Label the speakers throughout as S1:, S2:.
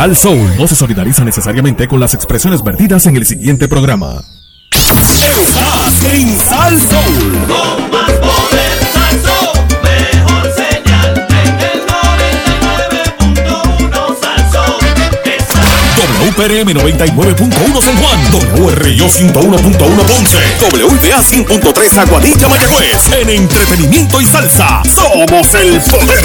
S1: Sal Soul no se solidariza necesariamente con las expresiones vertidas en el siguiente programa. Estás en Sal Soul.
S2: Con más poder, mejor señal en el 99.1 Salsón. Está
S1: WPRM 99.1 San Juan, WRIO 101.1 Ponce, WPA 100.3 Aguadilla Mayagüez. En entretenimiento y salsa, somos el poder.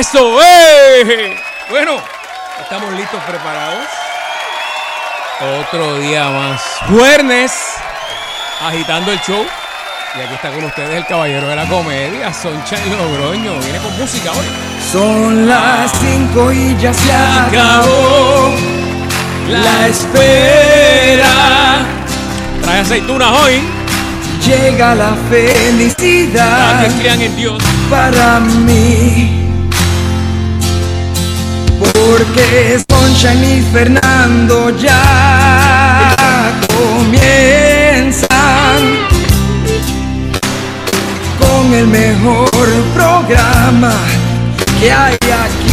S3: ¡Eso! ¡eh! Bueno, estamos listos, preparados. Otro día más. Jueves, agitando el show. Y aquí está con ustedes el caballero de la comedia, Sonchain Logroño. Viene con música hoy.
S4: Son las cinco y ya se acabó la espera.
S3: Trae aceitunas hoy.
S4: Llega la
S3: Para
S4: felicidad
S3: que crean en Dios.
S4: para mí. Porque Sunshine y Fernando ya comienzan con el mejor programa que hay aquí.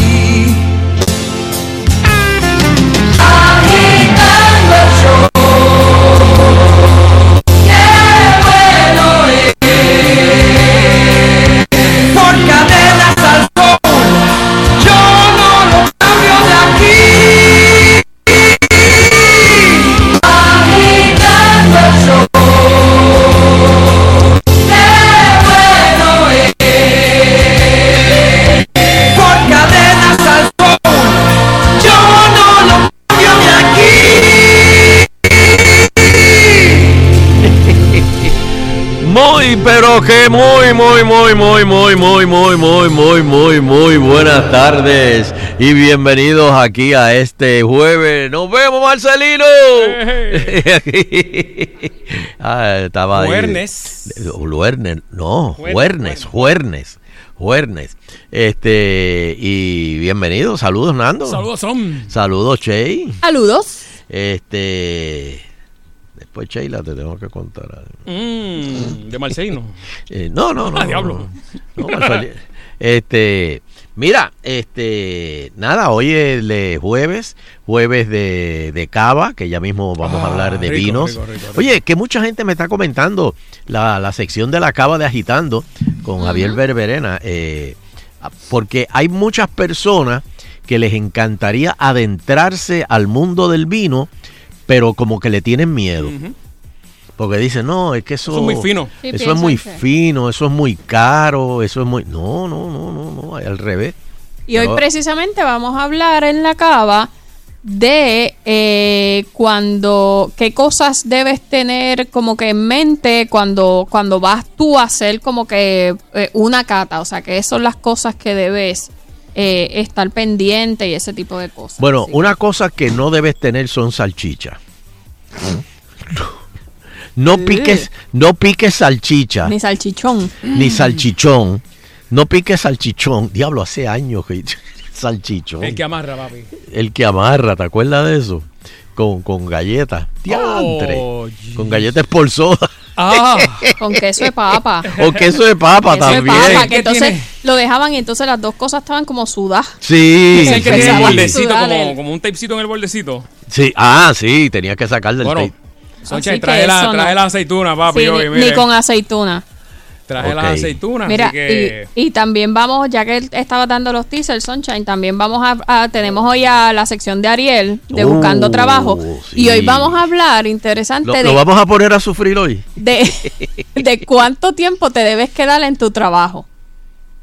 S5: Muy, pero que muy, muy, muy, muy, muy, muy, muy, muy, muy, muy, muy buenas tardes y bienvenidos aquí a este jueves. Nos vemos, Marcelino. ah, estaba ahí.
S3: Juernes.
S5: Luernes, no,
S3: Juernes,
S5: Juernes, Juernes. Este, y bienvenidos, saludos, Nando.
S3: Saludos, son.
S5: Saludos, Chey.
S6: Saludos.
S5: Este, después, Sheila, te tengo que contar algo.
S3: Mm, de Marcelino.
S5: Eh, no, no, no.
S3: Ah,
S5: no,
S3: diablo.
S5: no, no, este, mira, este, nada, hoy es jueves, jueves de, de cava, que ya mismo vamos a
S3: Ah,
S5: hablar de
S3: rico,
S5: vinos.
S3: rico, rico, rico.
S5: Oye, que mucha gente me está comentando la, la sección de la cava de agitando con Javier Berberena, eh, porque hay muchas personas que les encantaría adentrarse al mundo del vino, pero como que le tienen miedo. Porque dicen, no, es que eso,
S3: Eso es muy fino.
S6: Sí,
S5: eso es muy
S6: que-
S5: fino, eso es muy caro, eso es muy... No, no, no, no, no, al revés.
S6: Y hoy precisamente vamos a hablar en la cava de eh, cuando qué cosas debes tener como que en mente cuando cuando vas tú a hacer como que eh, una cata, o sea, que son las cosas que debes eh, estar pendiente y ese tipo de cosas.
S5: Bueno, una cosa que no debes tener son salchichas. No piques, no piques salchicha,
S6: ni salchichón.
S5: ni salchichón. No piques salchichón. Diablo, hace años que salchichón.
S3: El que amarra, papi.
S5: El que amarra, ¿te acuerdas de eso? Con, con galletas. Diantre.
S3: Oh,
S5: con galletas por soda.
S3: Ah,
S6: Con queso de papa.
S5: o queso de papa
S6: Queso de
S5: también.
S6: papa,
S3: ¿Qué
S6: que entonces
S3: tiene?
S6: lo dejaban y entonces las dos cosas estaban como sudadas.
S5: Sí,
S3: es el que tiene el
S6: Empezaba a
S3: bordecito,
S6: sudar
S3: como, un tapecito en el bordecito.
S5: sí. Ah, sí, tenía que sacarle el
S3: Bueno,
S5: tape.
S3: Trae, la,
S6: eso no.
S3: trae la aceituna, papi.
S6: Sí,
S3: hoy,
S6: ni,
S3: mire.
S6: ni con aceituna.
S3: Traje las aceitunas,
S6: Mira,
S3: así que...
S6: y, y también vamos, ya que él estaba dando los teasers, Sunshine, también vamos a, a- tenemos hoy a la sección de Ariel, de Buscando Trabajo,
S5: sí.
S6: y hoy vamos a hablar, interesante,
S5: ¿Lo,
S6: de,
S5: lo vamos a poner a sufrir hoy?
S6: de, de cuánto tiempo te debes quedar en tu trabajo.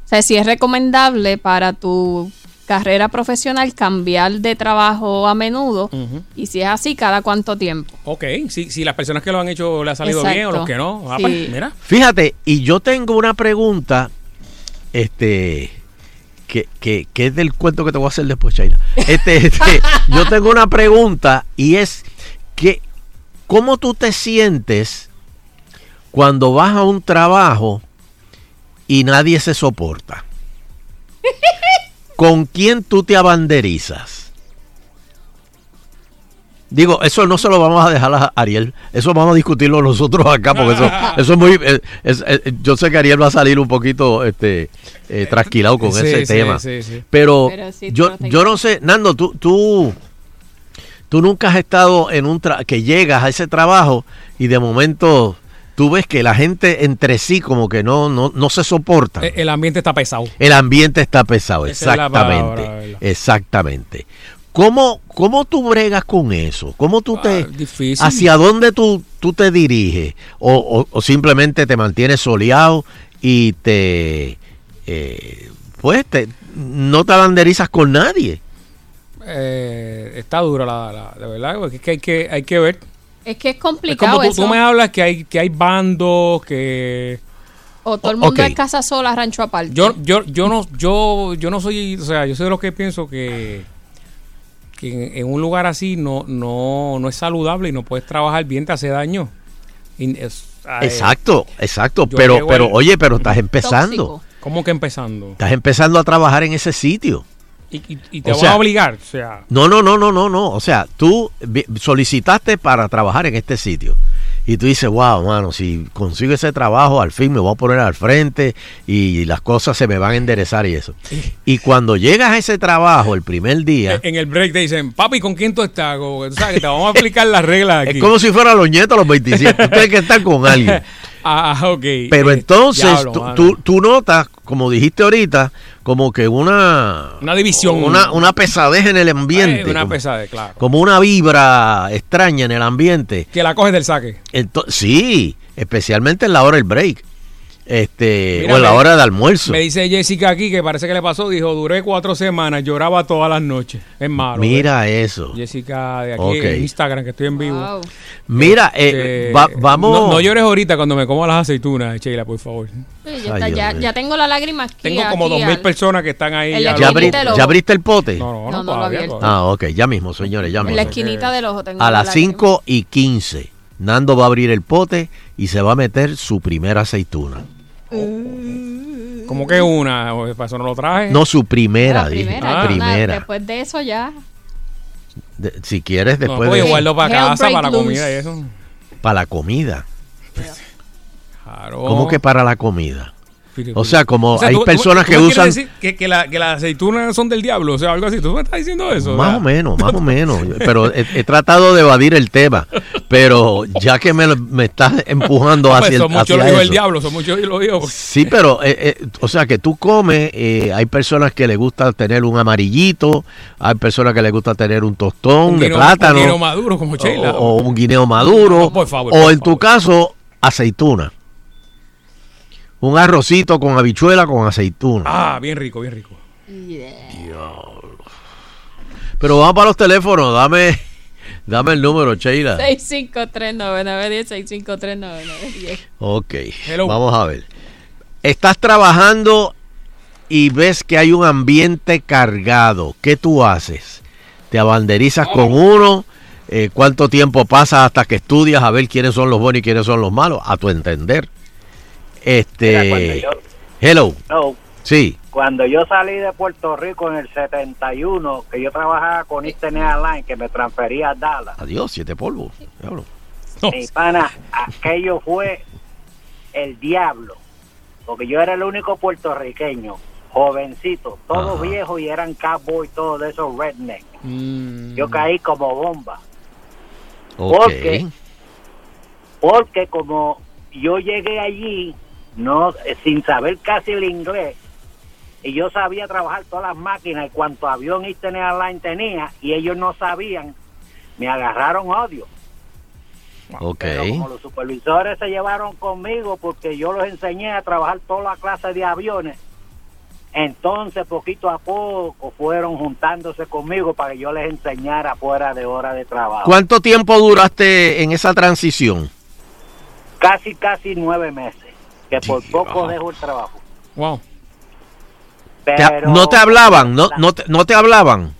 S6: O sea, si es recomendable para tu carrera profesional cambiar de trabajo a menudo, y si es así, cada cuánto tiempo.
S3: Ok, si, si las personas que lo han hecho le ha salido bien o los que no. ah,
S6: Sí.
S3: pues, mira.
S5: Fíjate, y yo tengo una pregunta, este, que, que, que es del cuento que te voy a hacer después, China. Este, este, yo tengo una pregunta y es que, ¿cómo tú te sientes cuando vas a un trabajo y nadie se soporta? ¿Con quién tú te abanderizas? Digo, eso no se lo vamos a dejar a Ariel, eso vamos a discutirlo nosotros acá, porque eso, eso es muy... eh, es- eh, yo sé que Ariel va a salir un poquito este, eh, trasquilado con
S3: Sí,
S5: ese
S3: sí,
S5: tema.
S3: sí, sí.
S5: Pero,
S6: Pero sí,
S5: yo,
S6: no te
S5: yo no sé, Nando, tú, tú, tú nunca has estado en un... tra- que llegas a ese trabajo y de momento tú ves que la gente entre sí como que no, no, no se soporta.
S3: Eh, El ambiente está pesado.
S5: El ambiente está pesado,
S3: Esa
S5: exactamente. exactamente. ¿Cómo, ¿Cómo tú bregas con eso? ¿Cómo tú te...
S3: Ah, difícil.
S5: ¿Hacia dónde tú, tú te diriges? O, o- o simplemente te mantienes soleado y te... eh, pues te, no te abanderizas con nadie.
S3: Eh, está dura la, verdad, porque es que hay que, hay que ver.
S6: Es que es
S3: Es
S6: complicado
S3: como tú,
S6: eso.
S3: tú me hablas que hay, que hay bandos, que...
S6: O todo el mundo es casa sola, rancho aparte.
S3: Yo, yo, yo no, yo, yo no soy, o sea, yo soy de los que pienso que, que en, en un lugar así no, no, no es saludable y no puedes trabajar bien, te hace daño. Y es- ay,
S5: Exacto, exacto.
S3: yo
S5: Pero, pero oye, pero estás empezando.
S6: Tóxico.
S3: ¿Cómo que empezando?
S5: Estás empezando a trabajar en ese sitio.
S3: Y, y- y te
S5: O
S3: van
S5: sea-
S3: a obligar, o sea,
S5: No, no, no, no, no, no. O sea, tú solicitaste para trabajar en este sitio. Y tú dices, wow, mano, si consigo ese trabajo, al fin me voy a poner al frente y las cosas se me van a enderezar y eso. Y cuando llegas a ese trabajo el primer día,
S3: en el break te dicen, papi, ¿con quién tú estás? Como que tú sabes que te vamos a explicar las reglas aquí.
S5: es como si fueran los nietos a los 27. Tú tienes que estar con alguien.
S3: Ah, ok.
S5: Pero
S3: Eh,
S5: entonces tú- tú notas, como dijiste ahorita, como que una...
S3: Una división.
S5: Una, una pesadez en el ambiente.
S3: Eh, una
S5: como,
S3: pesadez, claro.
S5: como una vibra extraña en el ambiente.
S3: Que la coges del saque.
S5: Ento- sí, especialmente en la hora del break. Este,
S3: Mira,
S5: o en la hora de almuerzo.
S3: Me dice Jessica aquí que parece que le pasó. Dijo, duré cuatro semanas, lloraba todas las noches. Es malo.
S5: Mira eso.
S3: Jessica de aquí en Instagram, que estoy en vivo.
S6: Wow.
S5: Mira, eh,
S3: Eh,
S5: va- vamos.
S3: No, no llores ahorita cuando me como las aceitunas, Sheila, por favor.
S6: Sí, ya, está, tengo la lágrima aquí.
S3: Tengo como dos mil
S6: al-
S3: personas que están ahí.
S6: la
S3: ya
S5: ¿Ya,
S3: lo-
S5: abri- abriste el pote?
S3: No, no,
S6: No,
S3: no,
S6: no lo
S3: todavía, todavía.
S5: Ah, ok, ya mismo, señores, ya
S6: En
S5: mismo.
S6: la esquinita del ojo tengo
S5: A
S6: la
S5: las
S6: lágrima.
S5: 5 y 15, Nando va a abrir el pote y se va a meter su primera aceituna.
S3: Como que una, o para eso no lo traje.
S5: No, su primera,
S6: La
S5: dije.
S6: primera,
S3: Ah.
S5: primera.
S6: Después de eso ya.
S5: De- si quieres,
S3: No,
S5: después
S3: pues
S5: de,
S3: guardo para casa, para la comida y eso.
S5: para la comida.
S3: Claro.
S5: ¿Cómo que para la comida?
S3: Fili-
S5: O sea, como hay
S3: tú-
S5: personas
S3: tú
S5: que usan...
S3: decir que, que, la- que las aceitunas son del diablo, o sea, algo así. ¿Tú me estás diciendo eso?
S5: Más o menos, más o menos. Pero he, he tratado de evadir el tema. Pero ya que me, me estás empujando
S3: no, pues,
S5: hacia, el,
S3: son muchos
S5: hacia eso.
S3: diablo, son muchos los hijos.
S5: Sí, pero, eh, eh, o sea, que tú comes, eh, hay personas que les gusta tener un amarillito, hay personas que les gusta tener un tostón
S3: Un
S5: de
S3: guineo-
S5: plátano,
S3: Un guineo maduro como Sheila.
S5: o, o un guineo maduro,
S3: No, por favor,
S5: o
S3: por
S5: en tu caso, aceituna. Un arrocito con habichuela con aceituna.
S3: Ah, bien rico, bien rico.
S5: Pero vamos para los teléfonos, dame, dame el número, Sheila.
S6: 6539910, 6539910.
S5: Ok,
S3: Hello.
S5: vamos a ver. Estás trabajando y ves que hay un ambiente cargado. ¿Qué tú haces? ¿Te abanderizas con uno? Eh, ¿Cuánto tiempo pasa hasta que estudias a ver quiénes son los buenos y quiénes son los malos? A tu entender. Este.
S7: yo-
S5: Hello.
S7: No,
S5: Sí.
S7: cuando yo salí de Puerto Rico en el 71, que yo trabajaba con Eastern Airlines, que me transfería a Dallas,
S5: Adiós, siete polvos. Diablo.
S7: mi pana, aquello fue el diablo, porque yo era el único puertorriqueño, jovencito, todos
S5: Ajá.
S7: viejos y eran cowboys, todos de esos redneck.
S3: Mm.
S7: Yo caí como bomba,
S5: Ok.
S7: ¿Por qué? porque como yo llegué allí no eh, sin saber casi el inglés. Y yo sabía trabajar todas las máquinas y cuanto avión Eastern Airlines tenía y ellos no sabían, me agarraron odio.
S5: Ok.
S7: Pero como los supervisores se llevaron conmigo porque yo los enseñé a trabajar toda la clase de aviones, entonces poquito a poco fueron juntándose conmigo para que yo les enseñara fuera de hora de trabajo.
S5: ¿Cuánto tiempo duraste en esa transición?
S7: Casi, casi nueve meses, que por
S5: Dios.
S7: poco dejo el trabajo.
S3: Wow.
S7: Pero-
S5: no te hablaban, no, no, te, no te hablaban.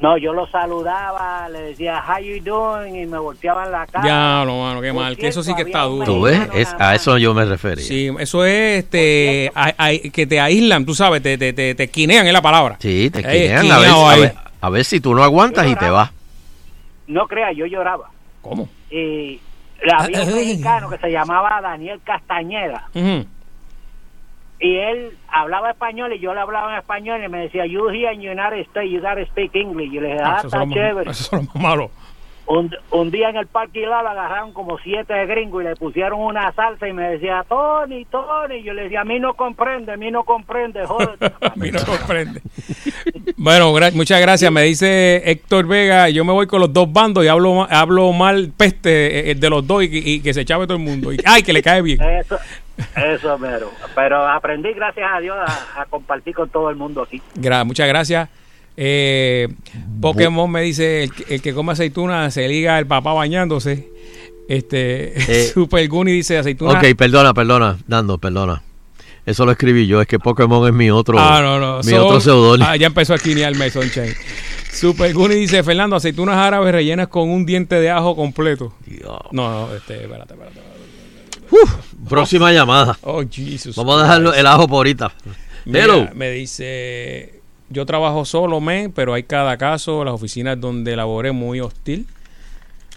S7: No, yo los saludaba, le decía, how you doing? Y me volteaban la cara.
S3: Ya, no, mano, qué
S7: Por
S3: mal. Que eso sí que está duro.
S5: ¿Tú ves? Es, a eso yo me refería.
S3: Sí, eso es este, a- a- que te aíslan, tú sabes, te, te, te, te esquinean es la palabra.
S5: Sí, te
S3: Ey,
S5: quieren a ver, a, ver, a ver si tú no aguantas y te vas.
S7: No crea, yo lloraba.
S3: ¿Cómo?
S7: Y había un mexicano que se llamaba Daniel Castañeda.
S3: Ujú.
S7: y él hablaba español y yo le hablaba en español y me decía, you here in United States, you gotta speak English. Y yo le dije, ah,
S3: Eso
S7: está chévere.
S3: Eso son los más malos.
S7: Un, un día en el parque Hilal agarraron como siete gringos y le pusieron una salsa y me decía, Tony, Tony. Yo le decía, a mí no comprende, a mí no comprende, joder.
S3: A mí no comprende. Bueno, gra- muchas gracias. Me dice Héctor Vega, yo me voy con los dos bandos y hablo, hablo mal peste eh, de los dos y, que- y que se chave todo el mundo. Y, ay, que le cae bien.
S7: Eso, eso mero. Pero aprendí, gracias a Dios, a, a compartir con todo el mundo aquí.
S3: Gra- muchas gracias. Eh, Pokémon me dice, el, que- el que come aceituna se liga el papá bañándose. Este,
S5: Eh.
S3: Super Guni dice aceituna.
S5: Ok, perdona, perdona, Dando, perdona. Eso lo escribí yo, es que Pokémon es mi otro,
S3: Ah, no, no.
S5: mi
S3: Son-
S5: otro seudónimo.
S3: Ah, ya empezó a esquinearme, Sunshine. Super Guni dice, Fernando, aceitunas árabes rellenas con un diente de ajo completo.
S5: Dios.
S3: No, no, este, espérate, espérate.
S5: Próxima llamada.
S3: Oh, Jesus.
S5: Vamos a dejarlo el ajo por ahorita.
S3: Mira,
S5: Hello.
S3: me dice, yo trabajo solo, men, pero hay cada caso, las oficinas donde laboré muy hostil.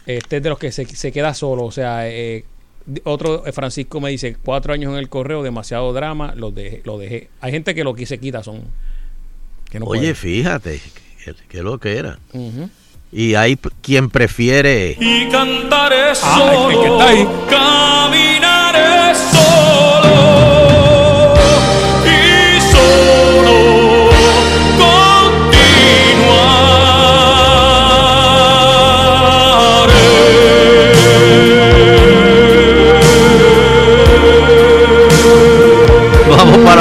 S3: Este es de los que se, se queda solo, o sea, eh, otro, eh, Francisco me dice, cuatro años en el correo, demasiado drama, lo dejé. Lo dejé. Hay gente que lo que se quita son... Que no
S5: Oye,
S3: puede.
S5: fíjate, que, que lo que era. Y hay quien prefiere...
S2: y cantaré
S3: Ah, el- el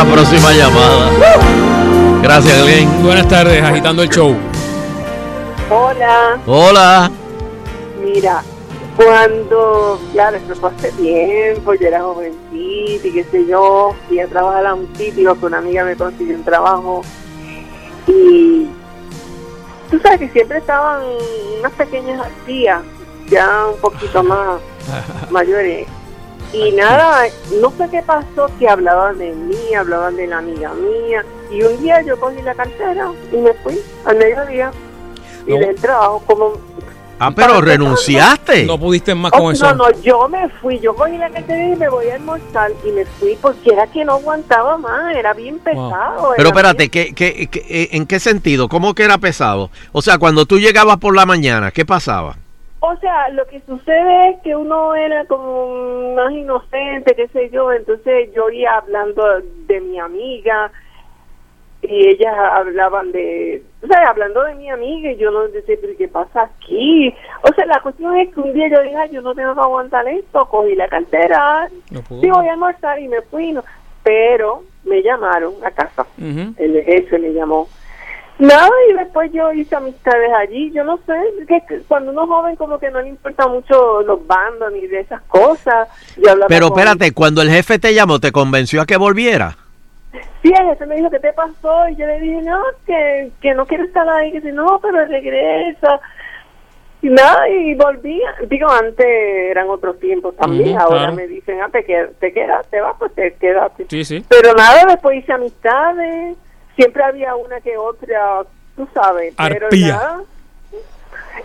S5: la próxima llamada. Gracias, Glenn.
S3: Buenas tardes, agitando el show.
S8: Hola,
S5: Hola.
S8: mira, cuando, claro, esto fue hace tiempo, yo era jovencita y qué sé yo, fui a trabajar a un sitio que una amiga me consiguió un trabajo y tú sabes que siempre estaban unas pequeñas tías, ya un poquito más mayores. Y nada, no sé qué pasó, que hablaban de mí, hablaban de la amiga mía. Y un día yo cogí la cartera y me fui al mediodía. Y
S3: No.
S8: del trabajo, como...
S5: Ah, pero renunciaste.
S3: No pudiste más
S8: Oh,
S3: con eso.
S8: no, no, yo me fui, yo cogí la cartera y me voy a almorzar y me fui porque era que no aguantaba más, era bien pesado.
S5: Pero
S8: era
S5: espérate,
S8: bien-
S5: ¿qué, qué, qué- ¿en qué sentido? ¿Cómo que era pesado? O sea, cuando tú llegabas por la mañana, ¿qué pasaba?
S8: O sea, lo que sucede es que uno era como más inocente, qué sé yo, entonces yo iba hablando de mi amiga y ellas hablaban de, o sea, hablando de mi amiga y yo no decía, pero ¿qué pasa aquí? O sea, la cuestión es que un día yo dije, "Ay, yo no tengo que aguantar esto, cogí la cartera,
S3: No
S8: sí voy a almorzar y me fui, no. pero me llamaron a casa,
S3: Ujú.
S8: el jefe me llamó. Nada, y después yo hice amistades allí. Yo no sé, que que cuando uno es joven, como que no le importa mucho los bandos ni de esas cosas. Yo
S5: Pero
S8: con-
S5: espérate, cuando el jefe te llamó, ¿te convenció a que volviera?
S8: Sí, el jefe me dijo, ¿qué te pasó? Y yo le dije, no, que, que no quiero estar ahí. Que dice, no, pero regresa. Y nada, y volví. Digo, antes eran otros tiempos también. Ahora
S3: claro.
S8: me dicen, ah, te, qued- te quedas, te vas, pues te quedas.
S3: Sí, sí.
S8: Pero nada, después hice amistades. Siempre había una que otra, tú sabes. Pero
S3: Arpía.
S8: nada.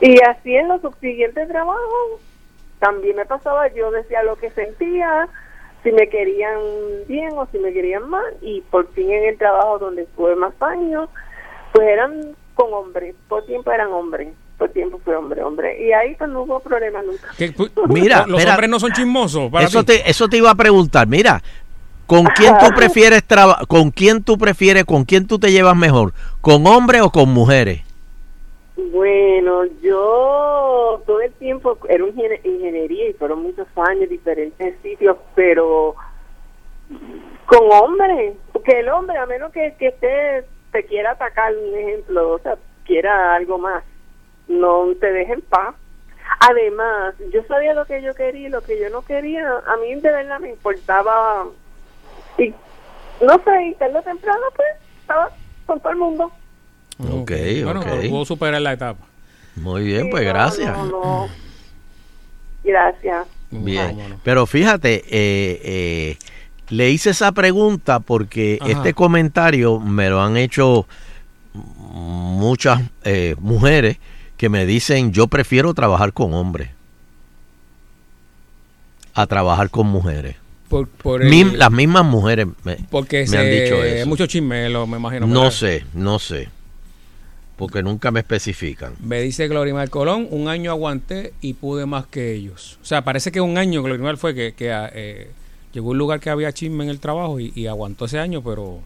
S8: Y así en los subsiguientes trabajos, también me pasaba, yo decía lo que sentía, si me querían bien o si me querían mal. Y por fin en el trabajo donde estuve más años, pues eran con hombres, por tiempo eran hombres, por tiempo fue hombre, hombre. Y ahí pues no hubo problema nunca.
S3: ¿Qué- pu-
S5: Mira,
S3: los hombres no son chismosos. Para
S5: Eso
S3: ti?
S5: te, eso te iba a preguntar. Mira, ¿Con quién tú prefieres trabajar? ¿Con quién tú prefieres? ¿Con quién tú te llevas mejor? ¿Con hombres o con mujeres?
S8: Bueno, yo todo el tiempo era un ingenie- ingeniería y fueron muchos años, diferentes sitios, pero con hombres, porque el hombre, a menos que, que esté, te quiera atacar, un ejemplo, o sea, quiera algo más, no te deje en paz. Además, yo sabía lo que yo quería y lo que yo no quería, a mí de verdad me importaba, y no sé, y tarde o temprano, pues, estaba con todo el mundo.
S5: Ok,
S3: Bueno,
S5: ok.
S3: pero pudo superar la etapa.
S5: Muy bien,
S8: Sí,
S5: pues
S8: no,
S5: gracias.
S8: no, no. Gracias.
S5: Bien,
S3: Vámonos.
S5: pero fíjate, eh, eh, le hice esa pregunta porque
S3: Ajá.
S5: este comentario me lo han hecho muchas eh, mujeres que me dicen yo prefiero trabajar con hombres a trabajar con mujeres.
S3: Por, por el-
S5: Mim- las mismas mujeres me,
S3: porque
S5: me
S3: se,
S5: han dicho eso.
S3: mucho chismelo, me imagino.
S5: No
S3: ¿verdad?
S5: sé, no sé, porque nunca me especifican.
S3: Me dice Glorimar Colón, un año aguanté y pude más que ellos. O sea, parece que un año Glorimar fue que, que, ah, eh, llegó a un lugar que había chisme en el trabajo y, y aguantó ese año, pero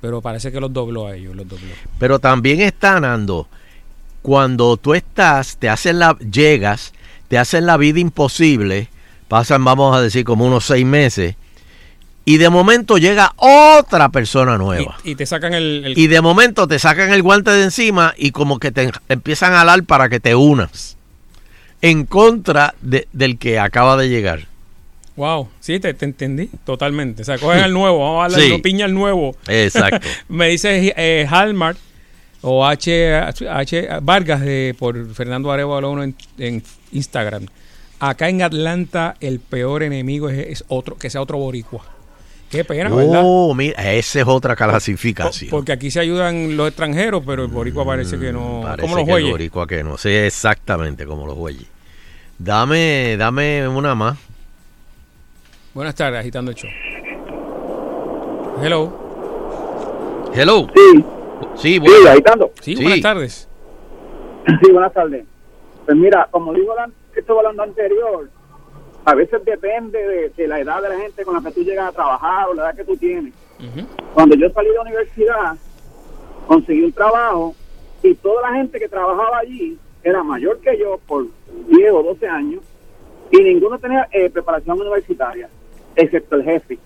S3: pero parece que los dobló a ellos, los dobló.
S5: Pero también está, Nando, cuando tú estás, te hacen la, llegas, te hacen la vida imposible, pasan, vamos a decir, como unos seis meses, y de momento llega otra persona nueva.
S3: Y, y te sacan el... el-
S5: Y de momento te sacan el guante de encima y como que te empiezan a alar para que te unas en contra de- del que acaba de llegar.
S3: Wow, sí, te, te entendí totalmente. O sea, cogen al nuevo, vamos a darle
S5: Sí.
S3: piña al nuevo.
S5: Exacto.
S3: Me dice eh, Hallmark o H, H Vargas de, por Fernando Arevalo en, en Instagram. Acá en Atlanta el peor enemigo es, es otro, que sea otro boricua. Qué pena, ¿verdad?
S5: Oh, mira, esa es otra clasificación.
S3: Porque aquí se ayudan los extranjeros, pero el boricua parece que no...
S5: Mm, Parece
S3: como los
S5: que el boricua que no sé exactamente como los jueyes. Dame, dame una más.
S3: Buenas tardes, agitando el show. Hello.
S5: Hello.
S9: Sí,
S5: Sí,
S9: sí,
S5: bueno.
S9: agitando.
S3: Sí,
S5: Sí.
S3: buenas tardes.
S9: Sí, buenas tardes. Pues mira, como dijo la, esto hablando anterior, a veces depende de, de la edad de la gente con la que tú llegas a trabajar o la edad que tú tienes. Cuando yo salí de la universidad, conseguí un trabajo y toda la gente que trabajaba allí era mayor que yo por 10 o 12 años y ninguno tenía eh, preparación universitaria, excepto el jefe.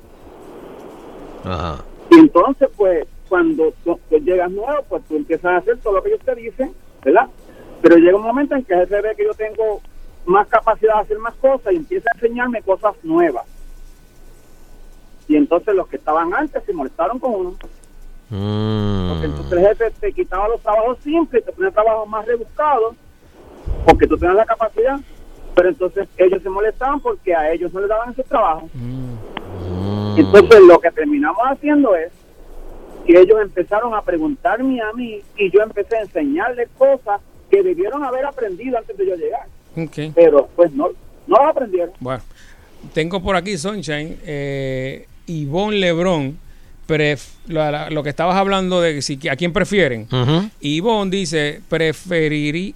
S9: Y entonces, pues, cuando tú, tú llegas nuevo, pues tú empiezas a hacer todo lo que ellos te dicen, ¿verdad? Pero llega un momento en que se ve que yo tengo más capacidad de hacer más cosas y empieza a enseñarme cosas nuevas. Y entonces los que estaban antes se molestaron con uno. Porque entonces el jefe te quitaba los trabajos simples y te ponía trabajos más rebuscados porque tú tenías la capacidad. Pero entonces ellos se molestaban porque a ellos no les daban esos trabajos.
S5: Mm.
S9: Entonces lo que terminamos haciendo es que ellos empezaron a preguntarme a mí y yo empecé a enseñarles cosas que debieron haber aprendido antes de yo llegar. Pero pues no, no lo aprendieron.
S3: Bueno, tengo por aquí, Sunshine, eh, Ivonne Lebrón, pref- lo, la- lo que estabas hablando de si, a quién prefieren.
S5: Ujú.
S3: Ivonne dice, preferirí,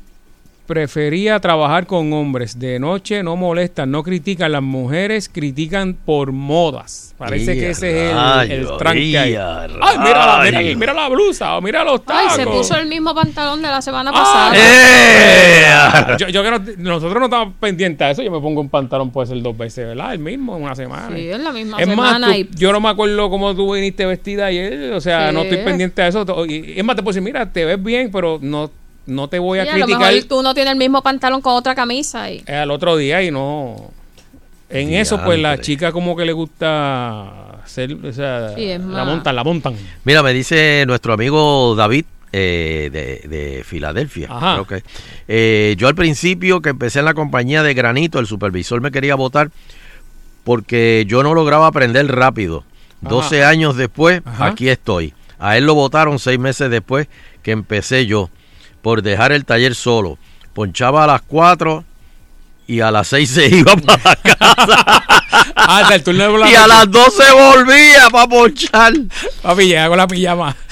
S3: prefería trabajar con hombres. De noche no molestan, no critican. Las mujeres critican por modas. Parece
S5: ¡Ya
S3: que ese es el, el tranque ahí.
S5: ¡Ya
S3: Ay, mira, la- mira, mira la blusa, o mira los
S6: Ay,
S3: tacos.
S6: se puso el mismo pantalón de la semana
S3: Ah,
S6: pasada.
S5: ¡Eh!
S3: Yo, yo que no- nosotros no estamos pendientes a eso. Yo me pongo un pantalón, puede ser dos veces, ¿verdad? El mismo en una semana.
S6: Sí, es la misma
S3: Es más,
S6: semana.
S3: tú-
S6: y
S3: yo no me acuerdo cómo tú viniste vestida ayer. O sea,
S6: Sí.
S3: no estoy pendiente a eso. Es más, te puedo decir, mira, te ves bien, pero no, no te voy a
S6: Sí, a lo
S3: criticar
S6: mejor tú no tienes el mismo pantalón con otra camisa. Y...
S3: al otro día y no. En eso, pues la chica como que le gusta hacer, o sea,
S6: Sí,
S3: la montan, la montan.
S5: Mira, me dice nuestro amigo David eh, de, de Filadelfia.
S3: Ajá.
S5: creo que. Eh, yo al principio que empecé en la compañía de Granito, el supervisor me quería votar porque yo no lograba aprender rápido. 12 años después,
S3: Ajá.
S5: aquí estoy. A él lo votaron seis meses después que empecé yo por dejar el taller solo. Ponchaba a las 4 y a las 6 se iba para la casa.
S3: Ah, del turno de la
S5: y a las 12 volvía para ponchar.
S3: Papi, llega con la pijama.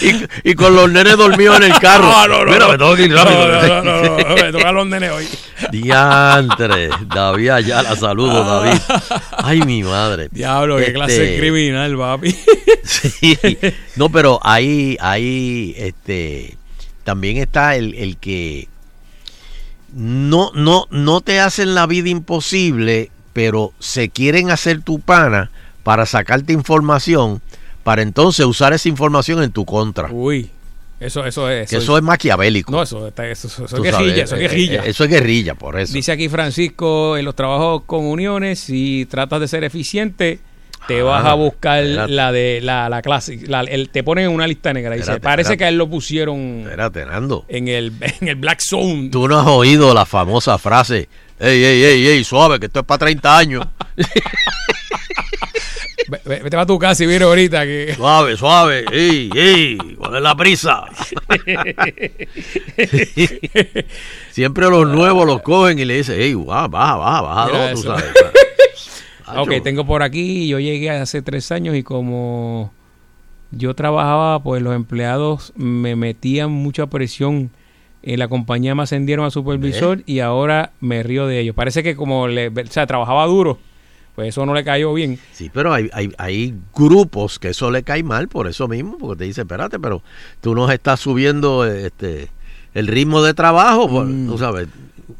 S5: y, y con los nenes dormidos en el carro.
S3: No, no, no,
S5: Mira,
S3: no.
S5: me tengo que ir rápido.
S3: No, no, no, no, me toca los nenes hoy.
S5: Diantre, David Ayala, saludos, David. Ay, mi madre.
S3: Diablo, qué clase
S5: Este,
S3: criminal, papi.
S5: Sí. No, pero ahí, ahí, este, también está el, el que no, no, no te hacen la vida imposible, pero se quieren hacer tu pana para sacarte información, para entonces usar esa información en tu contra.
S3: Uy, eso, eso es.
S5: Eso es maquiavélico.
S3: No, eso, está- eso, eso, es
S5: sabes,
S3: guerrilla, eso es guerrilla.
S5: eh, Eso es guerrilla, por eso.
S3: Dice aquí Francisco, en los trabajos con uniones, si tratas de ser eficiente, te
S5: Ah,
S3: vas a buscar
S5: espérate.
S3: la de la, la clase. la- el- te ponen en una lista negra. Dice, parece
S5: espérate.
S3: que a él lo pusieron
S5: Espérate, Nando.
S3: en el, en el Black Zone.
S5: Tú no has oído la famosa frase, ey, ey, ey, ey, suave, que esto es para 30 años.
S3: Ve- ve- Vete a tu casa y mira ahorita que...
S5: Suave, suave, ey, ey, ¿cuál es la prisa? Siempre los nuevos los cogen y le dicen, ey, baja, baja, baja, baja, tú sabes.
S3: Ok, tengo por aquí, yo llegué hace tres años y como yo trabajaba, pues los empleados me metían mucha presión. En la compañía me ascendieron a supervisor y ahora me río de ellos. Parece que como le, o sea, trabajaba duro, pues eso no le cayó bien.
S5: Sí, pero hay, hay, hay grupos que eso le cae mal por eso mismo, porque te dice, espérate, pero tú nos estás subiendo este el ritmo de trabajo, pues,
S3: Mm.
S5: tú sabes.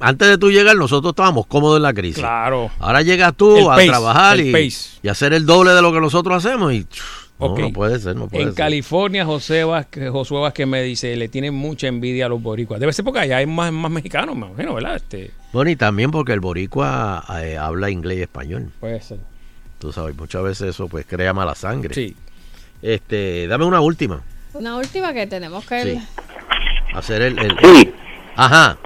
S5: Antes de tú llegar, nosotros estábamos cómodos en la crisis.
S3: Claro.
S5: Ahora llegas tú
S3: El
S5: a
S3: pace,
S5: trabajar y hacer el doble de lo que nosotros hacemos y no, puede ser, no puede
S3: En
S5: ser.
S3: California, José Vázquez, Josué Vázquez me dice, le tienen mucha envidia a los boricuas. Debe ser porque allá hay más, más mexicanos, más o menos, ¿verdad? Este,
S5: Bueno, y también porque el boricua eh, habla inglés y español.
S3: puede ser.
S5: Tú sabes, muchas veces eso pues crea mala sangre.
S3: Sí.
S5: Este, dame una última.
S6: Una última que tenemos que...
S5: Sí. Hacer el, el-
S10: Sí.
S5: Ajá.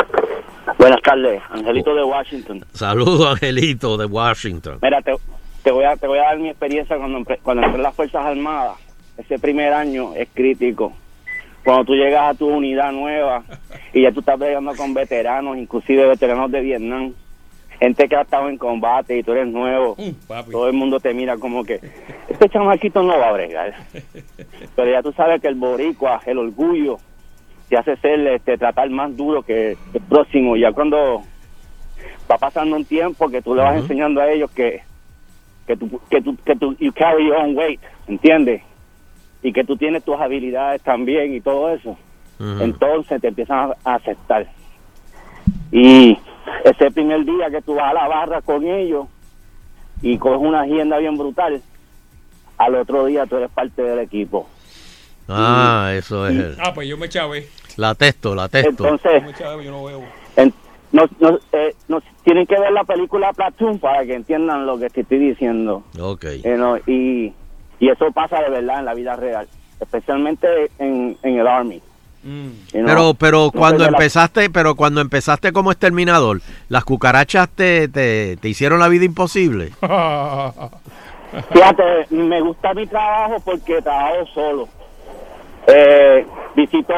S10: Buenas tardes, Angelito de Washington.
S5: Saludos, Angelito de Washington.
S10: Mira, te, te voy a te voy a dar mi experiencia cuando cuando entré en las Fuerzas Armadas. Ese primer año es crítico. Cuando tú llegas a tu unidad nueva y ya tú estás peleando con veteranos, inclusive veteranos de Vietnam, gente que ha estado en combate y tú eres nuevo, todo el mundo te mira como que este chamaquito no va a bregar. Pero ya tú sabes que el boricua, el orgullo, te hace ser, este, tratar más duro que el próximo. Ya cuando va pasando un tiempo que tú le vas enseñando a ellos que que tú, que tú, que tú, you carry your own weight, ¿entiendes? Y que tú tienes tus habilidades también y todo eso. Entonces te empiezan a, aceptar. Y ese primer día que tú vas a la barra con ellos y coges una agenda bien brutal, al otro día tú eres parte del equipo.
S5: Ah, eso es el-
S3: Ah, pues yo me chavé.
S5: la testo, la testo.
S10: Entonces,
S3: Me chavé, yo no veo.
S10: en- no, no, eh, no- tienen que ver la película Platoon para que entiendan lo que te estoy diciendo.
S5: Ok.
S10: Eh, no, y, y eso pasa de verdad en la vida real, especialmente en, en el Army. You know,
S5: Pero, pero
S10: no
S5: cuando
S10: la-
S5: empezaste, pero cuando empezaste como exterminador, las cucarachas te, te, te hicieron la vida imposible.
S10: Fíjate, me gusta mi trabajo porque trabajo solo. Eh, visito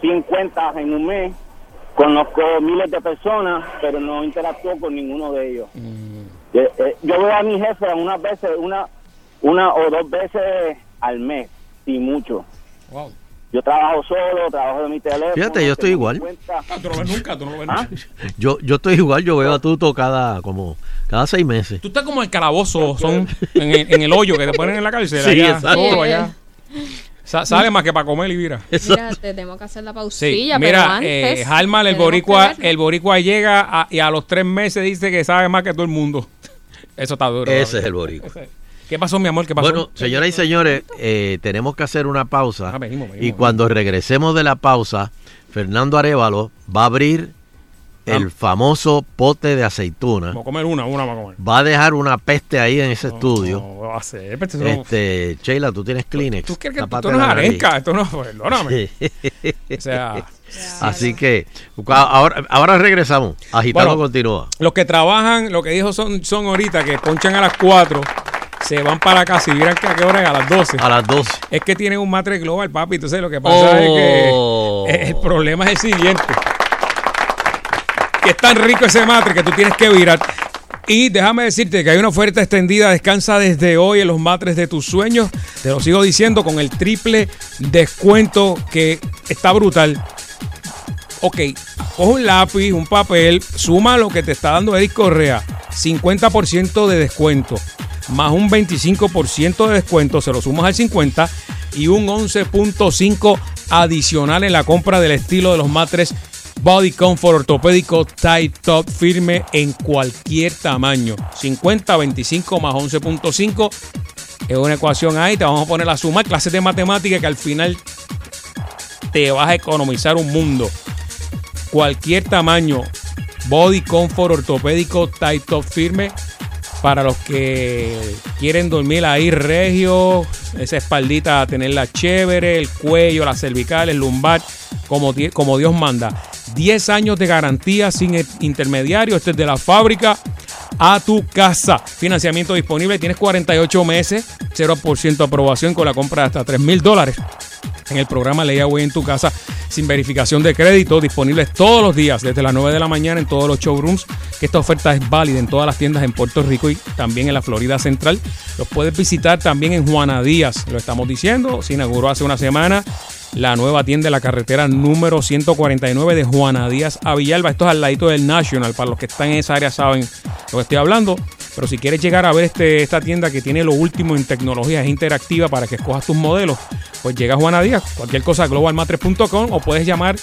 S10: 100 cuentas en un mes, conozco miles de personas, pero no interactúo con ninguno de ellos. Eh, eh, yo veo a mi jefe unas veces, una, una o dos veces al mes, y mucho.
S3: Wow.
S10: Yo trabajo solo, trabajo de mi teléfono.
S5: Fíjate, yo estoy igual.
S3: Ah, tú no lo ves nunca, tú no lo ves
S10: ¿Ah?
S3: nunca.
S5: Yo, yo estoy igual, yo veo a Tuto cada, como, cada seis meses.
S3: Tú estás como el calabozo, son en el, en el hoyo que te ponen en la cárcel.
S5: Sí,
S3: allá,
S5: exacto.
S3: solo allá. Sa- sale más que para comer y mira.
S6: Mira, tenemos que hacer la
S3: Sí,
S6: pausilla, pero
S3: mira,
S6: antes...
S3: eh, el boricua, el boricua llega a- y a los tres meses dice que sabe más que todo el mundo. Eso está duro.
S5: Ese es el boricua.
S3: ¿Qué pasó, mi amor? ¿Qué pasó?
S5: Bueno, señoras y señores, eh, tenemos que hacer una pausa.
S3: Ah, venimos, venimos,
S5: y cuando regresemos de la pausa, Fernando Arevalo va a abrir el famoso pote de aceituna.
S3: Vamos a comer una, una vamos a comer.
S5: Va a dejar una peste ahí en ese estudio.
S3: No, va a ser. esto no-
S5: Este, Sheila, tú tienes Kleenex.
S3: ¿Tú crees que
S5: Tápate
S3: esto no es arenca? Esto no, perdóname.
S5: Sí.
S3: O sea,
S5: Así que ahora, ahora regresamos. Agitando
S3: Bueno.
S5: continúa.
S3: los que trabajan, lo que dijo son, son ahorita, que ponchan a las 4, se van para casa y miran que a qué hora es, a las 12.
S5: A las 12.
S3: Es que tienen un matre global, papi. Entonces lo que pasa es que
S5: Oh.
S3: el problema es el siguiente. Es tan rico ese matre que tú tienes que virar. Y déjame decirte que hay una oferta extendida, descansa desde hoy en los matres de tus sueños. Te lo sigo diciendo con el triple descuento que está brutal. Ok, coge un lápiz, un papel, suma lo que te está dando Eric Correa. 50% de descuento, más un 25% de descuento, se lo sumas al 50 y un 11.5 adicional en la compra del estilo de los matres Body Comfort ortopédico Tight Top firme en cualquier tamaño. 50, 25 más 11.5 es una ecuación ahí. Te vamos a poner la suma, clases de matemática que al final te vas a economizar un mundo. Cualquier tamaño. Body Comfort ortopédico Tight Top firme para los que quieren dormir ahí regio, esa espaldita tenerla chévere, el cuello, las cervicales, el lumbar, como, como Dios manda. 10 años de garantía sin intermediario, este es de la fábrica a tu casa. Financiamiento disponible, tienes 48 meses, 0% aprobación con la compra de hasta 3 mil dólares en el programa Layaway en tu casa sin verificación de crédito, disponibles todos los días desde las 9 de la mañana en todos los showrooms. Esta oferta es válida en todas las tiendas en Puerto Rico y también en la Florida Central. Los puedes visitar también en Juana Díaz, lo estamos diciendo, se inauguró hace una semana la nueva tienda de la carretera número 149 de Juana Díaz a Villalba. Esto es al ladito del National, para los que están en esa área saben lo que estoy hablando. Pero si quieres llegar a ver este, esta tienda que tiene lo último en tecnología, es interactiva para que escojas tus modelos, pues llega a Juana Díaz, cualquier cosa, globalmatres.com o puedes llamar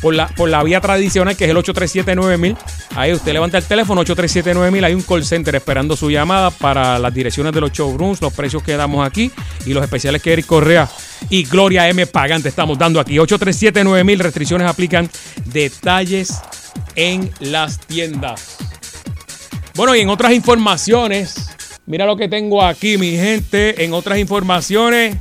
S3: por la, por la vía tradicional que es el 837-9000. Ahí usted levanta el teléfono 837-9000, hay un call center esperando su llamada para las direcciones de los showrooms, los precios que damos aquí y los especiales que Eric Correa y Gloria M. Pagan te estamos dando aquí. 837-9000, restricciones aplican, detalles en las tiendas. Bueno, y en otras informaciones, mira lo que tengo aquí, mi gente. En otras informaciones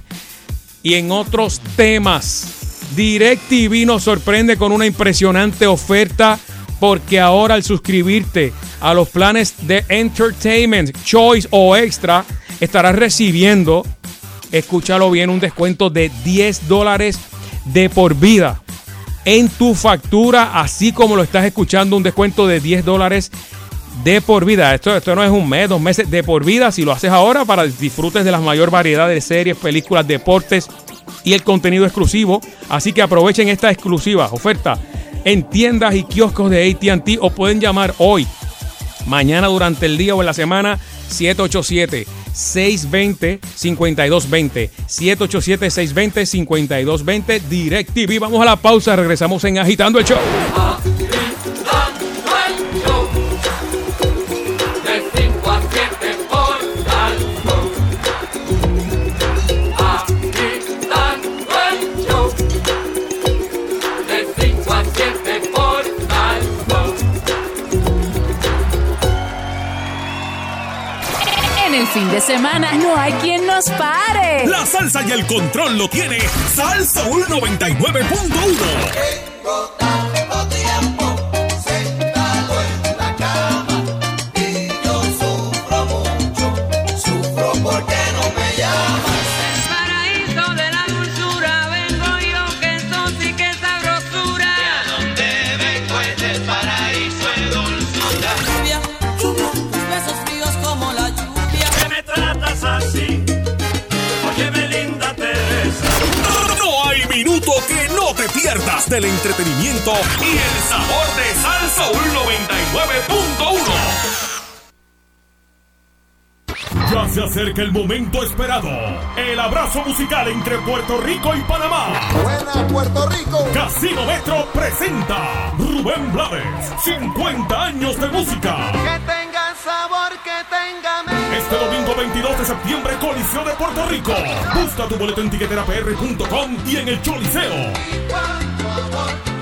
S3: y en otros temas, DirecTV nos sorprende con una impresionante oferta porque ahora al suscribirte a los planes de Entertainment, Choice o Extra, estarás recibiendo, escúchalo bien, un descuento de 10 dólares de por vida en tu factura, así como lo estás escuchando, un descuento de 10 dólares de por vida. Esto, esto no es un mes, dos meses, de por vida. Si lo haces ahora para disfrutes de la mayor variedad de series, películas, deportes y el contenido exclusivo. Así que aprovechen esta exclusiva oferta en tiendas y kioscos de ATT o pueden llamar hoy, mañana durante el día o en la semana 787 620-5220. 787-620-5220. DirecTV. Vamos a la pausa. Regresamos en Agitando el Show.
S11: Fin de semana no hay quien nos pare.
S1: La salsa y el control lo tiene Salsa 99.1.
S12: del
S1: entretenimiento y el sabor de Salsa 99.1. Ya se acerca el momento esperado. El abrazo musical entre Puerto Rico y Panamá.
S13: Buena Puerto Rico.
S1: Casino Metro presenta Rubén Blades, 50 años de música.
S12: Que tenga sabor, que tenga
S1: Este domingo 22 de septiembre, Coliseo de Puerto Rico. Busca tu boleto en tiqueterapr.com y en el Choliseo. Presentado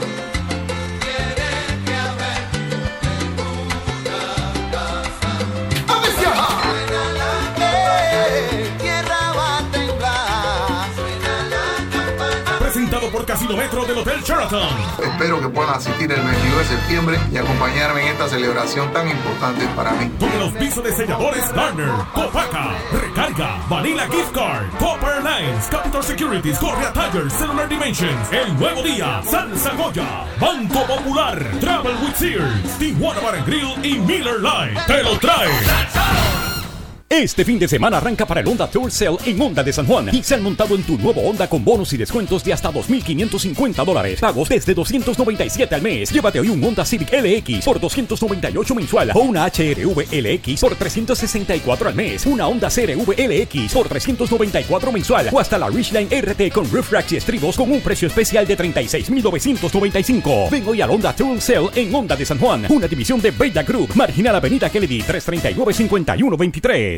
S1: Casino Metro del Hotel Sheraton.
S13: Espero que puedan asistir el 22 de septiembre y acompañarme en esta celebración tan importante para mí.
S1: Con el auspicio de selladores Garner, Copaca, Recarga, Vanilla Gift Card, Copper Lines, Capital Securities, Correa Tires, Cellular Dimensions, El Nuevo Día, Salsa Goya, Banco Popular, Travel with Sears, Tijuana Bar Grill y Miller Lite. ¡Te lo trae!
S14: Este fin de semana arranca para el Honda Tour Sale en Honda de San Juan y se han montado en tu nuevo Honda con bonos y descuentos de hasta 2.550 dólares. Pagos desde 297 al mes. Llévate hoy un Honda Civic LX por 298 mensual o una HRV LX por 364 al mes. Una Honda CRV LX por 394 mensual o hasta la Ridgeline RT con roof racks y estribos con un precio especial de 36.995. Ven hoy al Honda Tour Sale en Honda de San Juan, una división de Beta Group, Marginal Avenida Kennedy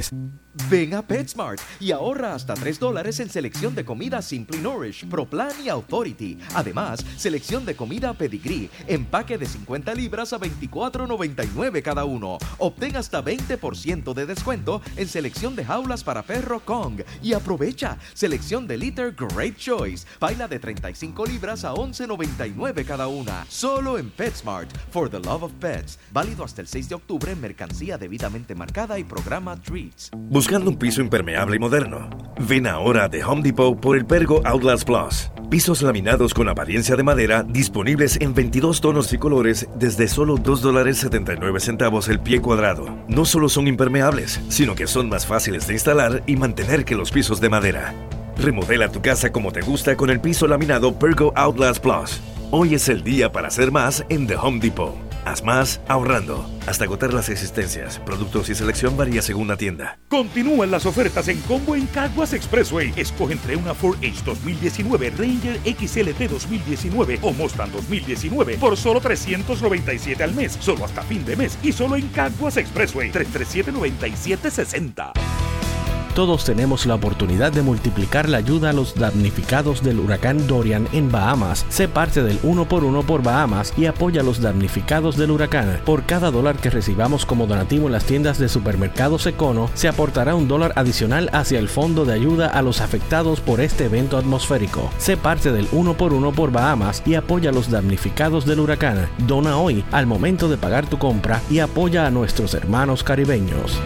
S14: guys.
S15: Ven a PetSmart y ahorra hasta 3 dólares en selección de comida Simply Nourish, ProPlan y Authority. Además, selección de comida Pedigree, empaque de 50 libras a 24.99 cada uno. Obtén hasta 20% de descuento en selección de jaulas para perro Kong. Y aprovecha, selección de Litter Great Choice, baila de 35 libras a 11.99 cada una. Solo en PetSmart, for the love of pets. Válido hasta el 6 de octubre en mercancía debidamente marcada y programa Treats.
S16: Buscando un piso impermeable y moderno. Ven ahora a The Home Depot por el Pergo Outlast Plus. Pisos laminados con apariencia de madera disponibles en 22 tonos y colores desde solo $2.79 el pie cuadrado. No solo son impermeables, sino que son más fáciles de instalar y mantener que los pisos de madera. Remodela tu casa como te gusta con el piso laminado Pergo Outlast Plus. Hoy es el día para hacer más en The Home Depot. Haz más ahorrando. Hasta agotar las existencias. Productos y selección varía según la tienda.
S17: Continúan las ofertas en combo en Caguas Expressway. Escoge entre una Ford Edge 2019, Ranger XLT 2019 o Mustang 2019 por solo 397 al mes. Solo hasta fin de mes y solo en Caguas Expressway. 337-9760.
S18: Todos tenemos la oportunidad de multiplicar la ayuda a los damnificados del huracán Dorian en Bahamas. Sé parte del 1 por 1 por Bahamas y apoya a los damnificados del huracán. Por cada dólar que recibamos como donativo en las tiendas de supermercados Econo, se aportará un dólar adicional hacia el fondo de ayuda a los afectados por este evento atmosférico. Sé parte del 1 por 1 por Bahamas y apoya a los damnificados del huracán. Dona hoy al momento de pagar tu compra y apoya a nuestros hermanos caribeños.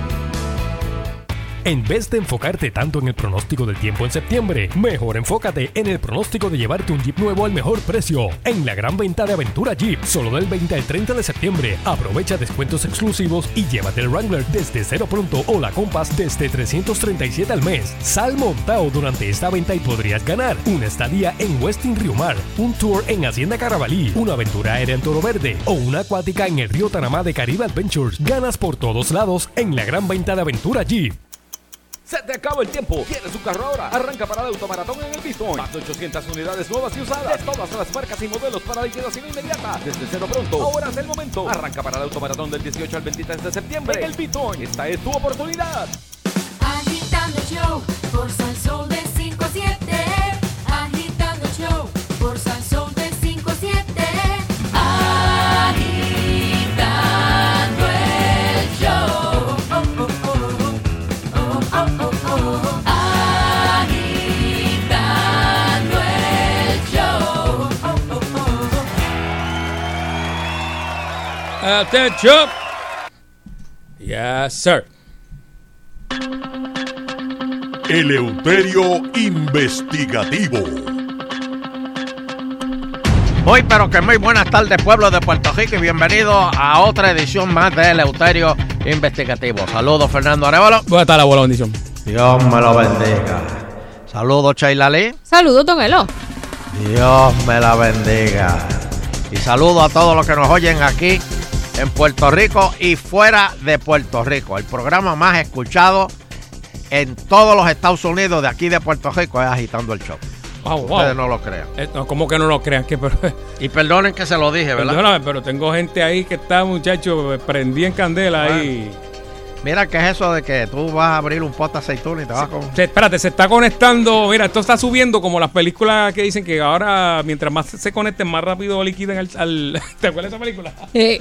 S19: En vez de enfocarte tanto en el pronóstico del tiempo en septiembre, mejor enfócate en el pronóstico de llevarte un Jeep nuevo al mejor precio. En la gran venta de Aventura Jeep, solo del 20 al 30 de septiembre. Aprovecha descuentos exclusivos y llévate el Wrangler desde cero pronto o la Compass desde 337 al mes. Sal montado durante esta venta y podrías ganar una estadía en Westin Rio Mar, un tour en Hacienda Carabalí, una aventura aérea en Toro Verde o una acuática en el río Tanamá de Caribe Adventures. Ganas por todos lados en la gran venta de Aventura Jeep.
S20: Se te acaba el tiempo. ¿Quieres un carro ahora? Arranca para el automaratón en el Bistón. Más de 800 unidades nuevas y usadas. Todas las marcas y modelos para liquidación inmediata. Desde cero pronto. Ahora es el momento. Arranca para el automaratón del 18 al 23 de septiembre. En el Bistón. Esta es tu oportunidad.
S21: Agitando el show por Salsón de
S3: Attention. Yes, sir.
S1: Eleuterio Investigativo.
S5: Muy pero que muy buenas tardes pueblo de Puerto Rico y bienvenido a otra edición más de Eleuterio Investigativo. Saludos Fernando Arevalo.
S3: Buenas tardes, abuela, bendición.
S5: Dios me lo bendiga. Saludos Chayla Lee.
S6: Saludos, Don Elo.
S5: Dios me la bendiga. Y saludo a todos los que nos oyen aquí en Puerto Rico y fuera de Puerto Rico. El programa más escuchado en todos los Estados Unidos de aquí de Puerto Rico es Agitando el Show.
S3: Wow, wow.
S5: Ustedes no lo crean.
S3: Eh, no, ¿Cómo que no lo crean? Que, pero,
S5: Y perdonen que se lo dije, ¿verdad?
S3: Perdóname, pero tengo gente ahí que está, muchacho, prendí en candela ahí.
S5: Mira, ¿qué es eso de que tú vas a abrir un pote de aceituna y te vas con...
S3: Se- espérate, se está conectando. Mira, esto está subiendo como las películas que dicen que ahora, mientras más se conecten, más rápido liquiden al. al- ¿Te acuerdas de esa película?
S6: Eh,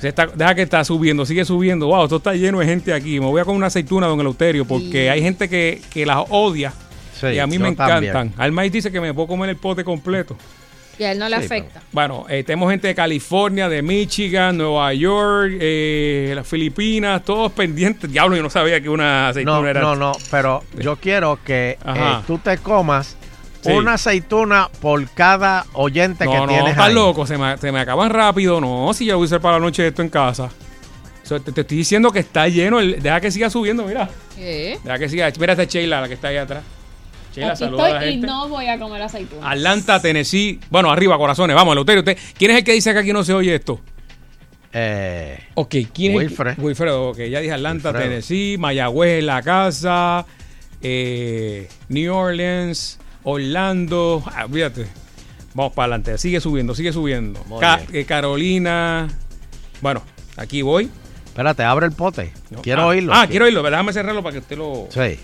S3: Se está, deja que está subiendo, sigue subiendo. Wow, esto está lleno de gente aquí. Me voy a con una aceituna, don Eleuterio, porque hay gente que, que las odia.
S5: Sí,
S3: y a mí
S5: yo
S3: me encantan.
S5: también.
S3: Almaís dice que me puedo comer el pote completo.
S6: Y a él no le
S5: Sí,
S6: afecta.
S3: Bueno, eh, tenemos gente de California, de Michigan, Nueva York, eh, las Filipinas, todos pendientes. Diablo, yo no sabía que una aceituna
S5: No,
S3: era.
S5: no, no, pero yo quiero que eh, tú te comas
S3: Sí.
S5: una aceituna por cada oyente
S3: No,
S5: que
S3: no,
S5: tienes
S3: estás
S5: ahí.
S3: loco, se me, se me acaban rápido. No, si yo voy a usar para la noche esto en casa. O sea, te, te estoy diciendo que está lleno. el- deja que siga subiendo, mira.
S6: ¿Qué?
S3: Deja que siga. Mira esta Sheila, la que está ahí atrás. Sheila,
S6: Aquí
S3: saluda a la
S6: estoy y no voy a comer aceituna.
S3: Atlanta, Tennessee. Bueno, arriba, corazones. Vamos, Eleuterio. Usted, ¿Quién es el que dice que aquí no se oye esto?
S5: Eh,
S3: Ok, ¿quién es? el-
S5: Wilfred.
S3: Wilfredo, ok. Ya dije Atlanta,
S5: Wilfredo.
S3: Tennessee, Mayagüez en la casa, eh, New Orleans, Orlando. Ah, fíjate. Vamos para adelante. Sigue subiendo, sigue subiendo. Ca- eh, Carolina. Bueno, aquí voy.
S5: Espérate, abre el pote.
S3: No,
S5: Quiero
S3: ah,
S5: oírlo.
S3: Ah, quiero oírlo. Déjame cerrarlo para que usted lo.
S5: Sí.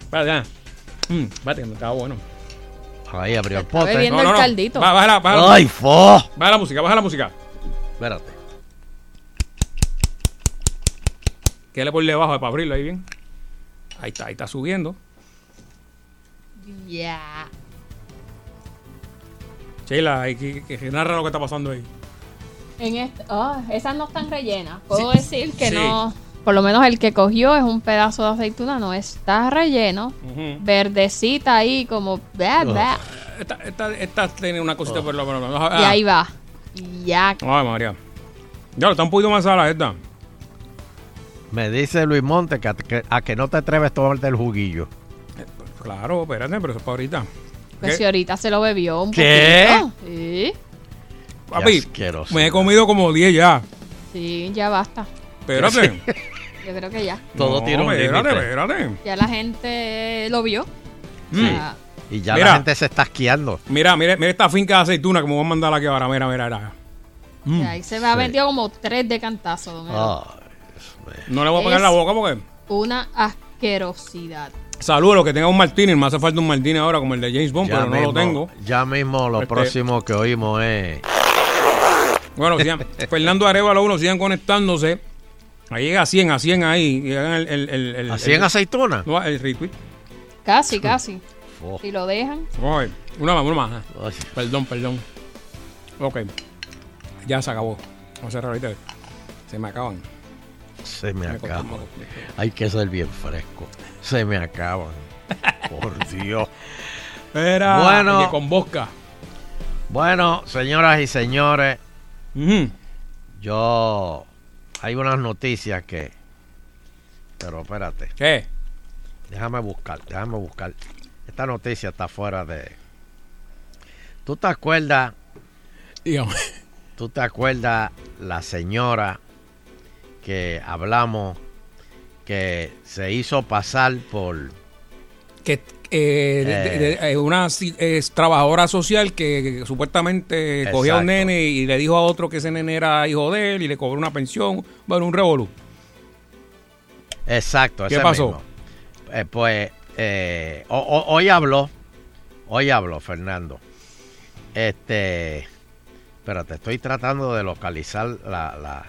S3: Espérate, ah. Mm, espérate, que me estaba bueno.
S5: Ahí abrió el pote.
S6: el caldito.
S3: Va, baja
S5: ¡Ay, fo!
S3: baja la música, baja la música.
S5: Espérate.
S3: Quédale por debajo para abrirlo ahí bien. Ahí está, ahí está subiendo.
S6: Ya.
S3: Sheila, hay que, que- que narra lo que está pasando ahí.
S6: En este, ah, esas no están rellenas. Puedo decir que
S3: Sí.
S6: no. Por lo menos el que cogió es un pedazo de aceituna, no está relleno. Verdecita ahí, como. bla, bla.
S3: Esta, esta, esta tiene una cosita por lo menos.
S6: Y ahí va. Ya.
S3: Ay, María. Ya, lo está un poquito más sala esta.
S5: Me dice Luis Monte que a, que a que no te atreves a tomarte el juguillo.
S3: Claro, espérate, pero eso es para ahorita.
S6: Pues si ahorita se lo bebió un
S5: ¿Qué?
S6: poquito. Sí.
S3: Papi, me he comido como 10 ya.
S6: Sí, ya basta.
S3: Espérate.
S6: Yo creo que ya.
S5: Todo
S3: No,
S5: tiene un
S3: espérate,
S5: límite.
S3: espérate.
S6: Ya la gente lo vio.
S3: Mm.
S6: O sea,
S5: Y ya
S3: Mira.
S5: la gente se está esquiando.
S3: Mira, mira, mira esta finca de aceituna que me voy a mandar aquí ahora. Mira, mira, mira. Mm.
S6: ahí se me ha
S5: Sí.
S6: vendido como tres de cantazo. don Elo.
S5: Ay,
S3: No le voy a pegar
S6: Es-
S3: la boca porque.
S6: Una asquerosidad.
S3: Saludos, los que tengan un Martínez. Me hace falta un Martínez ahora como el de James Bond,
S5: ya
S3: pero no
S5: mismo-
S3: lo tengo.
S5: Ya mismo lo
S3: Este-
S5: próximo que oímos es.
S3: Bueno, sigan- Fernando Arevalo uno sigan conectándose. Ahí llega a 100, a 100 ahí. Y el, el, el, el-
S5: ¿A 100
S3: el-
S5: aceitunas?
S3: No, el retweet.
S6: Casi, casi.
S5: Oh.
S6: Si lo dejan.
S3: Ver. Una más, una más.
S5: Ay,
S3: Perdón, perdón. Ok. Ya se acabó. Vamos a cerrar ahorita. Se me acaban.
S5: Se me acaban. Hay que ser bien fresco. Se me acaban. Por Dios.
S3: Era
S5: Bueno.
S3: que con Bosca.
S5: Bueno, señoras y señores, yo. Hay unas noticias que. Pero espérate.
S3: ¿Qué?
S5: Déjame buscar, déjame buscar. Esta noticia está fuera de. ¿Tú te acuerdas?
S3: Dígame.
S5: ¿Tú te acuerdas la señora que hablamos que se hizo pasar por
S3: Que eh, de- de- de- eh, una es trabajadora social que, que supuestamente cogía a un nene y le dijo a otro que ese nene era hijo de él y le cobró una pensión. Bueno, un revolú.
S5: Exacto,
S3: ¿Qué
S5: ese
S3: pasó?
S5: mismo. Eh, pues eh, ho- ho- hoy habló, hoy habló Fernando. Este, espérate, estoy tratando de localizar la, la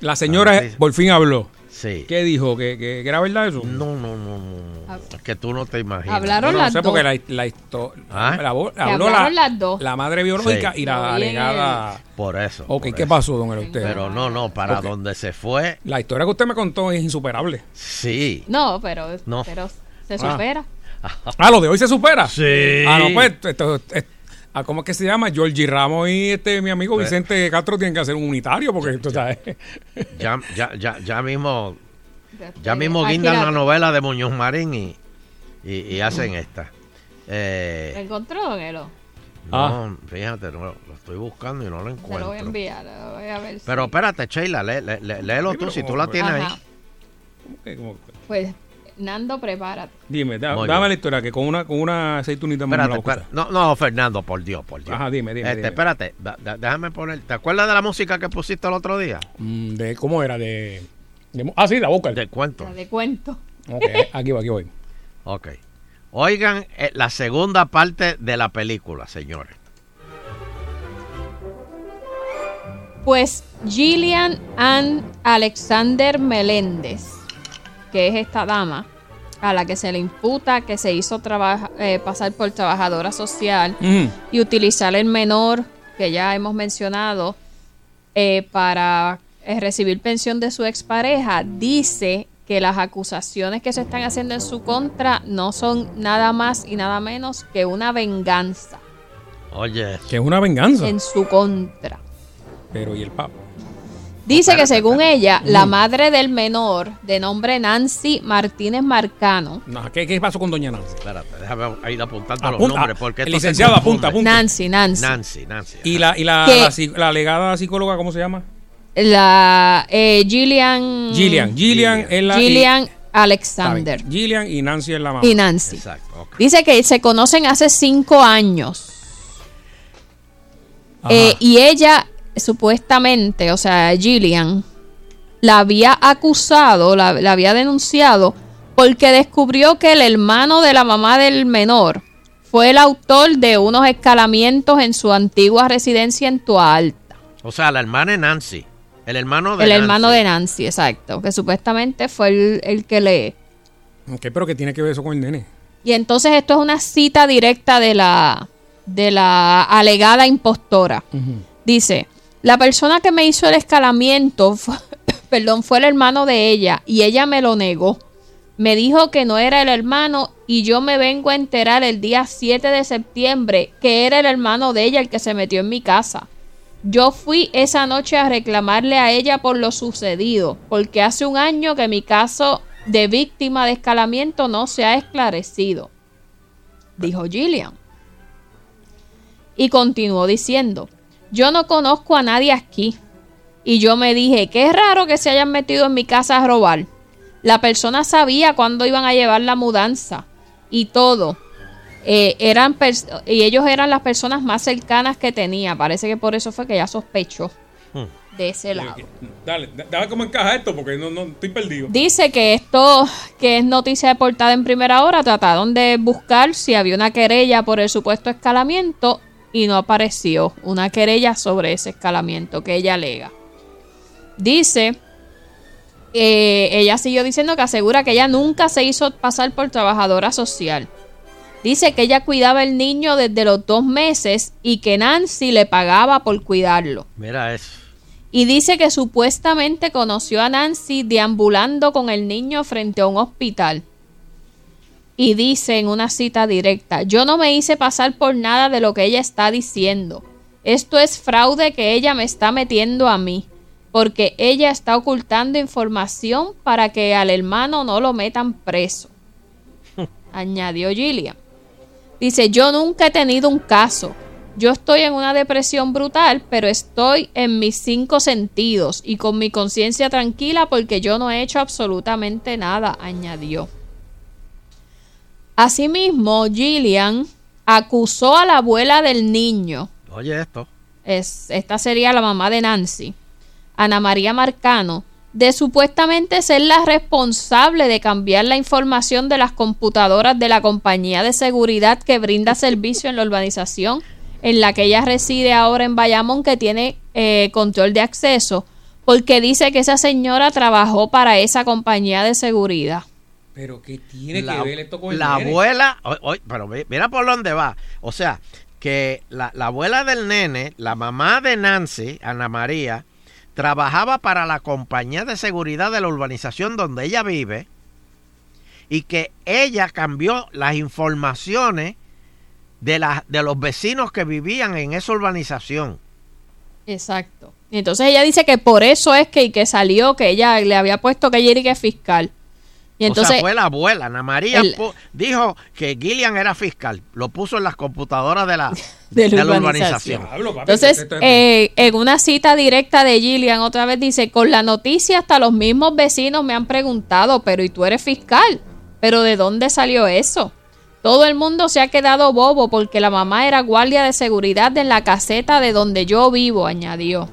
S3: La señora
S5: noticia.
S3: por fin habló.
S5: Sí.
S3: ¿Qué dijo? ¿Que, que- que era verdad eso?
S5: No, no, no, no, no, es que tú no te imaginas.
S6: Hablaron
S3: Yo no
S6: las
S3: sé
S6: dos.
S3: porque la, la histo-
S5: ¿Ah?
S3: la vo-
S6: Que
S3: habló
S6: hablaron
S3: la,
S6: las dos.
S3: la madre biológica
S5: Sí.
S3: y la alegada.
S5: Por eso.
S3: Ok,
S5: por
S3: ¿qué
S5: eso.
S3: pasó, don usted?
S5: Pero no, no, para donde se fue,
S3: La historia que usted me contó es insuperable.
S5: sí.
S6: No, pero,
S5: No.
S6: pero se
S3: Ah.
S6: supera.
S3: Ah, lo de hoy se supera.
S5: Sí.
S3: Ah, no, pues, esto, esto- ah, ¿cómo es que se llama? Georgie Ramos y este mi amigo
S5: Pues-
S3: Vicente Castro tienen que hacer un unitario porque tú sabes.
S5: Ya, ya, ya, ya mismo, ya
S6: Eh,
S5: mismo guindan
S6: la-
S5: la novela de Muñoz Marín y, y, y hacen esta.
S6: ¿Lo
S5: Eh,
S6: encontró, don Elo?
S5: no, fíjate, no, lo estoy buscando y no lo
S6: Se lo voy a
S5: encuentro.
S6: enviar. lo voy a ver si-
S5: Pero espérate, Sheila, lé- lé- lé- léelo
S3: Sí,
S5: tú, si tú
S3: ¿cómo
S5: la tienes
S6: Ajá.
S5: ahí.
S6: Pues, Nando, prepárate.
S3: Dime, da- dame
S5: bien.
S3: la historia que con una, con una aceitunita
S5: Espérate, espérate. No, no, Fernando, por Dios, por Dios.
S3: Ajá, dime, dime,
S5: Este,
S3: dime.
S5: espérate, da- da- déjame poner. ¿Te acuerdas de la música que pusiste el otro día?
S3: Mm, de, ¿Cómo era? De, de- ah, sí, la boca.
S5: De cuento.
S6: La de cuento.
S3: Ok, aquí voy, aquí voy.
S5: Ok. Oigan eh, la segunda parte de la película, señores.
S6: Pues Gillian Ann Alexander Meléndez, que es esta dama, a la que se le imputa que se hizo eh, pasar por trabajadora social y utilizar el menor, que ya hemos mencionado, eh, para eh, recibir pensión de su expareja, dice que las acusaciones que se están haciendo en su contra no son nada más y nada menos que una venganza
S5: Oye.
S3: Que es una venganza.
S6: en su contra.
S3: Pero ¿y el papa?
S6: Dice que según ella, la madre del menor, de nombre Nancy Martínez Marcano,
S3: No, ¿qué, qué pasó con Doña Nancy?
S5: Espérate, déjame ir apuntando los
S3: Apunta,
S5: nombres. Porque
S3: licenciado, apunta, apunta.
S6: Nancy, Nancy,
S5: Nancy, Nancy.
S3: ¿Y la, y la, la, alegada psicóloga cómo se llama?
S6: la eh, Gillian,
S3: Gillian. Gillian es la...
S6: Gillian
S3: y-
S6: Alexander
S3: bien. Gillian y Nancy es la mamá.
S6: y Nancy.
S5: Exacto.
S6: Dice que se conocen hace cinco años. Eh, y ella, supuestamente, o sea, Gillian, la había acusado, la, la había denunciado, porque descubrió que el hermano de la mamá del menor fue el autor de unos escalamientos en su antigua residencia en Toalta.
S5: O sea, la hermana de Nancy. El hermano de
S6: El
S5: Nancy.
S6: hermano de Nancy, exacto. Que supuestamente fue el, el que le...
S3: Ok, pero ¿qué tiene que ver eso con el nene?
S6: Y entonces esto es una cita directa de la, de la alegada impostora. Dice, la persona que me hizo el escalamiento, perdón, fue el hermano de ella y ella me lo negó. Me dijo que no era el hermano y yo me vengo a enterar el día 7 de septiembre que era el hermano de ella el que se metió en mi casa. Yo fui esa noche a reclamarle a ella por lo sucedido, porque hace un año que mi caso de víctima de escalamiento no se ha esclarecido, dijo Gillian. Y continuó diciendo, yo no conozco a nadie aquí. Y yo me dije, qué raro que se hayan metido en mi casa a robar. La persona sabía cuándo iban a llevar la mudanza y todo. Eh, eran y ellos eran las personas más cercanas que tenía. Parece que por eso fue que ella sospechó de ese lado.
S3: Dale, da- dame cómo encaja esto porque no, no estoy perdido.
S6: Dice que esto, que es noticia de portada en primera hora, trataron de buscar si había una querella por el supuesto escalamiento y no apareció una querella sobre ese escalamiento que ella alega. Dice, eh, ella siguió diciendo que asegura que ella nunca se hizo pasar por trabajadora social. Dice que ella cuidaba el niño desde los dos meses y que Nancy le pagaba por cuidarlo.
S5: Mira eso.
S6: Y dice que supuestamente conoció a Nancy deambulando con el niño frente a un hospital. Y dice en una cita directa, yo no me hice pasar por nada de lo que ella está diciendo. Esto es fraude que ella me está metiendo a mí, porque ella está ocultando información para que al hermano no lo metan preso. Añadió Gillian. Dice, yo nunca he tenido un caso. Yo estoy en una depresión brutal, pero estoy en mis cinco sentidos y con mi conciencia tranquila porque yo no he hecho absolutamente nada, añadió. Asimismo, Gillian acusó a la abuela del niño,
S5: Oye esto.
S6: es, esta sería la mamá de Nancy, Ana María Marcano, de supuestamente ser la responsable de cambiar la información de las computadoras de la compañía de seguridad que brinda servicio en la urbanización en la que ella reside ahora en Bayamón, que tiene eh, control de acceso, porque dice que esa señora trabajó para esa compañía de seguridad.
S3: Pero ¿qué tiene
S5: la,
S3: que ver esto con el
S5: la
S3: nene?
S5: abuela, o- o- pero mi- mira por dónde va. O sea, que la, la abuela del nene, la mamá de Nancy, Ana María, trabajaba para la compañía de seguridad de la urbanización donde ella vive y que ella cambió las informaciones de, la- de los vecinos que vivían en esa urbanización.
S6: Exacto. Y entonces ella dice que por eso es que, que salió, que ella le había puesto que ella era que es fiscal. Y
S5: o
S6: entonces,
S5: sea, fue la abuela, Ana María
S6: el-
S5: dijo que Gillian era fiscal, lo puso en las computadoras de la,
S6: De la
S5: de la
S6: urbanización.
S5: urbanización.
S6: entonces eh, en una cita directa de Gillian otra vez dice, con la noticia hasta los mismos vecinos me han preguntado, pero ¿y tú eres fiscal? ¿Pero de dónde salió eso? Todo el mundo se ha quedado bobo porque la mamá era guardia de seguridad en la caseta de donde yo vivo, añadió.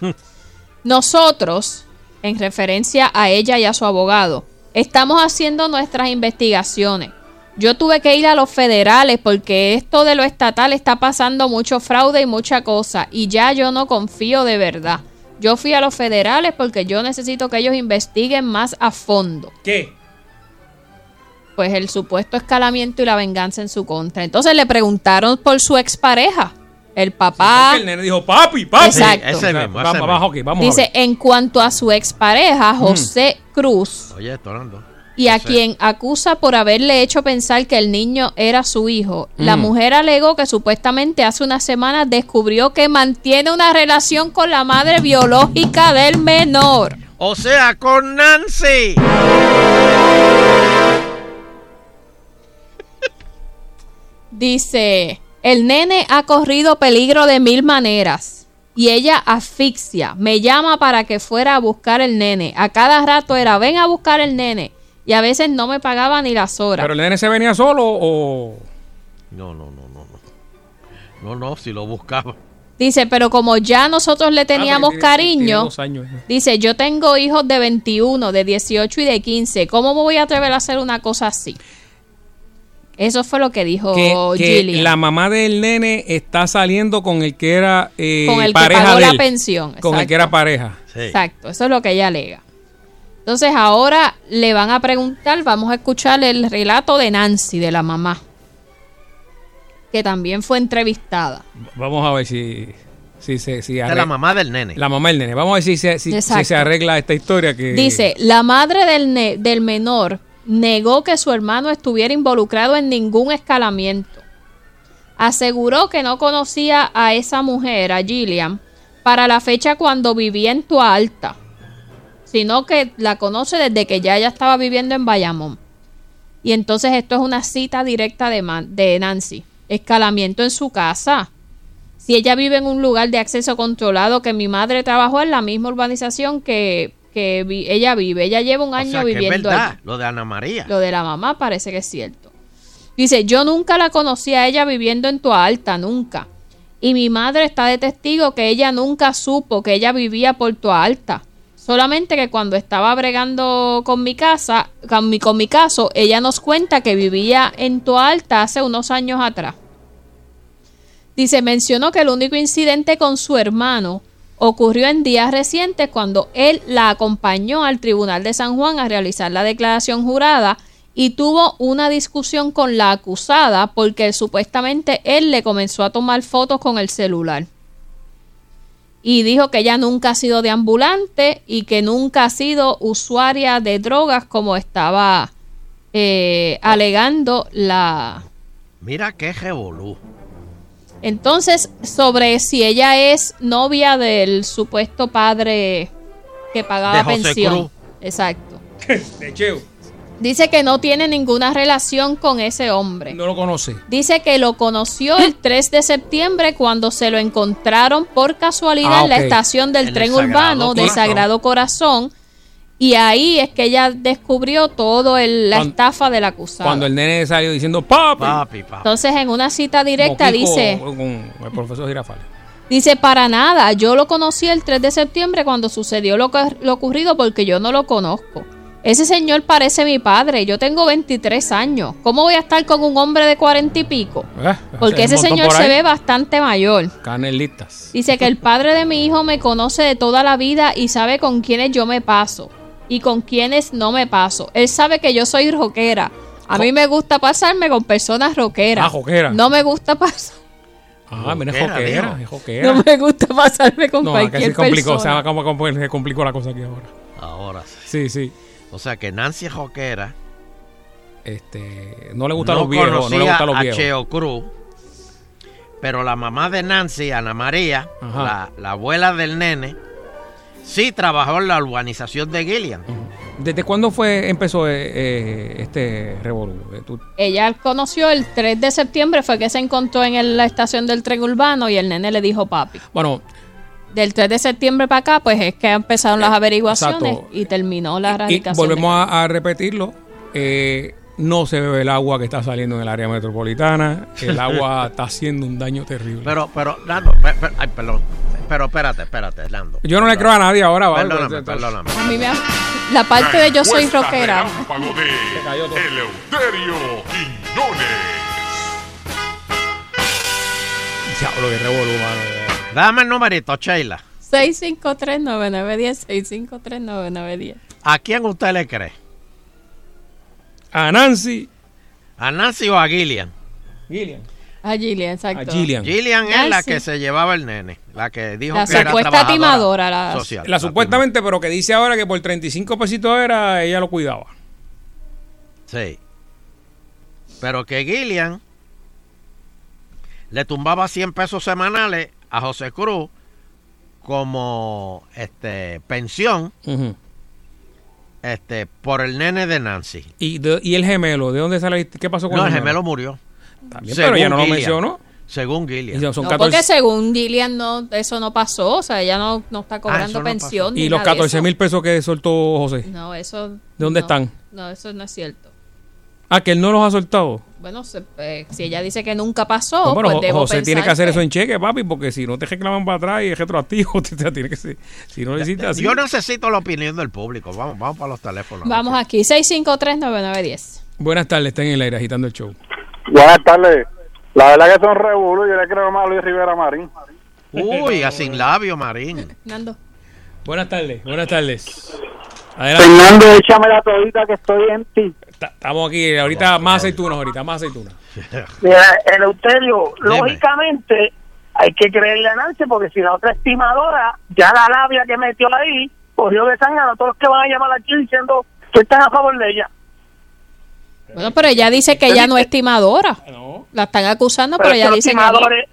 S6: Nosotros, en referencia a ella y a su abogado, estamos haciendo nuestras investigaciones. Yo tuve que ir a los federales porque esto de lo estatal está pasando mucho fraude y mucha cosa y ya yo no confío de verdad. Yo fui a los federales porque yo necesito que ellos investiguen más a fondo.
S3: ¿Qué?
S6: pues el supuesto escalamiento y la venganza en su contra. Entonces le preguntaron por su expareja, el papá.
S3: el nene dijo, papi, papi.
S6: Exacto.
S5: Ese
S3: O sea,
S5: mismo, ese
S3: vamos, vamos, ok, vamos
S6: Dice, en cuanto a su expareja, José Cruz,
S5: Oye, Tornando.
S6: y a
S5: José.
S6: quien acusa por haberle hecho pensar que el niño era su hijo. La
S5: Mm.
S6: mujer alegó que supuestamente hace unas semanas descubrió que mantiene una relación con la madre biológica del menor.
S5: O sea, con Nancy.
S6: Dice, el nene ha corrido peligro de mil maneras y ella asfixia. Me llama para que fuera a buscar el nene. A cada rato era, ven a buscar el nene. Y a veces no me pagaba ni las horas.
S3: ¿Pero el nene se venía solo o...?
S5: No, no, no, no, no. No, no, si lo buscaba.
S6: Dice, pero como ya nosotros le teníamos
S3: Ah, tiene- tiene
S6: cariño,
S3: dos años, ¿no?
S6: dice, yo tengo hijos de 21, de 18 y de 15. ¿Cómo me voy a atrever a hacer una cosa así? Eso fue lo que dijo
S3: que, que la mamá del nene está saliendo con el que era eh,
S6: Con el que
S3: pareja
S6: pagó
S3: de
S6: la pensión,
S3: Con el
S6: exacto.
S3: que era pareja.
S6: Exacto, eso es lo que ella alega. Entonces ahora le van a preguntar, vamos a escuchar el relato de Nancy, de la mamá, que también fue entrevistada.
S3: Vamos a ver si, si, se si
S5: De
S3: arre-
S5: la mamá del nene.
S3: La mamá del nene. Vamos a ver si, se- si, si
S6: Exacto.
S3: se arregla esta historia que...
S6: Dice, la madre del, ne- del menor negó que su hermano estuviera involucrado en ningún escalamiento. Aseguró que no conocía a esa mujer, a Gillian, para la fecha cuando vivía en Tua Alta, sino que la conoce desde que ya ella estaba viviendo en Bayamón. Y entonces esto es una cita directa de, de Nancy. Escalamiento en su casa. Si ella vive en un lugar de acceso controlado, que mi madre trabajó en la misma urbanización que, que vi- ella vive. Ella lleva un
S5: O
S6: año
S5: sea, que es
S6: viviendo
S5: verdad,
S6: allí.
S5: lo de Ana María.
S6: Lo de la mamá parece que es cierto. Dice, yo nunca la conocí a ella viviendo en Tua Alta, nunca. Y mi madre está de testigo que ella nunca supo que ella vivía por Tua Alta. Solamente que cuando estaba bregando con mi casa, con mi, con mi caso, ella nos cuenta que vivía en Tua Alta hace unos años atrás. Dice, mencionó que el único incidente con su hermano ocurrió en días recientes cuando él la acompañó al Tribunal de San Juan a realizar la declaración jurada y tuvo una discusión con la acusada porque supuestamente él le comenzó a tomar fotos con el celular. Y dijo que ella nunca ha sido de ambulante y que nunca ha sido usuaria de drogas como estaba eh, alegando la,
S5: Mira qué revolú.
S6: Entonces, sobre si ella es novia del supuesto padre que pagaba
S5: De José
S6: pensión.
S5: Cruz.
S6: Exacto.
S3: De Cheo.
S6: Dice que no tiene ninguna relación con ese hombre.
S3: No lo conoce.
S6: Dice que lo conoció el 3 de septiembre cuando se lo encontraron por casualidad
S3: Ah,
S6: en la estación del
S3: En el
S6: tren urbano de. Sagrado Corazón. Y ahí es que ella descubrió todo el- la
S3: Cuando-
S6: estafa del acusado.
S3: Cuando el nene salió diciendo papi.
S5: Papi, papi.
S6: Entonces, en una cita directa dice...
S3: Con el profesor Girafales.
S6: Dice, para nada, yo lo conocí el 3 de septiembre cuando sucedió lo, que- lo ocurrido porque yo no lo conozco. Ese señor parece mi padre, yo tengo 23 años. ¿Cómo voy a estar con un hombre de 40 y pico?
S3: Eh,
S6: Porque ese señor
S3: por
S6: se ve bastante mayor.
S3: Canelitas.
S6: Dice que el padre de mi hijo me conoce de toda la vida y sabe con quiénes yo me paso y con quiénes no me paso. Él sabe que yo soy rockera. A mí me gusta pasarme con personas rockeras.
S3: Ah, rockera.
S6: No me gusta pasar.
S3: Ah, mira, es
S5: dijo.
S3: es joquera.
S6: No me gusta pasarme con
S3: No, que
S6: cualquier
S3: se complicó,
S6: persona.
S3: como se complicó la cosa aquí ahora.
S5: Ahora sí.
S3: Sí, sí.
S5: O sea que Nancy Joquera
S3: Este, no le gustan
S5: no
S3: los viejos, no le
S5: conocía
S3: gustan los
S5: a
S3: viejos.
S5: Cheo Cruz, pero la mamá de Nancy, Ana María, la abuela del nene, sí trabajó en la urbanización de Gillian.
S3: ¿Desde cuándo fue empezó eh, eh, este revolú? Eh,
S6: Ella conoció el 3 de septiembre, fue que se encontró en el- la estación del tren urbano y el nene le dijo papi.
S3: bueno,
S6: Del 3 de septiembre para acá, pues es que empezaron las
S3: Eh,
S6: averiguaciones
S3: exacto.
S6: y terminó la
S3: y
S6: erradicación.
S3: volvemos a, a repetirlo. eh, no se bebe el agua que está saliendo en el área metropolitana. El agua está haciendo un daño terrible.
S5: Pero, pero, Nando, pe- pe- ay, perdón. Pero espérate, espérate, Nando.
S3: Yo no le creo a nadie ahora. ¿vale?
S5: Perdóname,
S3: Entonces,
S5: perdóname.
S6: A mí me ha- la parte de yo soy rockera.
S17: de Eleuterio Quiñones.
S3: Diablo, que revolú, mano.
S5: Dame el numerito, Sheila.
S6: 653-9910, 653-9910.
S5: ¿A quién usted le cree?
S3: A Nancy.
S5: ¿A Nancy o a Gillian?
S3: Gillian.
S6: A Gillian, exacto.
S5: Gillian. Gillian es la que se llevaba el nene. La que dijo
S6: La
S5: que era
S6: supuesta
S5: trabajadora
S6: timadora, la-
S5: social.
S3: La supuestamente, pero que dice ahora que por 35 pesitos era, ella lo cuidaba.
S5: Sí. Pero que Gillian le tumbaba 100 pesos semanales a José Cruz como este pensión este por el nene de Nancy.
S3: ¿Y, de- y el gemelo? ¿De dónde sale? ¿Qué pasó con
S5: No,
S3: el
S5: el
S3: gemelo?
S5: gemelo murió.
S3: También, pero ella no lo mencionó.
S5: Según Gillian.
S3: Son
S6: No,
S3: 14
S6: porque según Gillian no, eso no pasó, o sea, ella no, no está cobrando
S5: Ah, no
S6: pensión. ni
S3: Y los
S6: nada de
S3: 14
S6: eso.
S3: mil pesos que soltó José.
S6: No, eso.
S3: ¿De dónde
S6: no,
S3: están?
S6: No, eso no es cierto.
S3: Ah, que él no los ha soltado.
S6: Bueno, se- eh, si ella dice que nunca pasó,
S3: No, pero
S6: pues
S3: Jo-
S6: debo
S3: José tiene que hacer eso en cheque, papi, porque si no te reclaman para atrás y es retroactivo, te, te tiene que ser- si no así.
S5: Yo necesito la opinión del público. Vamos, vamos para los teléfonos.
S6: Vamos aquí, 6539910.
S3: Buenas tardes, está en el aire agitando el show.
S9: Buenas tardes. La verdad que son revulos, yo le creo más a Luis Rivera Marín.
S5: Uy, a sin labio, Marín.
S6: Nando.
S3: Buenas tardes, buenas tardes. Adelante.
S9: Fernando, échame la todita que estoy en ti.
S3: Ta- Estamos aquí, ahorita más aceitunas, ahorita más aceitunas.
S22: Mira, Eleuterio, lógicamente hay que creerle a Nancy porque si la otra estimadora, ya la labia que metió ahí, cogió de sangre a todos los que van a llamar aquí diciendo que están a favor de ella.
S6: Bueno, pero ella dice que ella no es timadora. La están acusando, pero, ella dice que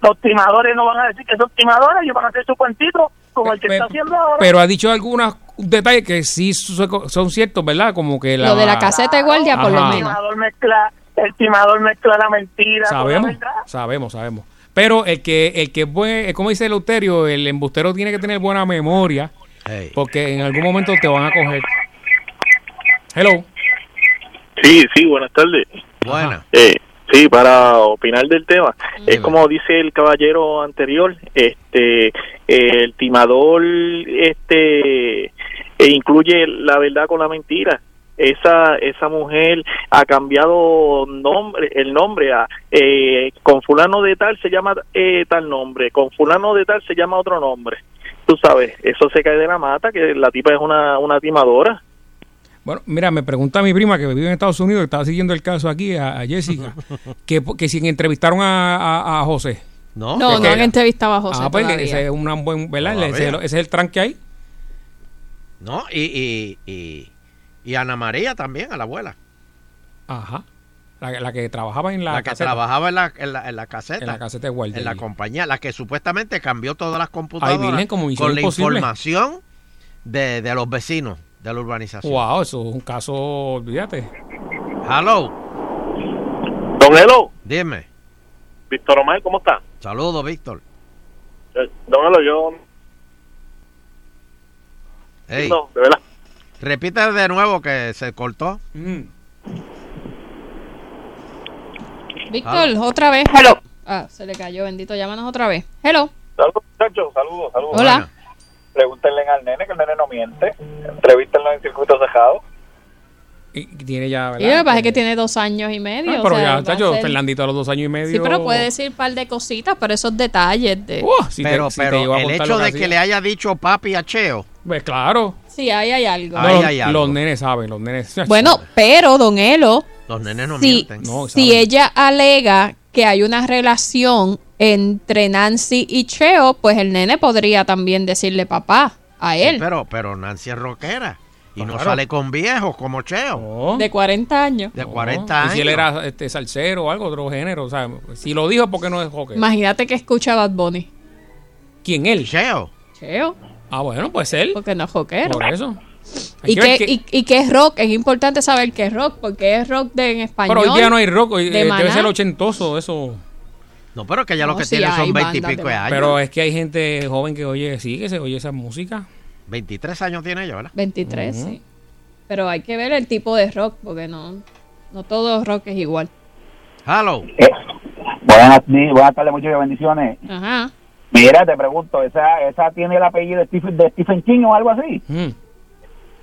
S22: los timadores no van a decir que son timadores, ellos van a hacer su cuentito como el que está haciendo ahora.
S3: Pero ha dicho algunos detalles que sí su- son ciertos, ¿verdad? Como que la...
S6: lo de la caseta de guardia, por lo
S3: Ajá.
S22: el
S6: menos.
S22: timador mezcla, el timador mezcla la mentira con la
S3: Sabemos,
S22: verdad.
S3: sabemos, sabemos. Pero el que, el que es buen, como dice el Euterio, el embustero tiene que tener buena memoria, porque en algún momento te van a coger. Hello.
S23: Sí, sí, buenas tardes.
S5: Buenas.
S23: Eh, sí, para opinar del tema. Es como dice el caballero anterior, este, eh, el timador, este, eh, incluye la verdad con la mentira. Esa esa mujer ha cambiado nombre el nombre a eh, con fulano de tal se llama eh, tal nombre con fulano de tal se llama otro nombre tú sabes eso se cae de la mata que la tipa es una una timadora
S3: Bueno, mira, me pregunta mi prima que vive en Estados Unidos, que estaba siguiendo el caso aquí, a, a Jessica, que, que si entrevistaron a, a- a José.
S5: No,
S6: No, no han entrevistado a José
S3: Ah, pues
S6: todavía.
S3: ese es una buen, ¿verdad? Ese, ese es el tranque ahí.
S5: ¿No? Y, y, y, y Ana María también, a la abuela.
S3: Ajá. La, la que trabajaba en la,
S5: La, que
S3: caseta.
S5: trabajaba en la, en la, en la caseta.
S3: En la caseta de guardia.
S5: En la compañía, la que supuestamente cambió todas las
S3: Ay,
S5: computadoras
S3: Virgen, como
S5: con la
S3: imposible.
S5: información de, de los vecinos de la urbanización.
S3: Wow, eso es un caso, olvídate.
S5: Hello.
S23: Don Elo,
S5: Dime.
S23: Víctor Omar, ¿cómo está?
S5: Saludos, Víctor.
S23: Eh, Don Elo, yo
S5: Ey,
S23: no, de verdad.
S5: repite de nuevo que se cortó.
S6: Víctor, otra vez. Ah, se le cayó, bendito, llámanos otra vez. Hello.
S24: Saludos, muchachos, saludos, saludos.
S6: Hola.
S24: Pregúntenle al nene, que el nene no miente. Entrevístenlo en circuito cejado.
S3: Y tiene ya,
S6: Y lo que pasa es que tiene dos años y medio.
S3: Ah,
S6: o
S3: pero
S6: sea,
S3: ya,
S6: va a
S3: chacho,
S6: ser-
S3: Fernandito a los dos años y medio.
S6: Sí, pero puede decir un par de cositas, pero esos detalles de...
S3: si te-
S5: pero
S3: si te
S5: pero el hecho
S3: que
S5: de que le haya dicho papi a Cheo.
S3: Pues claro.
S6: Sí, ahí hay algo.
S3: No,
S5: Ahí
S3: los,
S5: hay algo.
S3: los nenes saben, los nenes.
S6: Bueno, pero, don Elo,
S5: Los nenes no
S6: si,
S5: mienten.
S6: si ella alega que hay una relación entre Nancy y Cheo, pues el nene podría también decirle papá a
S5: Sí,
S6: él.
S5: pero, pero Nancy es rockera. Y no
S3: Claro.
S5: sale con viejos como Cheo.
S6: De 40 años.
S5: De 40
S3: Y
S5: años.
S3: si él era este, salsero o algo, otro género. O sea, si lo dijo, porque no es hockey?
S6: Imagínate que escucha Bad Bunny.
S3: ¿Quién él?
S5: Cheo.
S6: Cheo.
S3: Ah, bueno, pues él.
S6: Porque no es rockero.
S3: Por eso. Hay
S6: Y
S3: que
S6: y, y que es rock, es importante saber que es rock, porque es rock de, en español.
S3: Pero hoy día no hay rock, hoy,
S6: de
S3: eh, debe ser ochentoso eso.
S5: No, pero que ya lo
S6: No,
S5: que
S6: sí
S5: tiene son 20 y
S6: bandas
S5: pico
S6: de
S5: años.
S3: Pero es que hay gente joven que oye, sí, que se oye esa música.
S5: 23 años tiene ella, ¿verdad?
S6: 23,
S3: Ujú.
S6: sí. Pero hay que ver el tipo de rock, porque no, no todo rock es igual.
S5: Hello.
S24: Buenas, di- buenas tardes, muchas bendiciones.
S6: Ajá.
S24: Mira, te pregunto, ¿esa, esa tiene el apellido de Stephen, de Stephen King o algo así?
S3: Mm.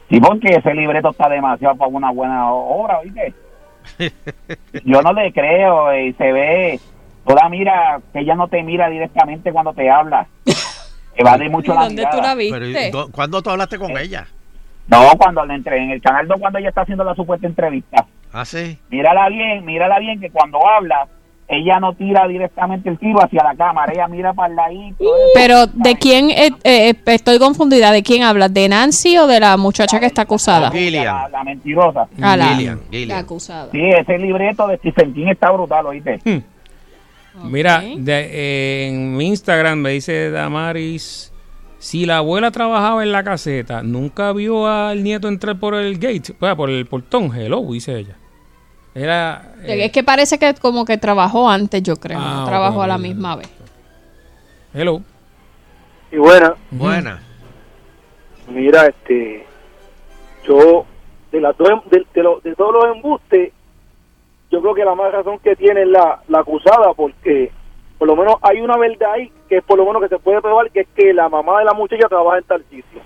S24: Sí, porque ese libreto está demasiado para una buena obra, ¿oíste? Yo no le creo y se ve, toda mira, que ella no te mira directamente cuando te habla. Evade mucho
S6: ¿Y
S24: la
S6: dónde tú
S24: mirada.
S6: la viste?
S5: Pero, ¿y do- ¿Cuándo tú hablaste con ella?
S24: No, cuando le entré en el canal 2 cuando ella está haciendo la supuesta entrevista.
S5: ¿Ah, sí?
S24: Mírala bien, mírala bien que cuando habla, ella no tira directamente el tiro hacia la cámara, ella mira para el ladito.
S6: Pero, ¿de quién? eh, eh, estoy confundida. ¿De quién hablas? ¿De Nancy o de la muchacha que está acusada?
S24: La, la mentirosa.
S6: Ah, la,
S5: Gillian,
S6: la acusada.
S24: Sí, ese libreto de Stephen King está brutal, ¿oíste?
S3: Mira, de- en mi Instagram me dice Damaris, si la abuela trabajaba en la caseta, nunca vio al nieto entrar por el gate, o sea, por el portón, hello, dice ella. Era... eh,
S6: Es que parece que como que trabajó antes, yo creo.
S3: Ah,
S6: no trabajó a la misma vez.
S3: hello.
S25: Y buena.
S5: Buena.
S25: Mira, este, yo de las dos, de, de lo- de todos los embustes, yo creo que la más razón que tiene es la, la acusada, porque por lo menos hay una verdad ahí que por lo menos que se puede probar, que es que la mamá de la muchacha trabaja en tal sitio.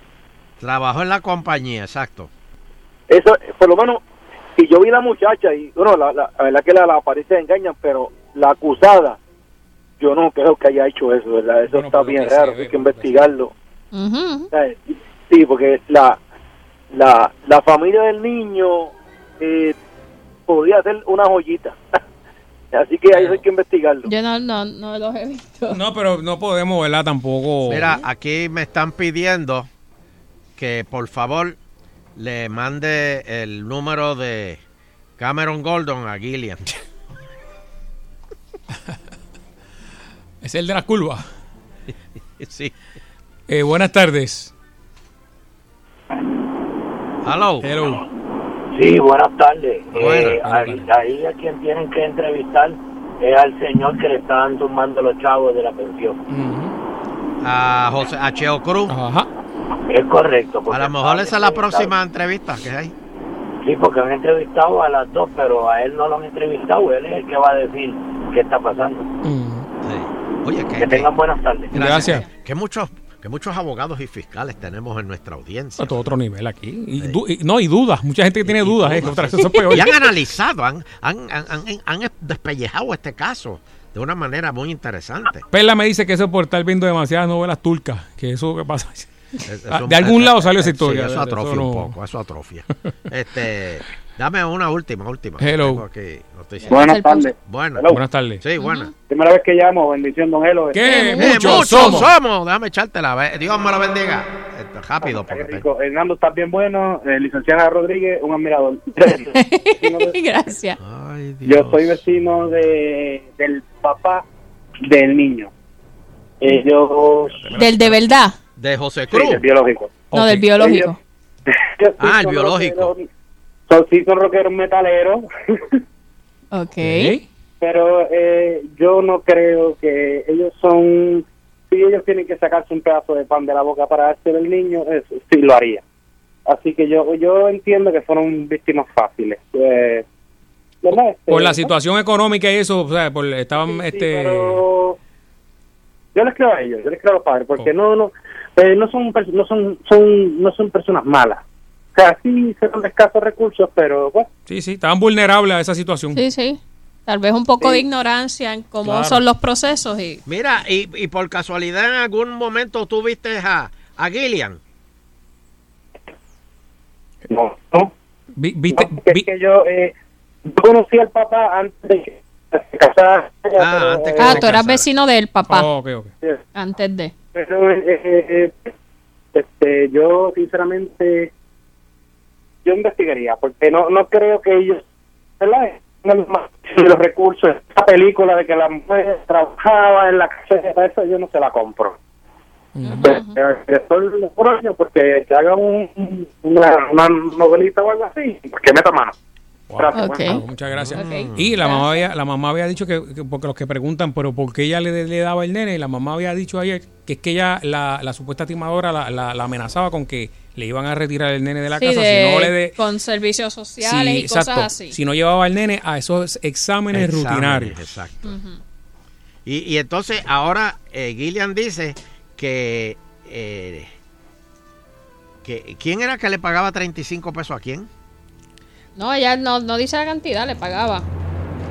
S5: Trabajó en la compañía, exacto.
S25: Eso, por lo menos, y yo vi la muchacha y, bueno, la, la, la verdad que la, la apariencia engañan, pero la acusada, yo no creo que haya hecho eso, ¿verdad? Eso está bien raro, hay que investigarlo. Sí, porque la, la, la familia del niño eh, podría ser una joyita. Así que ahí hay que investigarlo.
S6: Yo no, no, no los he visto.
S3: No, pero no podemos, ¿verdad? Tampoco...
S5: Mira, aquí me están pidiendo que por favor le mande el número de Cameron Gordon a Gillian.
S3: Es el de las curvas.
S5: sí.
S3: Eh, buenas tardes.
S5: Hello.
S3: Hello.
S26: Sí, buenas tardes.
S5: Buenas,
S26: Eh, ahí, ahí a quien tienen que entrevistar es al señor que le estaban tomando los chavos de la pensión.
S5: A José a Cheo Cruz.
S3: Ajá.
S26: Es correcto.
S5: A lo mejor esa es la próxima entrevista que hay.
S26: Sí, porque han entrevistado a las dos, pero a él no lo han entrevistado. Él es el que va a decir qué está pasando.
S5: Oye, que,
S26: Que tengan buenas tardes.
S3: Gracias.
S5: Que muchos, que muchos abogados y fiscales tenemos en nuestra audiencia.
S3: A todo otro nivel aquí. Y du- y- no, y dudas. Mucha gente que tiene dudas. eh, peor.
S5: Y han analizado, han, han, han, han- han despellejado este caso de una manera muy interesante.
S3: Perla me dice que eso es por estar viendo demasiadas novelas turcas. Que eso que pasa. Ah,
S5: eso-
S3: de algún
S5: eh,
S3: lado
S5: eh,
S3: salió esa
S5: sí,
S3: historia.
S5: eso atrofia
S3: eso
S5: un poco, eso atrofia. este, dame una última, última.
S3: Hello.
S5: Tengo aquí noticias.
S27: Buenas tardes.
S5: Buenas.
S27: Hello.
S3: Buenas tardes.
S5: Sí, buenas.
S27: Primera vez que llamo, bendición, don Elo.
S5: ¿Qué? muchos, somos. Déjame echártela. Dios me lo bendiga. Esto, rápido, porque
S27: Rico. Hernando, estás bien bueno. Eh, licenciada Rodríguez, un admirador.
S6: Gracias.
S27: Yo soy vecino de, del papá del niño. Ellos.
S6: Del de verdad.
S5: De José
S27: Sí,
S5: Cruz.
S27: del biológico.
S6: No, del biológico.
S27: Ellos sí
S5: Ah, el
S27: son
S5: biológico.
S27: rockeros- Son, sí, son rockeros metaleros.
S6: Ok.
S27: Pero eh, yo no creo que ellos son. Si ellos tienen que sacarse un pedazo de pan de la boca para hacer el niño, eso sí lo haría. Así que yo yo entiendo que fueron víctimas fáciles. Eh, ¿verdad? Este,
S3: Por la situación económica y eso, o sea, por, estaban, este...
S27: pero yo les creo a ellos, yo les creo a los padres, porque no no eh, no son no son son no son personas malas. O sea, sí son de escasos recursos, pero bueno,
S3: Sí, sí, estaban vulnerables a esa situación.
S6: Sí, sí. Tal vez un poco de ignorancia en cómo
S5: Claro.
S6: son los procesos y
S5: Mira, y, y por casualidad en algún momento tú viste a, a Gillian.
S27: no, no.
S3: Vi- ¿Viste?
S27: No, es que yo, eh, yo conocí al papá antes de que
S5: Ah, antes
S6: Ah, tú eras vecino del papá.
S3: Oh.
S6: Antes de.
S27: Pero eh, eh, eh, este, yo sinceramente yo investigaría porque no no creo que ellos ¿verdad? tengan más de los recursos esa película de que la mujer trabajaba en la casa eso yo no se la compro Pero, eh, estoy de acuerdo porque que haga un, una, una novelita o algo así que meta mano Tardes.
S3: Muchas gracias. Y la mamá había, la mamá había dicho que, que- porque los que preguntan, pero ¿por qué ella le, le daba el nene? Y la mamá había dicho ayer que es que ella, la, la supuesta timadora, la, la- la amenazaba con que le iban a retirar el nene de la
S6: Sí,
S3: casa
S6: de-
S3: si no le de,
S6: con servicios sociales
S3: si-
S6: y cosas
S3: exacto,
S6: así.
S3: si no llevaba al nene a esos exámenes,
S5: Exámenes,
S3: rutinarios.
S5: Exacto. Y, y entonces ahora eh, Gillian dice que, eh, que... ¿Quién era que le pagaba 35 pesos a quién?
S6: No, ella no, no dice la cantidad, le pagaba.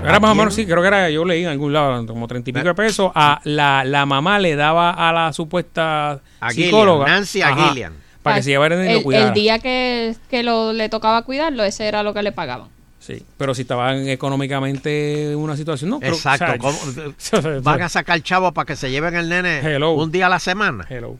S3: Era más o menos, sí, creo que era, yo leí en algún lado, como treinta y pico de pesos. A la, la mamá le daba a la supuesta
S5: A
S3: psicóloga.
S5: Gillian, Nancy a
S3: Ajá,
S5: Gillian.
S3: Para que se llevara el nene y lo
S6: el,
S3: cuidara.
S6: el día que, que lo, le tocaba cuidarlo, ese era lo que le pagaban.
S3: Sí, pero si estaban económicamente en una situación, no. pero,
S5: Exacto.
S3: o sea,
S5: ¿cómo- van a sacar chavos para que se lleven el nene un día a la semana.
S3: Hello.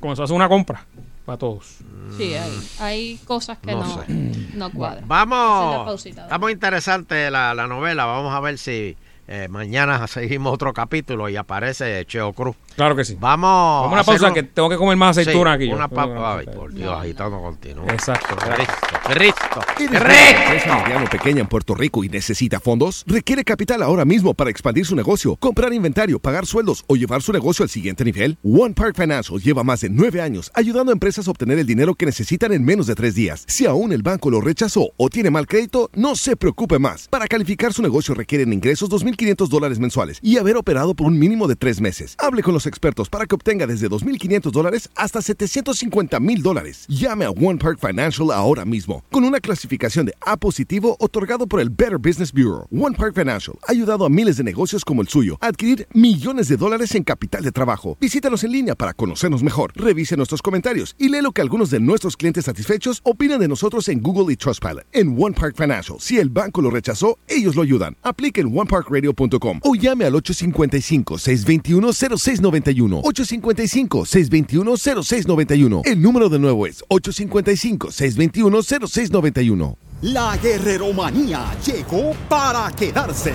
S3: Como se hace una compra para todos.
S6: Sí, hay, hay cosas que
S5: No
S6: no,
S5: sé.
S6: no cuadran. La
S5: Vamos.
S6: pausita.
S5: Está muy interesante la, la novela. Vamos a ver si eh, mañana seguimos otro capítulo y aparece Cheo Cruz.
S3: Claro que sí.
S5: Vamos.
S3: Vamos a una pausa
S5: un-
S3: que tengo que comer más aceituna
S5: Sí,
S3: aquí.
S5: Una pausa. Ay, por Dios, agitando continuo.
S3: Exacto.
S5: Cristo, Cristo.
S28: ¿Eres una empresa mediana o pequeña en Puerto Rico y necesita fondos? ¿Requiere capital ahora mismo para expandir su negocio, comprar inventario, pagar sueldos o llevar su negocio al siguiente nivel? One Park Financial lleva más de nueve años ayudando a empresas a obtener el dinero que necesitan en menos de tres días. Si aún el banco lo rechazó o tiene mal crédito, no se preocupe más. Para calificar su negocio requieren ingresos 2.500 dólares mensuales y haber operado por un mínimo de tres meses. Hable con los expertos para que obtenga desde 2.500 dólares hasta 750.000 dólares. Llame a One Park Financial ahora mismo con una clasificación de A positivo otorgado por el Better Business Bureau. One Park Financial ha ayudado a miles de negocios como el suyo a adquirir millones de dólares en capital de trabajo. Visítanos en línea para conocernos mejor. Revise nuestros comentarios y lee lo que algunos de nuestros clientes satisfechos opinan de nosotros en Google y Trustpilot. En One Park Financial, si el banco lo rechazó, ellos lo ayudan. Aplique en oneparkradio.com o llame al 855-621-0691. 855-621-0691. El número de nuevo es 855-621-0691.
S29: La guerreromanía llegó para quedarse.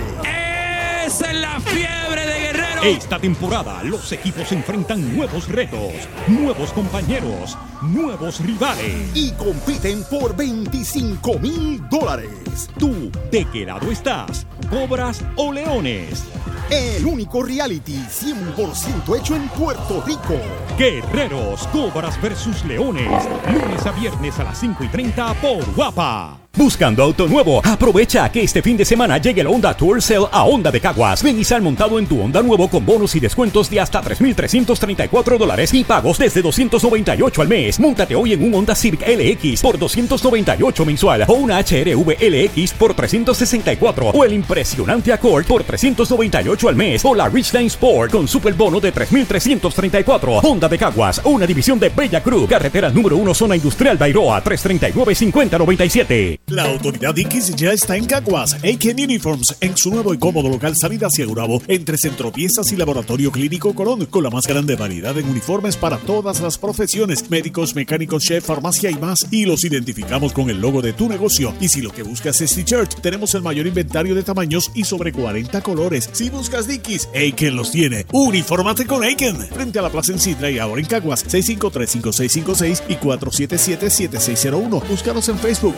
S30: Esa es la fiebre de Guerrero.
S17: Esta temporada los equipos enfrentan nuevos retos, nuevos compañeros, nuevos rivales.
S29: Y compiten por 25 mil dólares.
S17: ¿Tú de qué lado estás? ¿Cobras o leones?
S29: El único reality 100% hecho en Puerto Rico.
S17: Guerreros, Cobras versus Leones. Lunes a viernes a las 5 y 30 por Guapa.
S14: Buscando auto nuevo, aprovecha que este fin de semana llegue el Honda Tour Sale a Honda de Caguas. Ven y sal montado en tu Honda nuevo con bonos y descuentos de hasta 3.334 dólares y pagos desde 298 al mes. Móntate hoy en un Honda Civic LX por 298 mensual o una HRV LX por 364 o el impresionante Accord por 398 al mes o la Ridgeline Sport con super bono de 3.334. Honda de Caguas, una división de Bella Cruz, carretera número 1 zona industrial Bairoa 339-5097.
S31: La autoridad X ya está en Caguas. Aiken Uniforms en su nuevo y cómodo local salida hacia Gurabo entre Centro Piezas y Laboratorio Clínico Colón con la más grande variedad en uniformes para todas las profesiones, médicos, mecánicos, chef, farmacia y más. Y los identificamos con el logo de tu negocio. Y si lo que buscas es t-shirt, tenemos el mayor inventario de tamaños y sobre 40 colores. Si buscas Dickies, Aiken los tiene. Unifórmate con Aiken. Frente a la Plaza en Sidra y ahora en Caguas, 653-5656 y 477-7601. Búscanos en Facebook.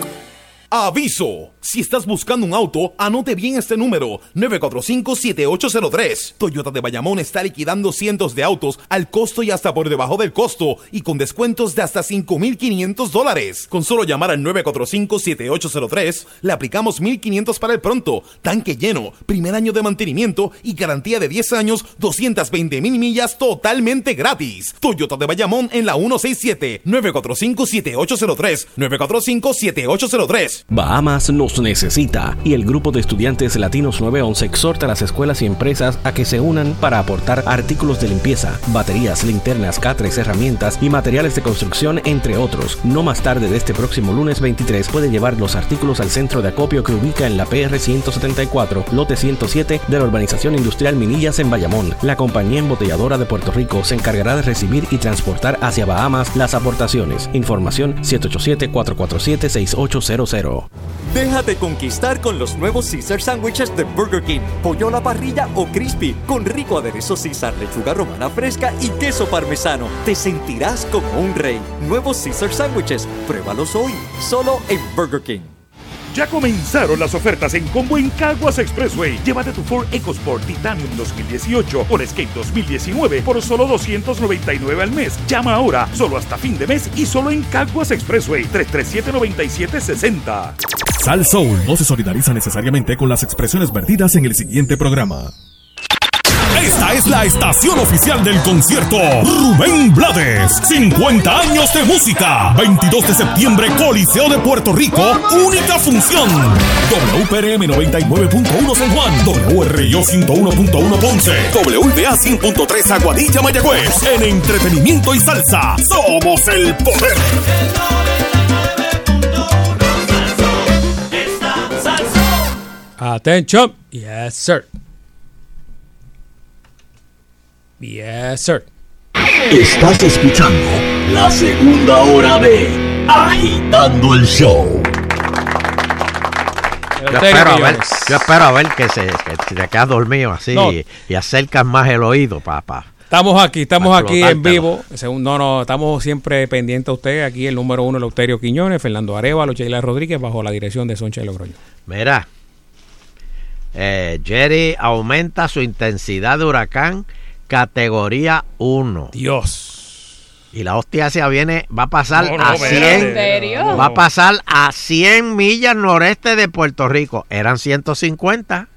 S32: ¡Aviso! Si estás buscando un auto, anote bien este número, 945-7803. Toyota de Bayamón está liquidando cientos de autos al costo y hasta por debajo del costo y con descuentos de hasta 5.500 dólares. Con solo llamar al 945-7803, le aplicamos 1.500 para el pronto, tanque lleno, primer año de mantenimiento y garantía de 10 años, 220 mil millas totalmente gratis. Toyota de Bayamón en la 167, 945-7803, 945-7803.
S18: Bahamas nos necesita y el grupo de estudiantes latinos 911 exhorta a las escuelas y empresas a que se unan para aportar artículos de limpieza, baterías, linternas, catres, herramientas y materiales de construcción, entre otros. No más tarde de este próximo lunes 23 puede llevar los artículos al centro de acopio que ubica en la PR 174, lote 107 de la urbanización industrial Minillas en Bayamón. La compañía embotelladora de Puerto Rico se encargará de recibir y transportar hacia Bahamas las aportaciones. Información 787-447-6800.
S15: Déjate conquistar con los nuevos Caesar Sandwiches de Burger King. Pollo a la parrilla o crispy, con rico aderezo Caesar, lechuga romana fresca y queso parmesano. Te sentirás como un rey. Nuevos Caesar Sandwiches. Pruébalos hoy, solo en Burger King.
S17: Ya comenzaron las ofertas en combo en Caguas Expressway. Llévate tu Ford EcoSport Titanium 2018 o Escape 2019 por solo 299 al mes. Llama ahora, solo hasta fin de mes y solo en Caguas Expressway 337-9760.
S1: Sal Soul no se solidariza necesariamente con las expresiones vertidas en el siguiente programa. Es la estación oficial del concierto Rubén Blades. 50 años de música. 22 de septiembre, Coliseo de Puerto Rico. Única función. WPRM 99.1 San Juan. WRIO 101.1 Ponce. WBA 100.3 Aguadilla Mayagüez. En entretenimiento y salsa. Somos el poder.
S3: Attention. Yes, sir. Yes, sir.
S33: Estás escuchando la segunda hora de Agitando el Show.
S5: Yo espero, a ver, yo espero a ver que, se, que te quedas dormido así
S3: No.
S5: y, y acercas más el oído, papá.
S3: Estamos aquí, estamos aquí en vivo. No, no, estamos siempre pendientes a usted. Aquí el número uno, Eleuterio Quiñones, Fernando Arevalo, Sheila Rodríguez, bajo la dirección de Soncha Logroño.
S5: Mira, eh, Jerry aumenta su intensidad de huracán categoría 1.
S3: Dios.
S5: Y la hostia se viene, va a pasar
S6: No, no,
S5: a
S6: espérate.
S5: 100.
S6: ¿En serio?
S5: Va a pasar a 100 millas noreste de Puerto Rico. Eran 150.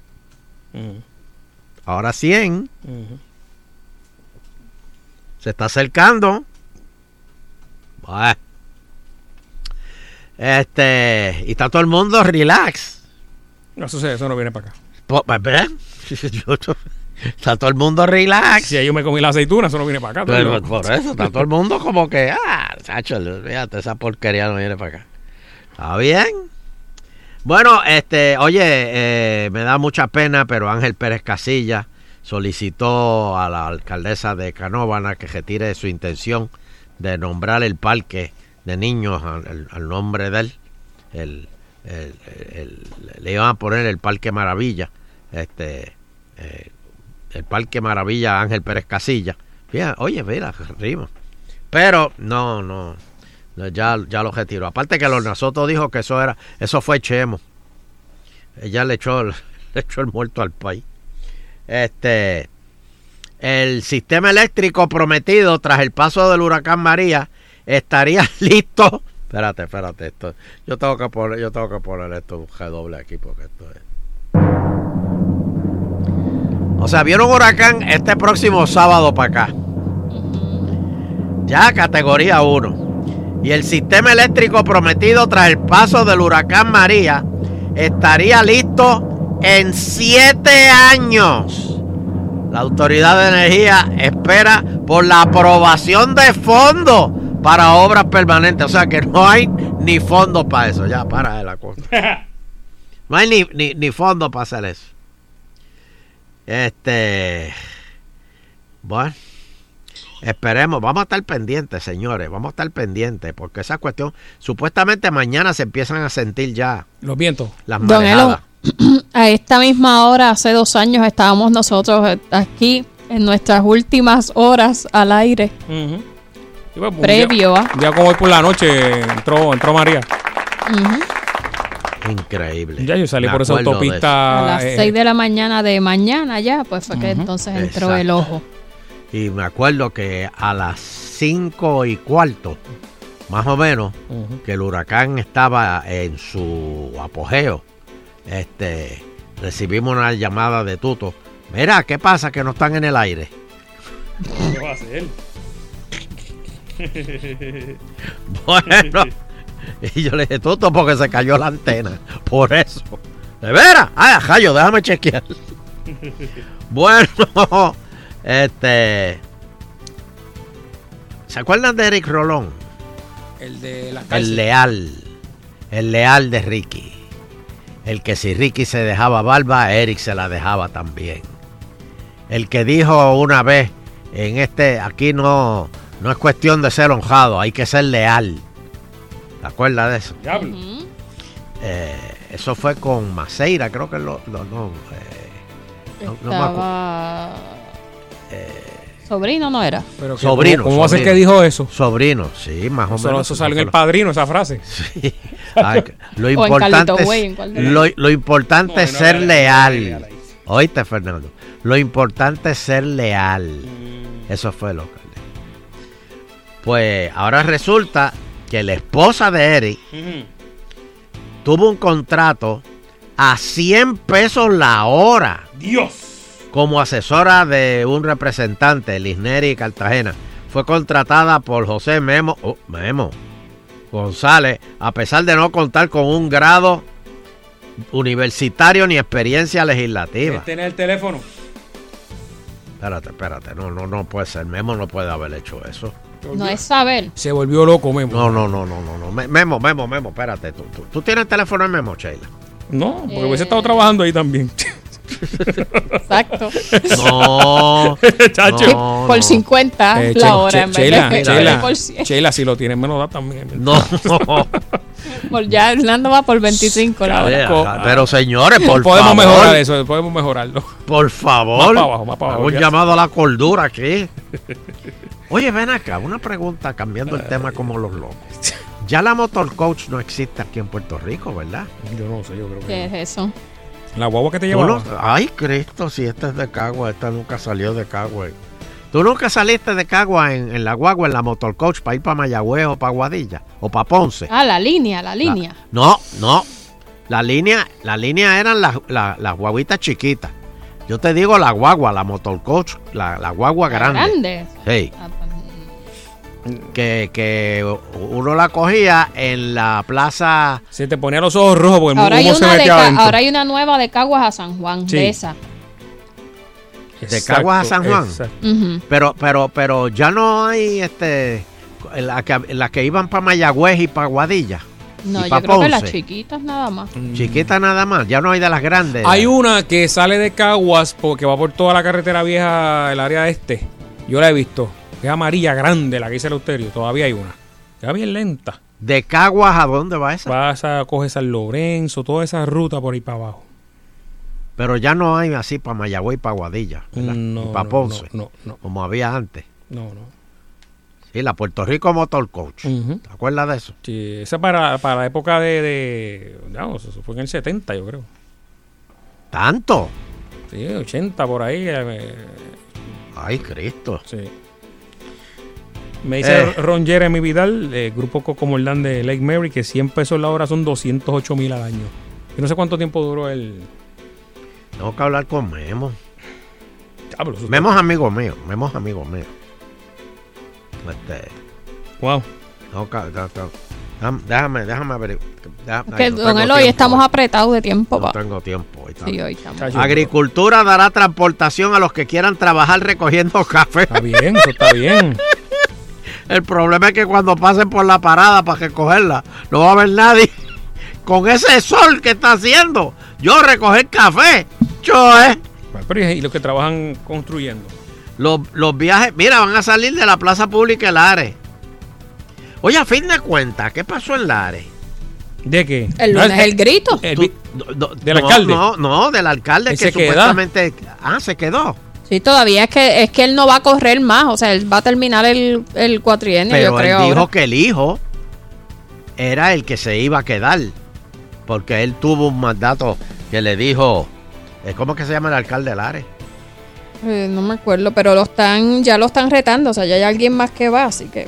S5: Ahora 100. Se está acercando. Bueno. Este, y está todo el mundo relax.
S3: No, eso, eso no viene para acá.
S5: Pues, yo- Está todo el mundo relax.
S3: Si yo me comí la aceituna, eso no viene para acá.
S5: Pero por eso, está todo el mundo como que, ah, chacho, fíjate, esa porquería no viene para acá. Está bien. Bueno, este, oye, eh, me da mucha pena, pero Ángel Pérez Casilla solicitó a la alcaldesa de Canóvana que retire su intención de nombrar el parque de niños al, al- al nombre de él. El, el- el- le iban a poner el Parque Maravilla, este, eh, el Parque Maravilla Ángel Pérez Casilla. Fíjate, oye, mira, rima. Pero no, no, ya, ya lo retiró. Aparte que los Nasoto dijo que eso era, eso fue Chemo. Ella le echó, el- le echó el muerto al país. Este, el sistema eléctrico prometido tras el paso del huracán María estaría listo. Espérate, espérate, esto. Yo tengo que poner, yo tengo que poner esto un G aquí porque esto es. O sea, viene un huracán este próximo sábado para acá. Ya categoría 1. Y el sistema eléctrico prometido tras el paso del huracán María estaría listo en 7 años. La Autoridad de Energía espera por la aprobación de fondos para obras permanentes. O sea que no hay ni fondos para eso. Ya, para de la cosa. No hay ni, ni, ni fondos para hacer eso. Este. Bueno. Esperemos, vamos a estar pendientes, señores, vamos a estar pendientes, porque esa cuestión, supuestamente mañana se empiezan a sentir ya
S3: Los vientos.
S5: las
S6: Don Elo,
S5: marejadas.
S6: a esta misma hora, hace dos años, estábamos nosotros eh, aquí en nuestras últimas horas al aire.
S3: Pues, un
S6: Previo.
S3: Un día como hoy por la noche entró, entró María.
S6: Ujú.
S5: Increíble.
S3: Ya yo salí
S5: Me
S3: por esa autopista.
S6: A las
S3: eh,
S6: 6 de la mañana de mañana ya, pues fue que entonces entró
S5: Exacto.
S6: el ojo.
S5: Y me acuerdo que a las 5 y cuarto, más o menos, que el huracán estaba en su apogeo, este, recibimos una llamada de Tuto. Mira, ¿qué pasa que no están en el aire?
S3: ¿Qué va a hacer?
S5: Bueno, y yo le dije, Tuto, porque se cayó la antena. Por eso. ¿De veras? Ay, Jayo, déjame chequear. Bueno, este. ¿Se acuerdan de Eric Rolón?
S3: El de la
S5: El
S3: cárcel.
S5: leal. El leal de Ricky. El que si Ricky se dejaba barba, Eric se la dejaba también. El que dijo una vez, en este, aquí no, no es cuestión de ser honrado, hay que ser leal. ¿Te acuerdas de eso?
S3: Diablo.
S5: Eh, eso fue con Maceira, creo que lo, lo- no, eh, no- no me acu-
S6: Estaba... Sobrino no era.
S3: Pero
S5: Sobrino.
S3: ¿Cómo, cómo va a ser que dijo eso?
S5: Sobrino, sí, más o
S3: Eso,
S5: menos.
S3: eso salió en el padrino, esa frase.
S5: Ay, lo
S6: O
S5: importante, es,
S6: Way, ¿en cuál de los
S5: lo, lo importante
S3: No,
S5: es
S3: no,
S5: ser leal. Oíste, Fernando. Lo importante es ser leal.
S3: Mm.
S5: Eso fue lo que le Pues ahora resulta que la esposa de Eric tuvo un contrato a 100 pesos la hora
S3: Dios.
S5: como asesora de un representante, Lisneri Cartagena. Fue contratada por José Memo, oh, Memo González, a pesar de no contar con un grado universitario ni experiencia legislativa.
S3: Tiene el teléfono.
S5: Espérate, espérate, no, no, no puede ser. Memo no puede haber hecho eso.
S6: No es saber.
S3: Se volvió loco, Memo.
S5: No, no, no, no, no, no. Me- Memo, Memo, Memo, espérate. ¿Tú, tú, tú tienes el teléfono en Memo, Sheila?
S3: No, porque
S6: Eh.
S3: hubiese estado trabajando ahí también.
S6: Exacto.
S5: No,
S3: Chacho.
S5: no,
S6: por
S5: no.
S6: 50
S3: Eh,
S6: la
S3: Che-
S6: hora
S3: Che-
S6: en vez
S3: Chela,
S6: de
S3: Chela,
S6: por 100.
S3: Chela, si lo tienes, me lo da también.
S5: No, no.
S6: Por ya Hernando va por 25 la hora.
S5: Pero señores, por
S3: podemos
S5: favor.
S3: mejorar eso, podemos mejorarlo.
S5: Por favor.
S3: Más para abajo, más para abajo,
S5: un llamado a la cordura aquí. Oye, ven acá, una pregunta cambiando el tema como los locos. Ya la motor coach no existe aquí en Puerto Rico, ¿verdad?
S3: Yo no sé, yo creo
S6: ¿Qué es eso?
S3: La guagua que te
S5: no- Ay, Cristo, si esta es de Cagua, esta nunca salió de Cagua. ¿Tú nunca saliste de Cagua en, en la guagua, en la motor coach, para ir para Mayagüez o para Guadilla o para Ponce?
S6: Ah, la línea, la línea.
S5: No, no. La línea, la línea eran las, las, las guaguitas chiquitas. Yo te digo la guagua, la motor coach, la, la guagua grande.
S6: Grande.
S5: Sí. Que, que uno la cogía en la plaza.
S3: Se te ponía los ojos rojos porque
S6: Ahora
S3: el
S6: hay,
S3: humo se
S6: una de
S3: metía
S6: Ca-
S3: adentro.
S6: ahora hay una nueva de Caguas a San Juan,
S3: Sí.
S6: de esa.
S5: de Caguas a San Juan. Pero, pero, pero ya no hay este en la que, la que iban para Mayagüez y para Guadilla.
S6: No,
S5: y
S6: yo
S5: pa'
S6: creo que las chiquitas nada más.
S5: Chiquita nada más, ya no hay de las grandes.
S3: Hay una que sale de Caguas porque va por toda la carretera vieja, el área este. Yo la he visto. Es amarilla grande la que dice el Euterio. Todavía hay una. Ya bien lenta.
S5: ¿De Caguas a dónde va esa?
S3: Vas a coger San Lorenzo, toda esa ruta por ahí para abajo.
S5: Pero ya no hay así para Mayagüez y para Guadilla. ¿verdad?
S3: No,
S5: y para
S3: no,
S5: Ponce.
S3: no, no.
S5: Como había antes.
S3: No, no.
S5: Sí, la Puerto Rico Motor Coach. ¿Te acuerdas de eso?
S3: Sí, esa para, para la época de, de- eso fue en el 70, yo creo.
S5: ¿Tanto?
S3: Sí, 80 por ahí. eh,
S5: Ay, Cristo.
S3: Sí. Me dice
S5: Eh.
S3: Ron Jeremy Vidal, de Grupo Cocomordán de Lake Mary, que 100 pesos la hora son 208 mil al año. Yo no sé cuánto tiempo duró el...
S5: Tengo que hablar con Memo.
S3: Eso-
S5: Memo es amigo mío. Memo es amigo mío. Este,
S3: Wow.
S5: dam- déjame, déjame ver. déjame-
S6: Es que,
S5: no
S6: don Eloy, estamos
S5: hoy.
S6: apretados de tiempo.
S5: No
S6: pa.
S5: tengo tiempo hoy
S6: Sí,
S5: también.
S6: hoy
S5: Agricultura dará transportación a los que quieran trabajar recogiendo café.
S3: Está bien, eso está bien.
S5: El problema es que cuando pasen por la parada para recogerla, no va a haber nadie. Con ese sol que está haciendo, yo recoger café. Yo, eh.
S3: Pero y los que trabajan construyendo.
S5: Los, los viajes, mira, van a salir de la plaza pública de Lares. Oye, a fin de cuentas, ¿qué pasó en Lares?
S3: ¿De qué?
S6: El lunes el grito.
S3: El vi-
S5: no, no,
S3: ¿Del
S5: no,
S3: alcalde?
S5: No, no, del alcalde
S3: ¿Y
S5: que
S3: queda?
S5: supuestamente. Ah, se quedó.
S6: Sí, todavía es que es que él no va a correr más, o sea, él va a terminar el, el cuatrienio,
S5: Pero
S6: yo
S5: él
S6: creo.
S5: dijo
S6: ahora.
S5: que el hijo era el que se iba a quedar. Porque él tuvo un mandato que le dijo. eh, ¿Cómo que se llama el alcalde de Lares?
S6: Eh, no me acuerdo, pero lo están ya lo están retando, o sea, ya hay alguien más que va, así que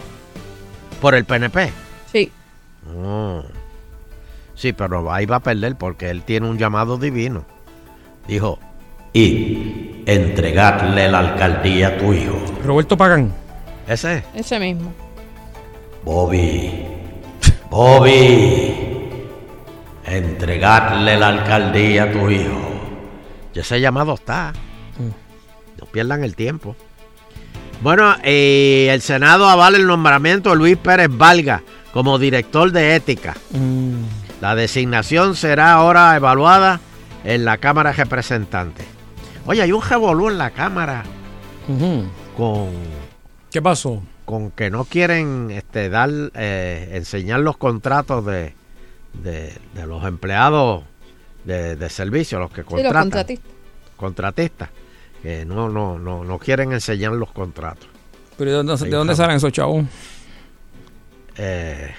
S5: Por el PNP.
S6: sí.
S5: Oh. Sí, pero ahí va a perder porque él tiene un llamado divino. Dijo, y entregarle la alcaldía a tu hijo.
S3: Roberto Pagán.
S5: Ese es.
S6: Ese mismo.
S5: Bobby. Bobby. Entregarle la alcaldía a tu hijo. Y ese llamado está. No pierdan el tiempo. Bueno, eh, el Senado avala el nombramiento de Luis Pérez Valga como director de ética.
S3: Mm,
S5: La designación será ahora evaluada en la Cámara de Representantes. Oye, hay un revolú en la Cámara con,
S3: ¿Qué pasó?
S5: con que no quieren este, dar, eh, enseñar los contratos de, de, de los empleados de, de servicio, los que
S6: Sí, los
S5: contratan.
S6: contratistas.
S5: contratistas, que no, no, no, no quieren enseñar los contratos.
S3: ¿Pero de dónde, salen esos chavos?
S5: Eh,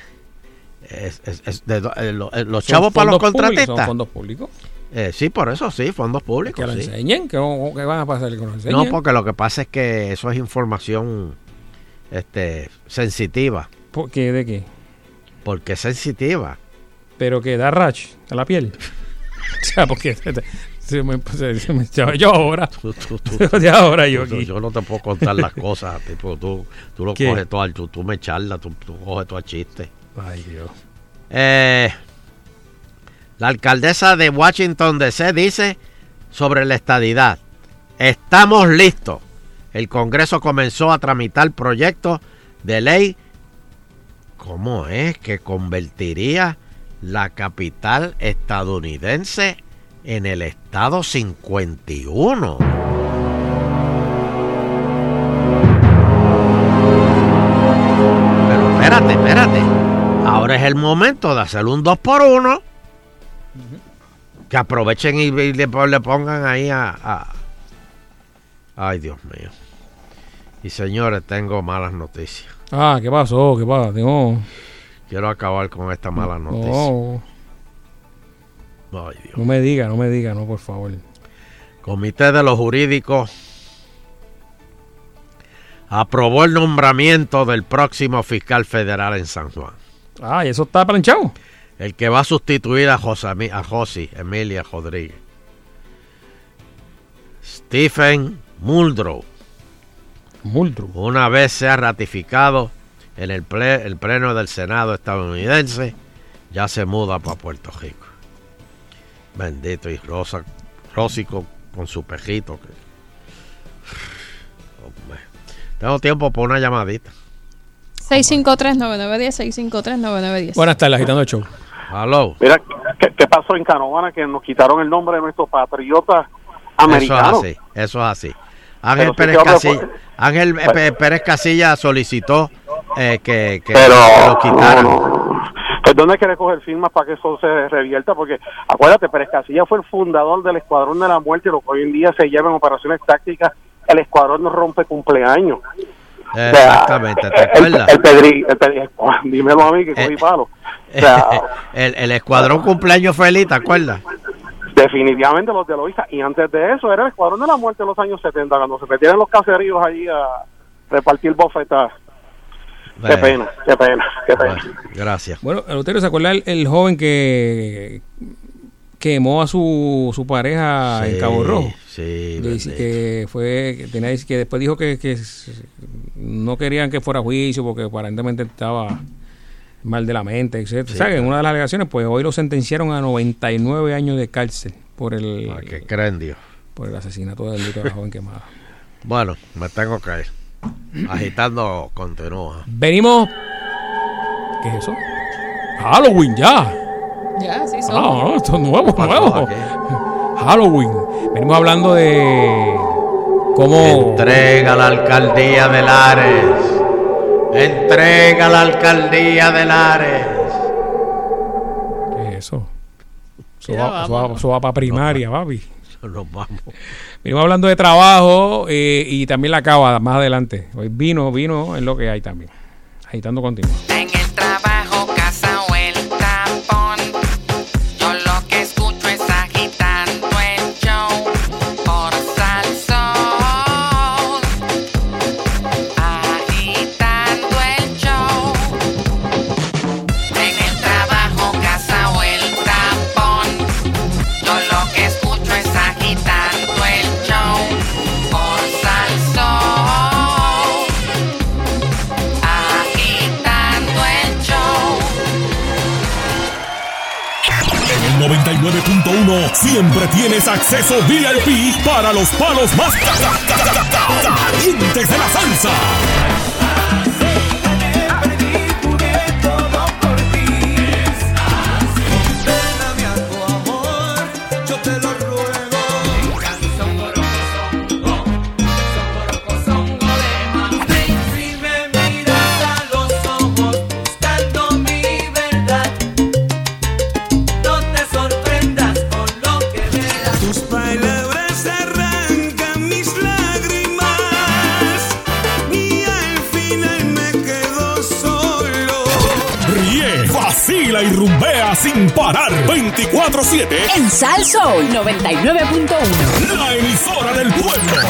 S5: es- es- es de do- eh, eh, los
S3: ¿Son
S5: chavos para los contratistas.
S3: ¿Son fondos públicos?
S5: Eh, sí, por eso sí, fondos públicos.
S3: Que lo
S5: sí.
S3: enseñen, que van a pasar que lo enseñen.
S5: No, porque lo que pasa es que eso es información este, sensitiva.
S3: ¿Por qué? ¿De qué?
S5: Porque es sensitiva.
S3: Pero que da rash a la piel. o sea, porque se, me, se- me yo ahora.
S5: Tú- tú- tú-
S3: de ahora yo aquí.
S5: yo no te puedo contar las cosas. tipo, tú, tú lo
S3: ¿Qué?
S5: coges todo al tú, tú me charlas, tú, tú coges todo al chiste.
S3: Ay, Dios.
S5: Eh, la alcaldesa de Washington DC dice sobre la estadidad. Estamos listos. El Congreso comenzó a tramitar proyectos de ley. ¿Cómo es que convertiría la capital estadounidense en el estado 51. Pero espérate, espérate. Ahora es el momento de hacer un 2 por 1 Que aprovechen y, y le, le pongan ahí a, a- Ay, Dios mío. Y señores, tengo malas noticias.
S3: Ah, ¿qué pasó? ¿Qué pasa? Tengo...
S5: Quiero acabar con esta mala noticia.
S3: No,
S5: Ay, Dios.
S3: no me diga, no me diga, no, por favor.
S5: Comité de los Jurídicos aprobó el nombramiento del próximo fiscal federal en San Juan.
S3: Ah, ¿y eso está planchado?
S5: El que va a sustituir a, José, a Emilia Rodríguez. Stephen Muldrow.
S3: Muldrow.
S5: Una vez sea ratificado en el, ple- el pleno del Senado estadounidense, ya se muda para Puerto Rico. Bendito y Rosa, Rósico con su pejito. que-. Tengo tiempo para una llamadita.
S6: 653-9910, 653-9910.
S3: Buenas tardes, agitando el show.
S5: Aló.
S27: Mira, ¿qué, qué pasó en Canóvana? Que nos quitaron el nombre de nuestros patriotas
S5: Eso
S27: americanos.
S5: es así, eso es así. Ángel
S27: sí
S5: Pérez, Casilla,
S27: por-
S5: Ángel eh, P- Pérez Casilla solicitó eh, que, que-
S27: Pero,
S5: que lo quitaran.
S27: Pues ¿dónde hay que recoger firmas para que eso se revierta? Porque acuérdate, Pérez Casilla fue el fundador del Escuadrón de la Muerte, lo que hoy en día se llama en operaciones tácticas el Escuadrón no rompe cumpleaños.
S5: Eh, Exactamente, ¿te
S27: el,
S5: acuerdas?
S27: el pedri- el pedri- dímelo a mí que cogí palo. O sea,
S5: el, el escuadrón cumpleaños feliz, ¿te acuerdas?
S27: definitivamente los de Loíza. Y antes de eso era el Escuadrón de la Muerte en los años 70, cuando se metían los caseríos allí a repartir bofetas. Qué
S5: Eh,
S27: pena, qué pena, qué pena.
S5: Gracias.
S3: Bueno, Eleuterio, ¿se acuerda el, el joven que quemó a su, su pareja en
S5: Sí,
S3: Cabo Rojo?
S5: Sí,
S3: Que fue que que después dijo que, que no querían que fuera a juicio porque aparentemente estaba mal de la mente, etcétera.
S5: Sí,
S3: O sea, que en una de las alegaciones, pues hoy lo sentenciaron a 99 años de cárcel por el
S5: ¿Qué creen, Dios?
S3: por el asesinato del de la joven quemada.
S5: Bueno, me tengo que ir. Agitando continúa.
S3: Venimos ¿Qué es eso? Halloween ya.
S6: Ya, sí, son.
S3: Ah, no, esto es nuevo,
S5: pasó
S3: nuevo. Halloween. Venimos hablando de cómo
S5: Entrega la alcaldía de Lares. Entrega la alcaldía de Lares.
S3: ¿Qué es eso? Eso
S5: Ya
S3: va, va- eso va para primaria, papi.
S5: Nos vamos.
S3: Venimos hablando de trabajo eh, y también la cava más adelante. Hoy vino, vino es lo que hay también. Agitando continúa.
S34: En el trabajo,
S1: 99.1 siempre tienes acceso VIP para los palos más ca- ca- ca- ca- ca- calientes de la salsa. Vacila y rumbea sin parar 24-7.
S35: En Sal Soul 99.1.
S1: La emisora del pueblo.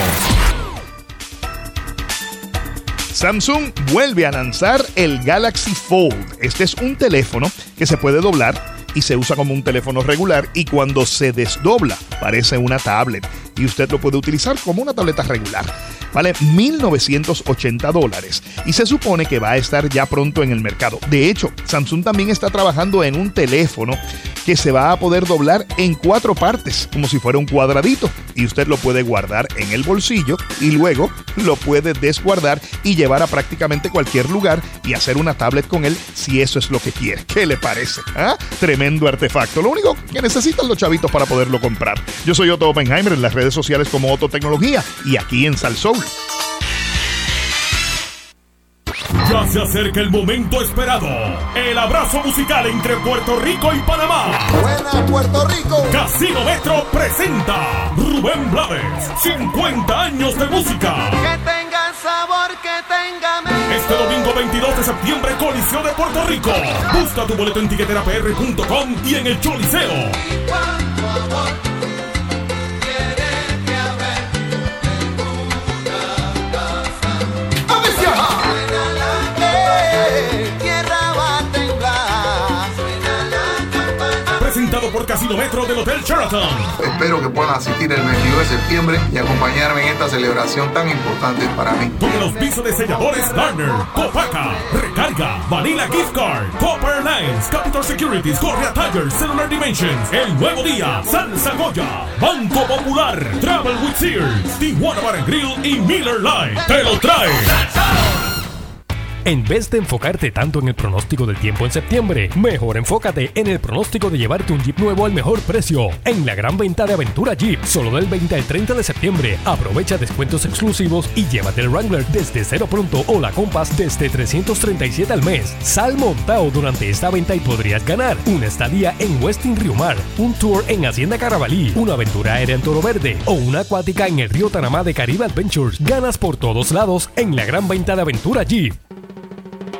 S17: Samsung vuelve a lanzar el Galaxy Fold. Este es un teléfono que se puede doblar y se usa como un teléfono regular y cuando se desdobla parece una tablet y usted lo puede utilizar como una tableta regular. Vale 1.980 dólares y se supone que va a estar ya pronto en el mercado. De hecho, Samsung también está trabajando en un teléfono que se va a poder doblar en cuatro partes, como si fuera un cuadradito. Y usted lo puede guardar en el bolsillo y luego lo puede desguardar y llevar a prácticamente cualquier lugar y hacer una tablet con él si eso es lo que quiere. ¿Qué le parece? ¿Ah? Tremendo artefacto. Lo único que necesitan los chavitos para poderlo comprar. Yo soy Otto Oppenheimer en las redes sociales como Otto Tecnología y aquí en Salsoul.
S1: Ya se acerca el momento esperado. El abrazo musical entre Puerto Rico y Panamá.
S21: Buena Puerto Rico.
S1: Casino Metro presenta Rubén Blades. 50 años de música.
S21: Que tenga sabor, que tenga mente.
S1: Este domingo 22 de septiembre, Coliseo de Puerto Rico. Busca tu boleto en tiqueterapr.com y en el Choliseo. Casino Metro del Hotel Sheraton.
S13: Espero que puedan asistir el 22 de septiembre y acompañarme en esta celebración tan importante para mí.
S1: Con el auspicio de selladores Garner, Copaca, Recarga, Vanilla Gift Card, Copper Lines, Capital Securities, Correa Tires, Cellular Dimensions, El Nuevo Día, Salsa Goya, Banco Popular, Travel with Sears, Tijuana Bar Grill y Miller Lite. Te lo trae.
S19: En vez de enfocarte tanto en el pronóstico del tiempo en septiembre, mejor enfócate en el pronóstico de llevarte un Jeep nuevo al mejor precio. En la gran venta de Aventura Jeep, solo del 20 al 30 de septiembre, aprovecha descuentos exclusivos y llévate el Wrangler desde cero pronto o la Compass desde 337 al mes. Sal montado durante esta venta y podrías ganar una estadía en Westin Rio Mar, un tour en Hacienda Carabalí, una aventura aérea en Toro Verde o una acuática en el río Tanamá de Caribe Adventures. Ganas por todos lados en la gran venta de Aventura Jeep.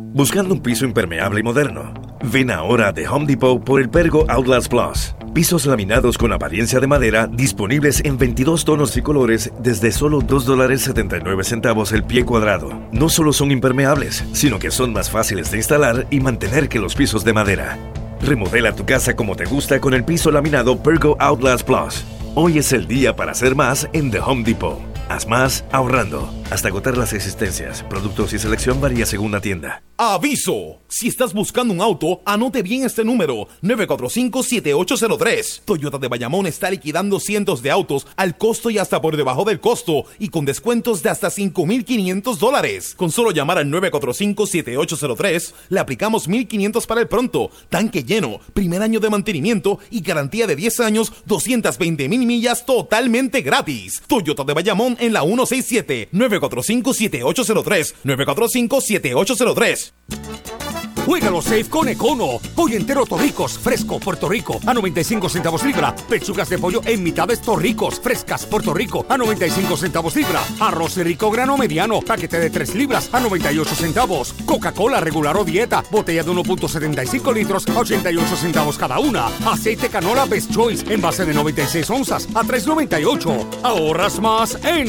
S16: Buscando un piso impermeable y moderno. Ven ahora de Home Depot por el Pergo Outlast Plus. Pisos laminados con apariencia de madera disponibles en 22 tonos y colores desde solo $2.79 el pie cuadrado. No solo son impermeables, sino que son más fáciles de instalar y mantener que los pisos de madera. Remodela tu casa como te gusta con el piso laminado Pergo Outlast Plus. Hoy es el día para hacer más en The Home Depot. Haz más ahorrando. Hasta agotar las existencias. Productos y selección varía según la tienda.
S28: ¡Aviso! Si estás buscando un auto, anote bien este número: 945-7803. Toyota de Bayamón está liquidando cientos de autos al costo y hasta por debajo del costo y con descuentos de hasta 5,500 dólares. Con solo llamar al 945-7803, le aplicamos 1,500 para el pronto, tanque lleno, primer año de mantenimiento y garantía de 10 años, 220 mil millas totalmente gratis. Toyota de Bayamón en la 167 945-7803 945-7803
S36: Juégalo safe con Econo. Pollo entero Torricos, fresco, Puerto Rico, a 95 centavos libra. Pechugas de pollo en mitades Torricos, frescas, Puerto Rico, a 95 centavos libra. Arroz rico grano mediano, paquete de 3 libras, a 98 centavos. Coca-Cola regular o dieta, botella de 1.75 litros, a 88 centavos cada una. Aceite canola Best Choice, en base de 96 onzas, a 3.98. Ahorras más en...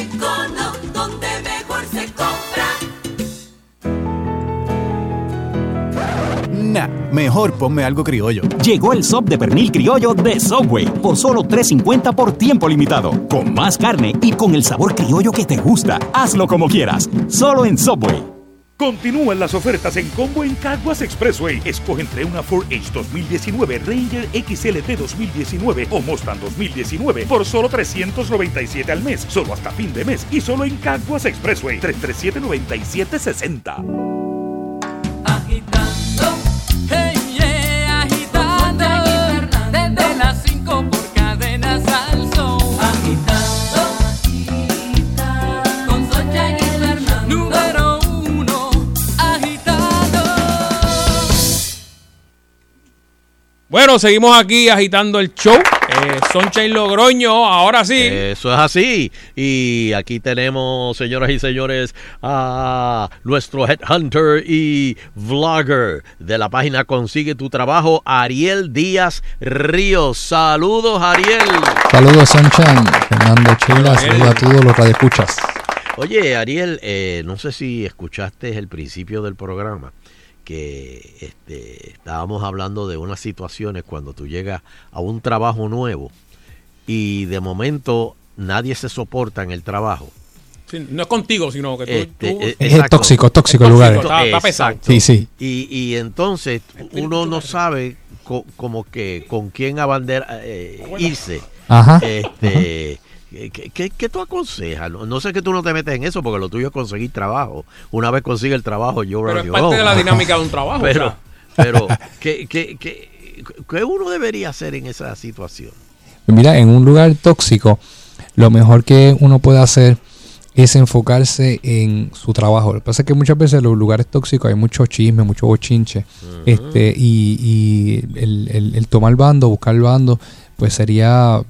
S21: Econo, donde mejor se compra.
S15: Mejor ponme algo criollo.
S37: Llegó el sub de pernil criollo de Subway por solo $3.50 por tiempo limitado. Con más carne y con el sabor criollo que te gusta. Hazlo como quieras, solo en Subway.
S17: Continúan las ofertas en combo en Caguas Expressway. Escoge entre una Ford Edge 2019, Ranger XLT 2019 o Mustang 2019 por solo 397 al mes, solo hasta fin de mes y solo en Caguas Expressway
S38: 337 9760.
S3: Bueno, seguimos aquí agitando el show. Eh, Sunshine Logroño, ahora sí.
S5: Eso es así. Y aquí tenemos, señoras y señores, a nuestro headhunter y vlogger de la página Consigue tu Trabajo, Ariel Díaz Ríos. Saludos, Ariel.
S39: Saludos, Sunshine. Fernando Sheila, saludos a todos los que escuchas.
S5: Oye, Ariel, eh, no sé si escuchaste el principio del programa que este, estábamos hablando de unas situaciones cuando tú llegas a un trabajo nuevo y de momento nadie se soporta en el trabajo.
S3: Sí, no es contigo, sino que tú.
S5: Este,
S3: tú-
S5: eh,
S39: Es
S5: exacto.
S39: tóxico, es tóxico el lugar.
S3: Está, está pesado.
S39: Sí, sí.
S5: Y, y entonces uno no sabe co- como que con quién abandera, eh, irse.
S39: Ajá.
S5: Este, ¿qué, qué, qué tú aconsejas? No, no sé que tú no te metes en eso porque lo tuyo es conseguir trabajo. Una vez consigue el trabajo, yo
S3: Pero es parte de la dinámica de un trabajo.
S5: Pero,
S3: o sea.
S5: pero ¿qué, qué, qué, qué uno debería hacer en esa situación?
S39: Mira, en un lugar tóxico, lo mejor que uno puede hacer es enfocarse en su trabajo. Lo que pasa es que muchas veces en los lugares tóxicos hay mucho chisme, mucho bochinche. este y y el, el- el tomar bando, buscar bando, pues sería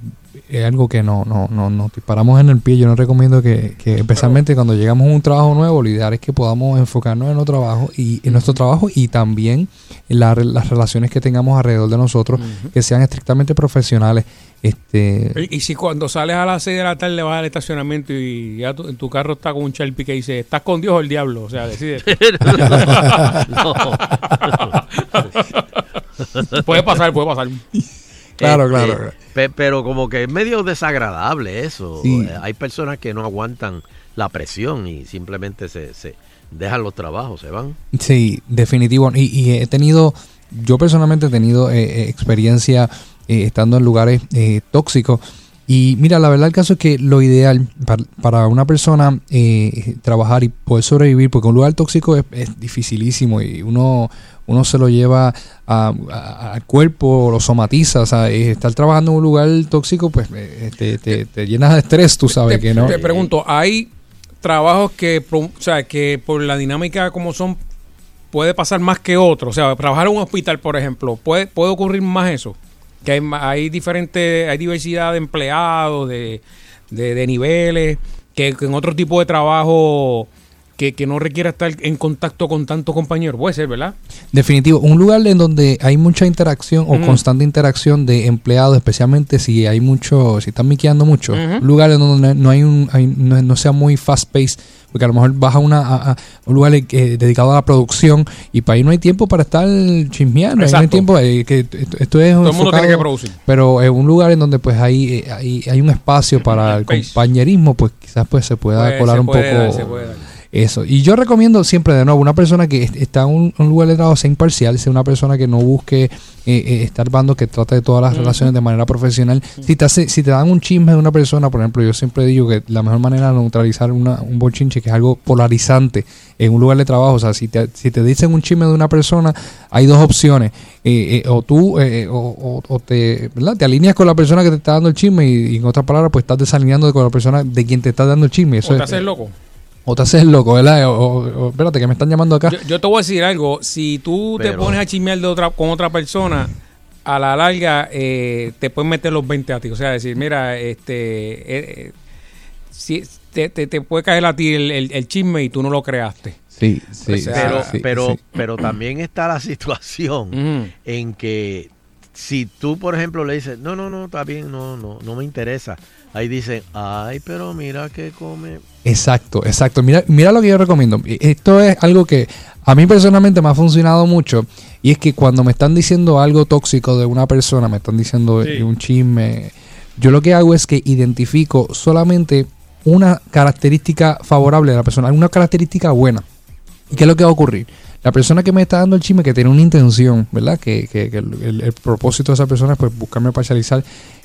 S39: eh, algo que no, no, no, nos disparamos en el pie. Yo no recomiendo que, que especialmente cuando llegamos a un trabajo nuevo, lo ideal es que podamos enfocarnos en nuestro trabajo y en nuestro trabajo y también en la las relaciones que tengamos alrededor de nosotros, que sean estrictamente profesionales. Este,
S3: Y, y si cuando sales a las 6 de la tarde vas al estacionamiento y ya tu, en tu carro está con un Sharpie que dice, ¿estás con Dios o el diablo? O sea, decide. puede pasar, puede pasar.
S39: Claro,
S5: Este,
S39: claro.
S5: pe- pero como que es medio desagradable eso.
S39: Sí.
S5: Eh, Hay personas que no aguantan la presión y simplemente se, se dejan los trabajos, se van.
S39: Sí, definitivo. Y, y he tenido, yo personalmente he tenido eh, eh, experiencia eh, estando en lugares eh, tóxicos. Y mira, la verdad el caso es que lo ideal para, para una persona trabajar y poder sobrevivir, porque un lugar tóxico es, es dificilísimo y uno, uno se lo lleva a- a- al cuerpo, lo somatiza. O sea, eh, estar trabajando en un lugar tóxico, pues eh, te, te, te llenas de estrés, tú sabes
S3: te,
S39: que no.
S3: te pregunto, ¿hay trabajos que, o sea, que por la dinámica como son puede pasar más que otros? O sea, trabajar en un hospital, por ejemplo, ¿puede, puede ocurrir más eso? Que hay, hay diferentes, hay diversidad de empleados, de, de, de niveles, que, que en otro tipo de trabajo que, que no requiera estar en contacto con tantos compañeros. Puede ser, ¿verdad?
S39: Definitivo, un lugar en donde hay mucha interacción o constante interacción de empleados, especialmente si hay mucho, si están miqueando mucho, un lugar en donde no hay un, hay- no, no sea muy fast paced, porque a lo mejor vas a, una, a, a un lugar eh, dedicado a la producción y para ahí no hay tiempo para estar chismeando, ahí no hay tiempo, eh, que esto, es
S3: Todo el mundo tiene que producir.
S39: Pero en un lugar en donde pues hay, eh, hay, hay un espacio para el compañerismo, pues quizás pues se pueda
S3: Pues,
S39: colar
S3: se
S39: un
S3: puede
S39: poco
S3: se puede.
S39: Eso. Y yo recomiendo siempre, de nuevo, una persona que est- está en un, un lugar de trabajo sea imparcial, sea una persona que no busque eh, eh, estar bando, que trate de todas las relaciones de manera profesional. Si te, si te dan un chisme de una persona, por ejemplo, yo siempre digo que la mejor manera de neutralizar una, un bochinche, que es algo polarizante en un lugar de trabajo, o sea, si te, si te dicen un chisme de una persona, hay dos opciones. Eh, eh, o tú eh, o, o- te, ¿verdad? te alineas con la persona que te está dando el chisme y, y en otras palabras, pues estás desalineando con la persona de quien te está dando el chisme. Eso
S3: o te
S39: es-
S3: haces loco.
S39: O te haces loco, ¿verdad? O, o- o- espérate, que me están llamando acá.
S3: Yo, yo te voy a decir algo. Si tú te
S39: Pero-
S3: pones a chismear de otra, con otra persona, a la larga eh, te pueden meter los 20 a ti. O sea, decir, mira, este. eh, eh, si, te, te, te puede caer a ti el, el- el chisme y tú no lo creaste.
S39: Sí,
S3: sí,
S5: pero,
S3: sí,
S5: pero,
S39: sí.
S5: pero también está la situación en que si tú, por ejemplo, le dices, no, no, no, está bien, no, no, no me interesa. Ahí dicen, ay, pero mira que come.
S39: Exacto, exacto. Mira, mira lo que yo recomiendo. Esto es algo que a mí personalmente me ha funcionado mucho. Y es que cuando me están diciendo algo tóxico de una persona, me están diciendo
S3: Sí.
S39: un chisme, yo lo que hago es que identifico solamente una característica favorable de la persona, una característica buena. ¿Y qué es lo que va a ocurrir? La persona que me está dando el chisme que tiene una intención, ¿verdad? Que, que- que el, propósito de esa persona es pues buscarme parcializar.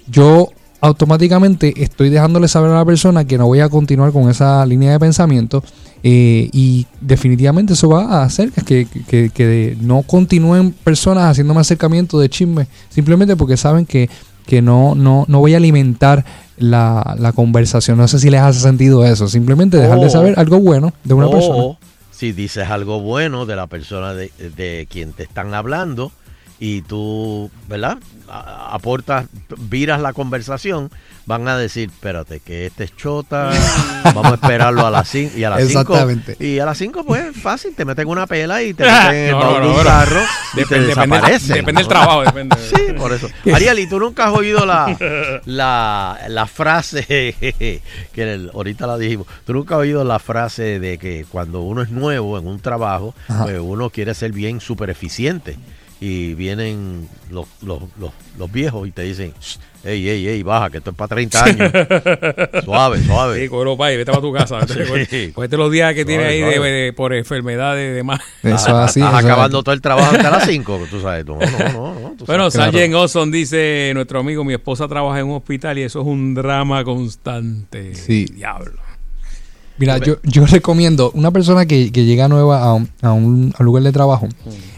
S39: Yo automáticamente estoy dejándole saber a la persona que no voy a continuar con esa línea de pensamiento eh, y definitivamente eso va a hacer que, que- que no continúen personas haciéndome acercamiento de chisme simplemente porque saben que, que no, no, no voy a alimentar la, la conversación. No sé si les hace sentido eso. Simplemente dejarle
S5: O-
S39: saber algo bueno de una
S5: o,
S39: persona.
S5: Si dices algo bueno de la persona de, de quien te están hablando y tú, ¿verdad? Aportas, viras la conversación, van a decir, espérate, que este es chota, vamos a esperarlo a las 5 y a las 5
S39: Exactamente.
S5: y a las 5 pues fácil, te meten una pela y te meten en el
S3: No,
S5: un
S3: no.
S5: carro y
S3: Depende-
S5: te desaparecen.
S3: depende del trabajo, depende.
S5: Sí, por eso. Ariel, ¿y tú nunca has oído la, la, la frase, que el- ahorita la dijimos, tú nunca has oído la frase de que cuando uno es nuevo en un trabajo, pues uno quiere ser bien súper eficiente y vienen los, los, los, los viejos y te dicen, "Shh, ey, ey, ey, baja, que esto es para 30 años. suave, suave.
S3: Sí, cógelo pa' ahí, vete para tu casa.
S5: Sí.
S3: Cógete los días que tiene
S5: Suave,
S3: ahí de- por enfermedades y demás.
S39: Eso es así.
S5: Estás
S39: eso es
S5: acabando
S39: así.
S5: todo el trabajo hasta las 5, tú sabes. No, no, no. no, tú
S3: Bueno. Sargent Olson dice, nuestro amigo, mi esposa trabaja en un hospital y eso es un drama constante.
S39: Sí.
S3: Diablo.
S39: Mira, yo, yo recomiendo una persona que, que llega nueva a un, a un- a un lugar de trabajo,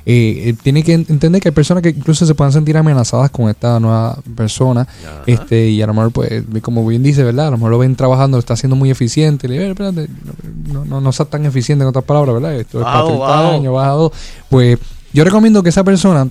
S39: eh, eh, tiene que en- entender que hay personas que incluso se pueden sentir amenazadas con esta nueva persona, este y a lo mejor, pues, como bien dice, ¿verdad? A lo mejor lo ven trabajando, lo está haciendo muy eficiente, le digo, "Eh, espérate, no, no, no seas tan eficiente en otras palabras, ¿verdad? Esto es para
S5: Bajo,
S39: 30
S5: bajo.
S39: años, baja dos. Pues yo recomiendo que esa persona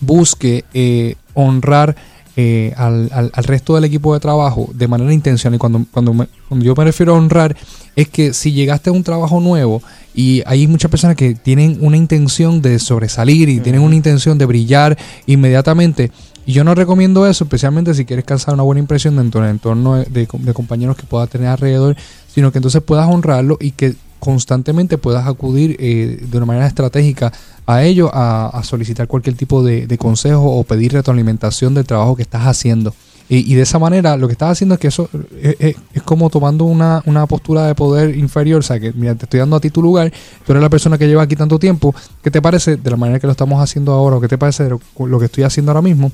S39: busque eh, honrar eh, al, al- al resto del equipo de trabajo de manera intencional. Y cuando, cuando, me- cuando yo me refiero a honrar, es que si llegaste a un trabajo nuevo y hay muchas personas que tienen una intención de sobresalir y tienen una intención de brillar inmediatamente. Y yo no recomiendo eso, especialmente si quieres causar una buena impresión dentro del entorno de, de- de compañeros que puedas tener alrededor, sino que entonces puedas honrarlo y que constantemente puedas acudir eh, de una manera estratégica a ello, a, a solicitar cualquier tipo de, de consejo o pedir retroalimentación del trabajo que estás haciendo. Y, y de esa manera lo que estás haciendo es que eso es, es- es como tomando una, una postura de poder inferior, o sea, que mira, te estoy dando a ti tu lugar, tú eres la persona que lleva aquí tanto tiempo, ¿qué te parece de la manera que lo estamos haciendo ahora o qué te parece de lo, lo que estoy haciendo ahora mismo?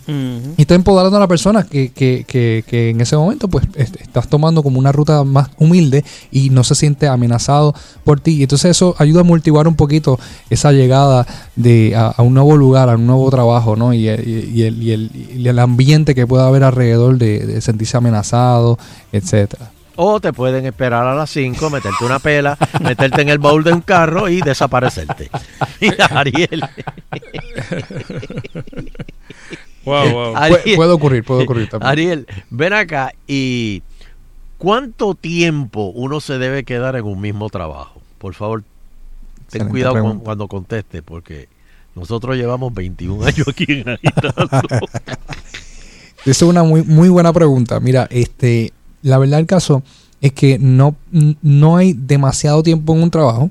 S39: Y está empoderando a la persona que, que, que, que en ese momento pues est- estás tomando como una ruta más humilde y no se siente amenazado por ti. Y entonces eso ayuda a multiplicar un poquito esa llegada de a, a un nuevo lugar, a un nuevo trabajo, ¿no? Y, el- y el, y, el, y el ambiente que pueda haber alrededor de, de sentirse amenazado, etcétera.
S5: O te pueden esperar a las 5, meterte una pela, meterte en el baúl de un carro y desaparecerte. Mira, Ariel.
S3: Wow, wow.
S39: Puede- puede ocurrir, puede ocurrir también.
S5: Ariel, ven acá y ¿cuánto tiempo uno se debe quedar en un mismo trabajo? Por favor, ten
S39: Excelente
S5: cuidado con- cuando conteste porque nosotros llevamos 21 años aquí en Agitando.
S39: Esa es una muy, muy buena pregunta. Mira, este, la verdad del caso es que no, no hay demasiado tiempo en un trabajo.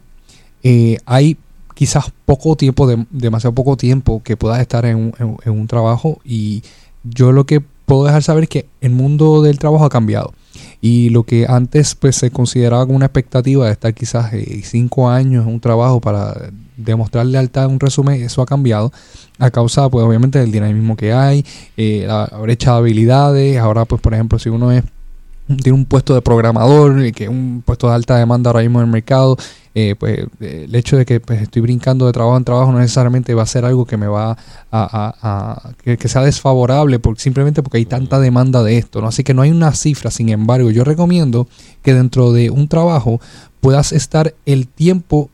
S39: Eh, hay quizás poco tiempo, de- demasiado poco tiempo que puedas estar en un, en- en un trabajo. Y yo lo que puedo dejar saber es que el mundo del trabajo ha cambiado. Y lo que antes pues se consideraba como una expectativa de estar quizás eh, cinco años en un trabajo para demostrar lealtad en un resumen, eso ha cambiado a causa pues obviamente del dinamismo que hay, eh, la brecha de habilidades, ahora pues por ejemplo si uno es tiene un puesto de programador, eh, que es un puesto de alta demanda ahora mismo en el mercado, eh, pues el hecho de que pues, estoy brincando de trabajo en trabajo no necesariamente va a ser algo que me va a, a- a- que, que sea desfavorable por, simplemente porque hay tanta demanda de esto, ¿no? Así que no hay una cifra, sin embargo, yo recomiendo que dentro de un trabajo puedas estar el tiempo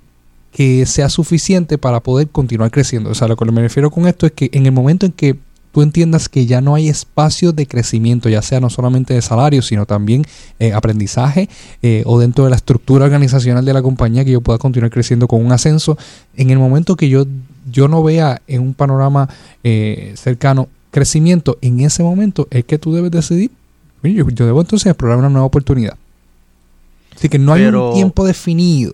S39: que sea suficiente para poder continuar creciendo. O sea, lo que me refiero con esto es que en el momento en que tú entiendas que ya no hay espacio de crecimiento, ya sea no solamente de salario, sino también eh, aprendizaje eh, o dentro de la estructura organizacional de la compañía, que yo pueda continuar creciendo con un ascenso. En el momento que yo, yo no vea en un panorama eh, cercano crecimiento, en ese momento es que tú debes decidir, "Oye, yo, yo debo entonces explorar una nueva oportunidad. Así que no hay
S5: Pero-
S39: un tiempo definido,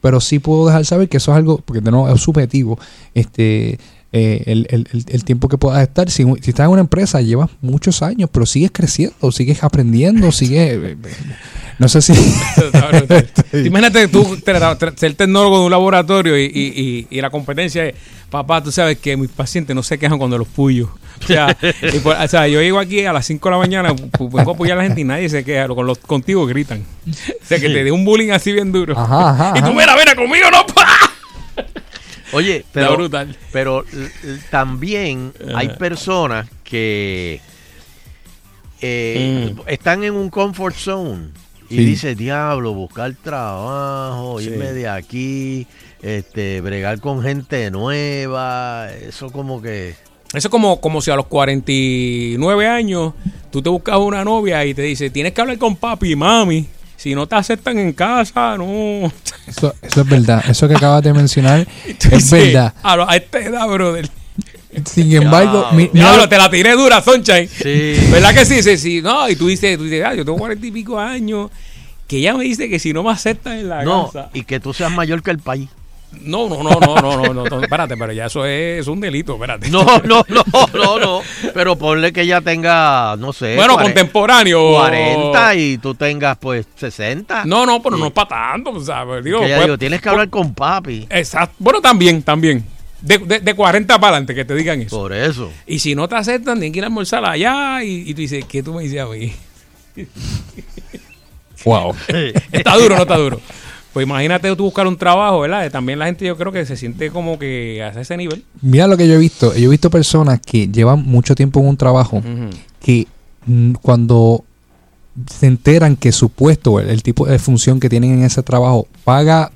S39: pero sí puedo dejar saber que eso es algo, porque nuevo es subjetivo, este eh, el, el- el- tiempo que puedas estar. Si, si estás en una empresa, llevas muchos años, pero sigues creciendo, sigues aprendiendo, sigues... eh, eh, no sé si...
S3: Imagínate tú ser tecnólogo de un laboratorio y, y- y- y la competencia es, papá, tú sabes que mis pacientes no se quejan cuando los puyo. O sea, y por- o sea, yo llego aquí a las 5 de la mañana, vengo a apoyar a la gente y nadie se queja, con los, contigo gritan. O sea, que te dé un bullying así bien duro.
S39: Ajá, ajá,
S3: y tú, mira, mira, conmigo no pa.
S5: Oye, pero,
S3: brutal.
S5: también hay personas que eh, están en un comfort zone y
S39: Sí.
S5: dice, diablo, buscar trabajo,
S3: Sí.
S5: irme de aquí, este, bregar con gente nueva, eso como que...
S3: Eso es como, como si a los 49 años tú te buscas una novia y te dice, tienes que hablar con papi y mami. Si no te aceptan en casa, no.
S39: Eso, eso es verdad. Eso que acabas de mencionar es verdad.
S3: A, lo- a esta edad, brother.
S39: Sin embargo, mi-
S3: Diablo,
S39: lo-
S3: te la tiré dura, Sunshine.
S5: Sí.
S3: ¿Verdad que sí? Sí, sí. No, y tú dices, tú dices, ah, yo tengo cuarenta y pico años. Que ella me dice que si no me aceptan en la
S5: No,
S3: casa.
S5: y que tú seas mayor que el país.
S3: No, no, no, no, no, no, no, no, espérate, pero ya eso es, un delito, espérate.
S5: No, no, no, no, no. Pero ponle que ella tenga, no sé.
S3: Bueno,
S5: cuare-
S3: contemporáneo.
S5: 40 y tú tengas pues 60.
S3: No, no, pero no es para tanto, ¿sabes? Digo,
S5: Que ella
S3: pues,
S5: digo, tienes que hablar con papi.
S3: Exacto. Bueno, también, también. De, de, de 40 para adelante que te digan eso.
S5: Por eso.
S3: Y si no te aceptan, tienen que ir a almorzar allá y, y tú dices, ¿qué tú me dices a mí?
S39: Wow.
S3: está duro, no está duro. Pues imagínate tú buscar un trabajo, ¿verdad? También la gente yo creo que se siente como que a ese nivel.
S39: Mira lo que yo he visto. Yo he visto personas que llevan mucho tiempo en un trabajo que mm, cuando se enteran que su puesto, el, el tipo de función que tienen en ese trabajo, paga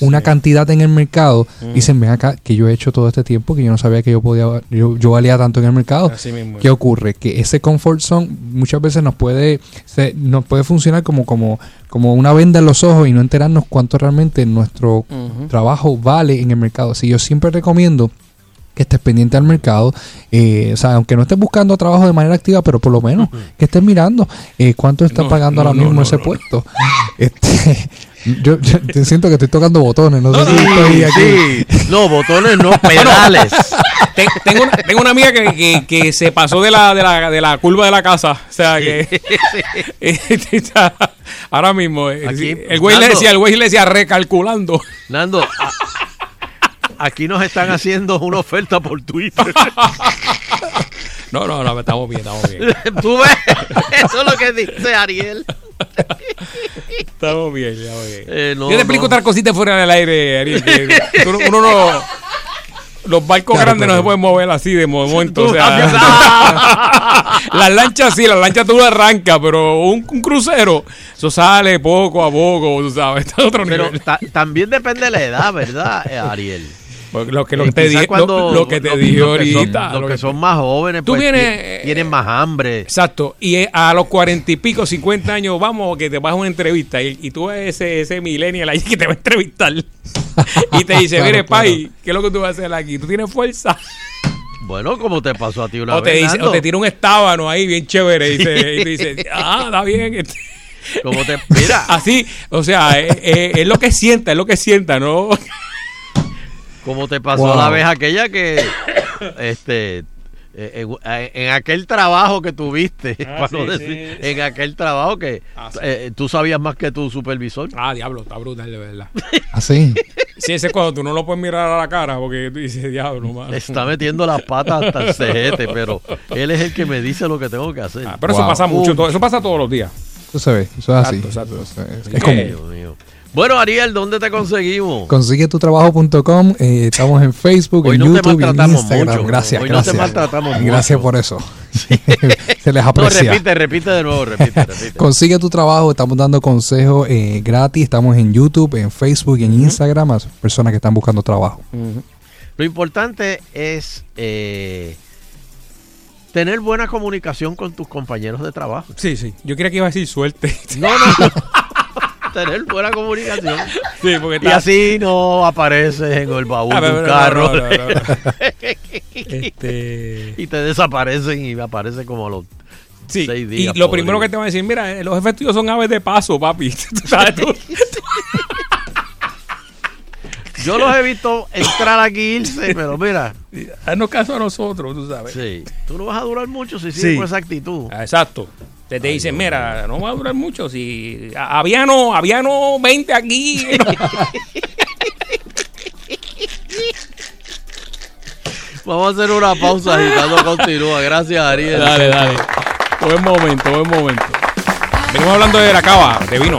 S39: una cantidad en el mercado,
S3: Ujú.
S39: dicen, ven acá, que yo he hecho todo este tiempo, que yo no sabía que yo podía, yo, yo valía tanto en el mercado.
S3: Así mismo.
S39: ¿Qué ocurre? Que ese comfort zone muchas veces nos puede, se- nos puede funcionar como, como, como una venda en los ojos y no enterarnos cuánto realmente nuestro trabajo vale en el mercado. Así yo siempre recomiendo que estés pendiente al mercado, eh, o sea, aunque no estés buscando trabajo de manera activa, pero por lo menos que estés mirando eh, cuánto está
S3: No,
S39: pagando
S3: no,
S39: ahora
S3: no,
S39: mismo ese puesto. Este, yo, yo te siento que estoy tocando botones, no, sé si estoy aquí.
S5: sí. No, botones no, pedales.
S3: Te- tengo, una, tengo una amiga que, que, que se pasó de la, de, la, de la curva de la casa. O sea que. está ahora mismo. eh,
S5: Aquí,
S3: el güey le decía, el güey le decía recalculando.
S5: Nando, a- aquí nos están haciendo una oferta por Twitter.
S3: No, no, no, estamos bien, estamos bien.
S5: ¿Tú ves? Eso es lo que dice Ariel.
S3: Estamos bien, estamos bien.
S5: Eh, no,
S3: Yo te explico
S5: no.
S3: otra cosita fuera del aire, Ariel. que uno, uno no. Los barcos
S39: Claro,
S3: grandes no se pueden mover así de momento. O sea, las lanchas sí, las lanchas tú las arrancas, pero un, un crucero, eso sale poco a poco, tú sabes, está otro
S5: Pero
S3: nivel.
S5: ta- también depende de la edad, ¿verdad, Ariel?
S3: Porque Lo que, lo
S5: Eh,
S3: que te,
S5: cuando
S3: lo, lo que te dije
S5: que son-
S3: ahorita.
S5: Los
S3: lo
S5: que
S3: que-
S5: son más jóvenes,
S3: Tú
S5: pues,
S3: vienes, eh,
S5: tienen más hambre.
S3: Exacto. Y a los cuarenta y pico, cincuenta años, vamos, que te vas a una entrevista y, y tú ese, ese millennial ahí que te va a entrevistar y te dice, mire,
S39: claro.
S3: Pai, ¿qué es lo que tú vas a hacer aquí? ¿Tú tienes fuerza?
S5: Bueno, como te pasó a ti una
S3: O te,
S5: vez,
S3: dice, o te tira un estábano ahí bien chévere y, te- y tú dices, ah, está bien. este".
S5: Como te, mira,
S3: Así, o sea, eh, es lo que sienta, es lo que sienta, ¿no?
S5: Como te pasó
S39: Wow.
S5: la vez aquella que, este, eh, en, en aquel trabajo que tuviste,
S3: Ah,
S5: para no
S3: sí,
S5: decir,
S3: sí.
S5: en aquel trabajo que
S3: Ah, sí.
S5: eh, tú sabías más que tu supervisor.
S3: Ah, diablo, está brutal, de verdad.
S39: Así.
S3: Sí, ese es cuando tú no lo puedes mirar a la cara porque tú dices, diablo, mano.
S5: Le está metiendo las patas hasta el cejete, pero él es el que me dice lo que tengo que hacer.
S3: Ah, pero eso pasa mucho,
S5: Uh.
S3: todo- eso pasa todos los días.
S39: Eso se ve, eso es así.
S3: Exacto, exacto.
S39: Eso es,
S3: Sí.
S39: es común.
S5: Dios mío. Bueno, Ariel, ¿dónde te conseguimos?
S39: Consigue tu trabajo.com, eh, estamos en Facebook,
S5: Hoy
S39: en
S5: no te
S39: YouTube y en
S5: maltratamos
S39: Instagram.
S5: mucho.
S39: Gracias,
S5: Hoy no te
S39: gracias.
S5: maltratamos mucho.
S39: Gracias por eso. Se les
S5: No,
S39: aprecia.
S5: repite, repite de nuevo, repite, repite.
S39: Consigue tu trabajo, estamos dando consejos eh, gratis, estamos en YouTube, en Facebook y en Instagram a personas que están buscando trabajo.
S5: Lo importante es eh, tener buena comunicación con tus compañeros de trabajo.
S3: Sí, sí. Yo creía que iba a decir suerte.
S5: No, no, no. tener buena comunicación.
S3: Sí, porque
S5: Y así no apareces en el baúl
S3: Ah,
S5: de un carro.
S3: no, no, no. Este-
S5: Y te desaparecen y aparece como a los
S3: Sí,
S5: seis
S3: y
S5: días.
S3: lo
S5: pobre.
S3: primero que te van a decir, mira, eh, los jefes tuyos son aves de paso, papi. Tú sabes, tú-
S5: Yo los he visto entrar aquí irse, pero mira.
S3: Haznos caso a nosotros, tú sabes.
S5: Sí, tú no vas a durar mucho si sigues
S3: Sí.
S5: con esa actitud.
S3: Ah, Exacto. Te, te dicen, mira, no va a durar mucho. Si Aviano, Aviano 20 aquí.
S5: Vamos a hacer una pausa agitando continúa. Gracias, Ariel.
S3: dale, dale. Buen momento, buen momento. Venimos hablando de la cava, de vino.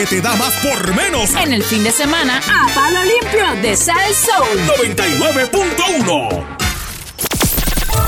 S1: que te da más por menos.
S21: En el fin de semana, a palo limpio de Sal Soul.
S1: 99.1.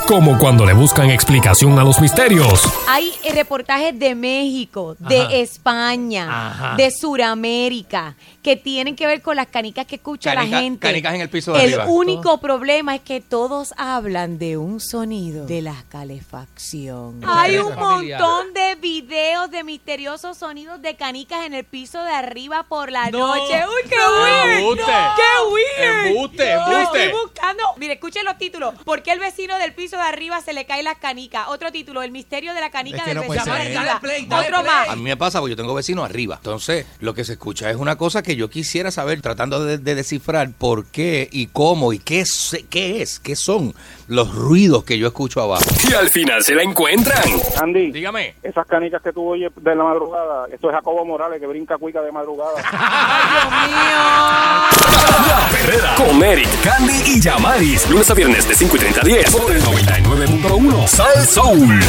S19: Como cuando le buscan explicación a los misterios.
S40: Hay reportajes de México, de
S19: Ajá.
S40: España,
S41: Ajá.
S40: de Suramérica, que tienen que ver con las canicas que escucha
S41: Canica-
S40: la gente.
S41: canicas en el piso de
S40: El
S41: arriba.
S40: único problema es que todos hablan de un sonido de la calefacción. Hay un montón de videos de misteriosos sonidos de canicas en el piso de arriba por la
S41: No.
S40: noche. ¡Uy, qué
S41: No.
S40: weird!
S41: Embuste.
S40: ¡Qué weird!
S41: Embuste,
S40: Lo
S41: embuste.
S40: estoy buscando. Mire, escuchen los títulos. ¿Por qué el vecino del piso de arriba se le cae las canicas? Otro título, El misterio de la canica
S41: Es que
S40: del
S41: no puede
S40: vecino de
S41: ser.
S40: arriba.
S41: Dale play, dale
S40: Otro
S41: play.
S40: más.
S41: A mí me pasa porque yo tengo vecinos arriba. Entonces, lo que se escucha es una cosa que yo quisiera saber, tratando de, de descifrar por qué y cómo y qué, qué es, qué son los ruidos que yo escucho abajo.
S19: Y al final se la encuentran.
S27: Andy,
S41: dígame.
S27: Esas canicas que tú oyes de la madrugada, esto es Jacobo Morales que brinca cuica de madrugada.
S19: Con Eric, Candy y Yamaris. Lunes a viernes de 5 y 30 a 10 por el 99.1 Sal Soul.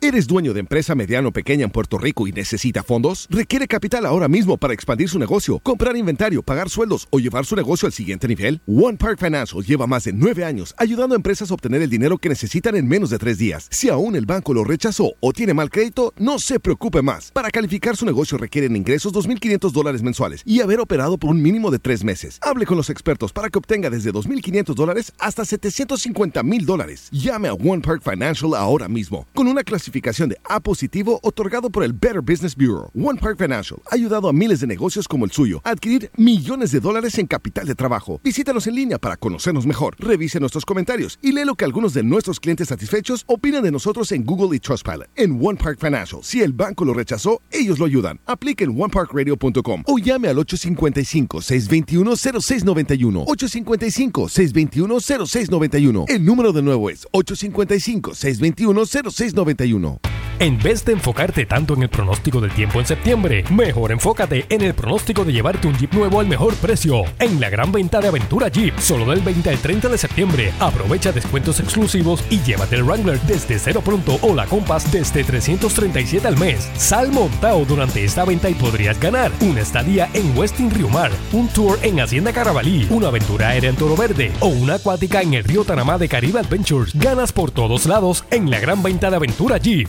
S28: ¿Eres dueño de empresa mediano o pequeña en Puerto Rico y necesita fondos? ¿Requiere capital ahora mismo para expandir su negocio, comprar inventario, pagar sueldos o llevar su negocio al siguiente nivel? One Park Financial lleva más de nueve años ayudando a empresas a obtener el dinero que necesitan en menos de tres días. Si aún el banco lo rechazó o tiene mal crédito, no se preocupe más. Para calificar su negocio requieren ingresos 2.500 dólares mensuales y haber operado por un mínimo de tres meses. Hable con los expertos para que obtenga desde 2.500 dólares hasta 750.000 dólares. Llame a One Park Financial ahora mismo con una clasificación de A positivo otorgado por el Better Business Bureau. One Park Financial ha ayudado a miles de negocios como el suyo a adquirir millones de dólares en capital de trabajo. Visítanos en línea para conocernos mejor. Revise nuestros comentarios y lee lo que algunos de nuestros clientes satisfechos opinan de nosotros en Google y Trustpilot. En One Park Financial, si el banco lo rechazó, ellos lo ayudan. Aplique en oneparkradio.com o llame al 855-621-0691. 855-621-0691. El número de nuevo es 855-621-0691. Juno.
S19: En vez de enfocarte tanto en el pronóstico del tiempo en septiembre, mejor enfócate en el pronóstico de llevarte un Jeep nuevo al mejor precio. En la gran venta de Aventura Jeep, solo del 20 al 30 de septiembre, aprovecha descuentos exclusivos y llévate el Wrangler desde cero pronto o la Compass desde 337 al mes. Sal montado durante esta venta y podrías ganar una estadía en Westin Rio Mar, un tour en Hacienda Carabalí, una aventura aérea en Toro Verde o una acuática en el río Tanamá de Caribe Adventures. Ganas por todos lados en la gran venta de Aventura Jeep.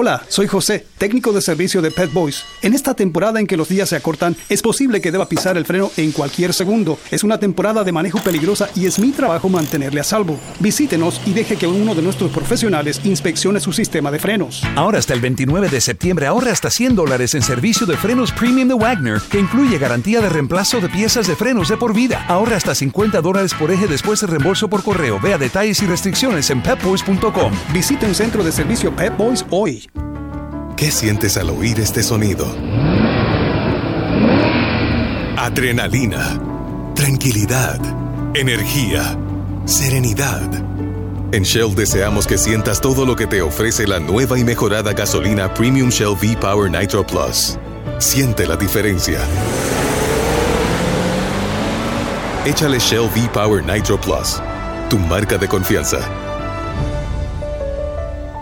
S42: Hola, soy José, técnico de servicio de Pet Boys. En esta temporada en que los días se acortan, es posible que deba pisar el freno en cualquier segundo. Es una temporada de manejo peligrosa y es mi trabajo mantenerle a salvo. Visítenos y deje que uno de nuestros profesionales inspeccione su sistema de frenos.
S15: Ahora hasta el 29 de septiembre ahorra hasta 100 dólares en servicio de frenos premium de Wagner, que incluye garantía de reemplazo de piezas de frenos de por vida. Ahorra hasta 50 dólares por eje después de reembolso por correo. Vea detalles y restricciones en petboys.com.
S42: Visite un centro de servicio Pet Boys hoy.
S43: ¿Qué sientes al oír este sonido? Adrenalina, tranquilidad, energía, serenidad. En Shell deseamos que sientas todo lo que te ofrece la nueva y mejorada gasolina Premium Shell V-Power Nitro Plus. Siente la diferencia. Échale Shell V-Power Nitro Plus, tu marca de confianza.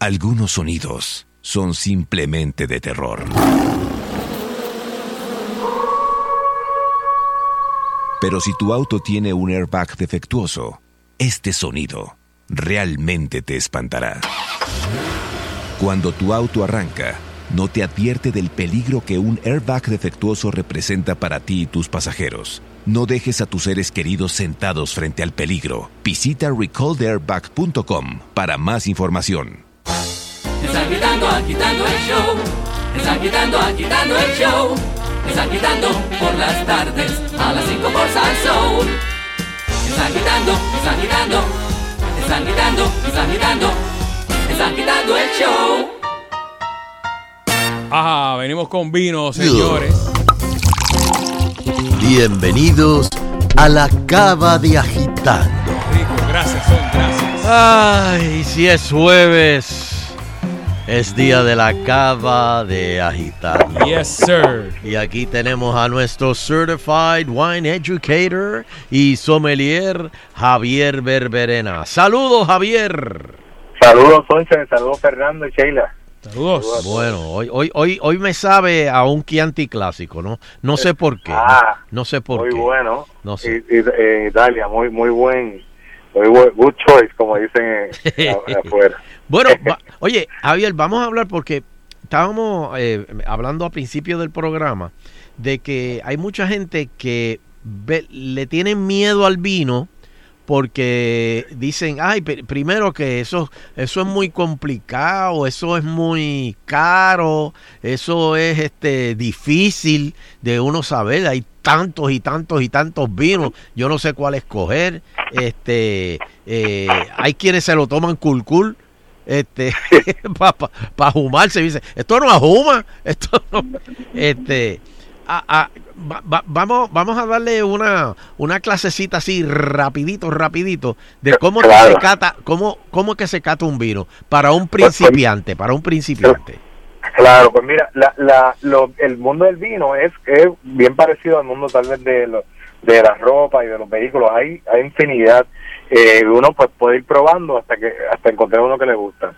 S44: Algunos sonidos son simplemente de terror. Pero si tu auto tiene un airbag defectuoso, este sonido realmente te espantará. Cuando tu auto arranca, no te advierte del peligro que un airbag defectuoso representa para ti y tus pasajeros. No dejes a tus seres queridos sentados frente al peligro. Visita recalltheairbag.com para más información.
S45: Están quitando, agitando el show. Están quitando, agitando el show. Están quitando por las tardes a las 5 por Salsoul. Están quitando, están quitando. Están quitando, están quitando. Están quitando el show.
S3: Ajá, venimos con vino, señores.
S5: Bienvenidos a la Cava de Agitando.
S3: Rico, gracias, son, gracias.
S5: Ay, si es jueves, es día de la Cava de Agitando.
S3: Yes, sir.
S5: Y aquí tenemos a nuestro Certified Wine Educator y Sommelier, Javier Berberena. Saludos, Javier.
S46: Saludos, Soncha, saludos, Fernando y Sheila.
S3: Saludos.
S5: Bueno, hoy, hoy, hoy, hoy me sabe a un Chianti clásico, ¿no? No sé por qué.
S46: Ah,
S5: no, no sé por
S46: muy
S5: qué.
S46: bueno.
S5: No sé.
S46: Y, y- en Italia, muy muy buen, muy buen, good choice, como dicen en- a- afuera.
S5: Bueno, va- oye, Javier, vamos a hablar porque estábamos eh, hablando al principio del programa de que hay mucha gente que ve- le tienen miedo al vino porque dicen, ay, primero que eso, eso es muy complicado, eso es muy caro, eso es este difícil de uno saber, hay tantos y tantos y tantos vinos, yo no sé cuál escoger, este, eh, hay quienes se lo toman cool, este, para pa, pa ajumarse, dice, esto no ajuma, esto no, este, a- a- va- va- vamos, vamos a darle una, una clasecita así rapidito, rapidito, de cómo
S46: Claro.
S5: se cata, cómo, cómo que se cata un vino para un principiante, para un principiante.
S46: Claro, pues mira, la, la, lo- el mundo del vino es, es bien parecido al mundo tal vez de, lo- de la ropa y de los vehículos. Hay, hay infinidad. Eh, uno pues puede ir probando hasta que hasta encontrar uno que le gusta.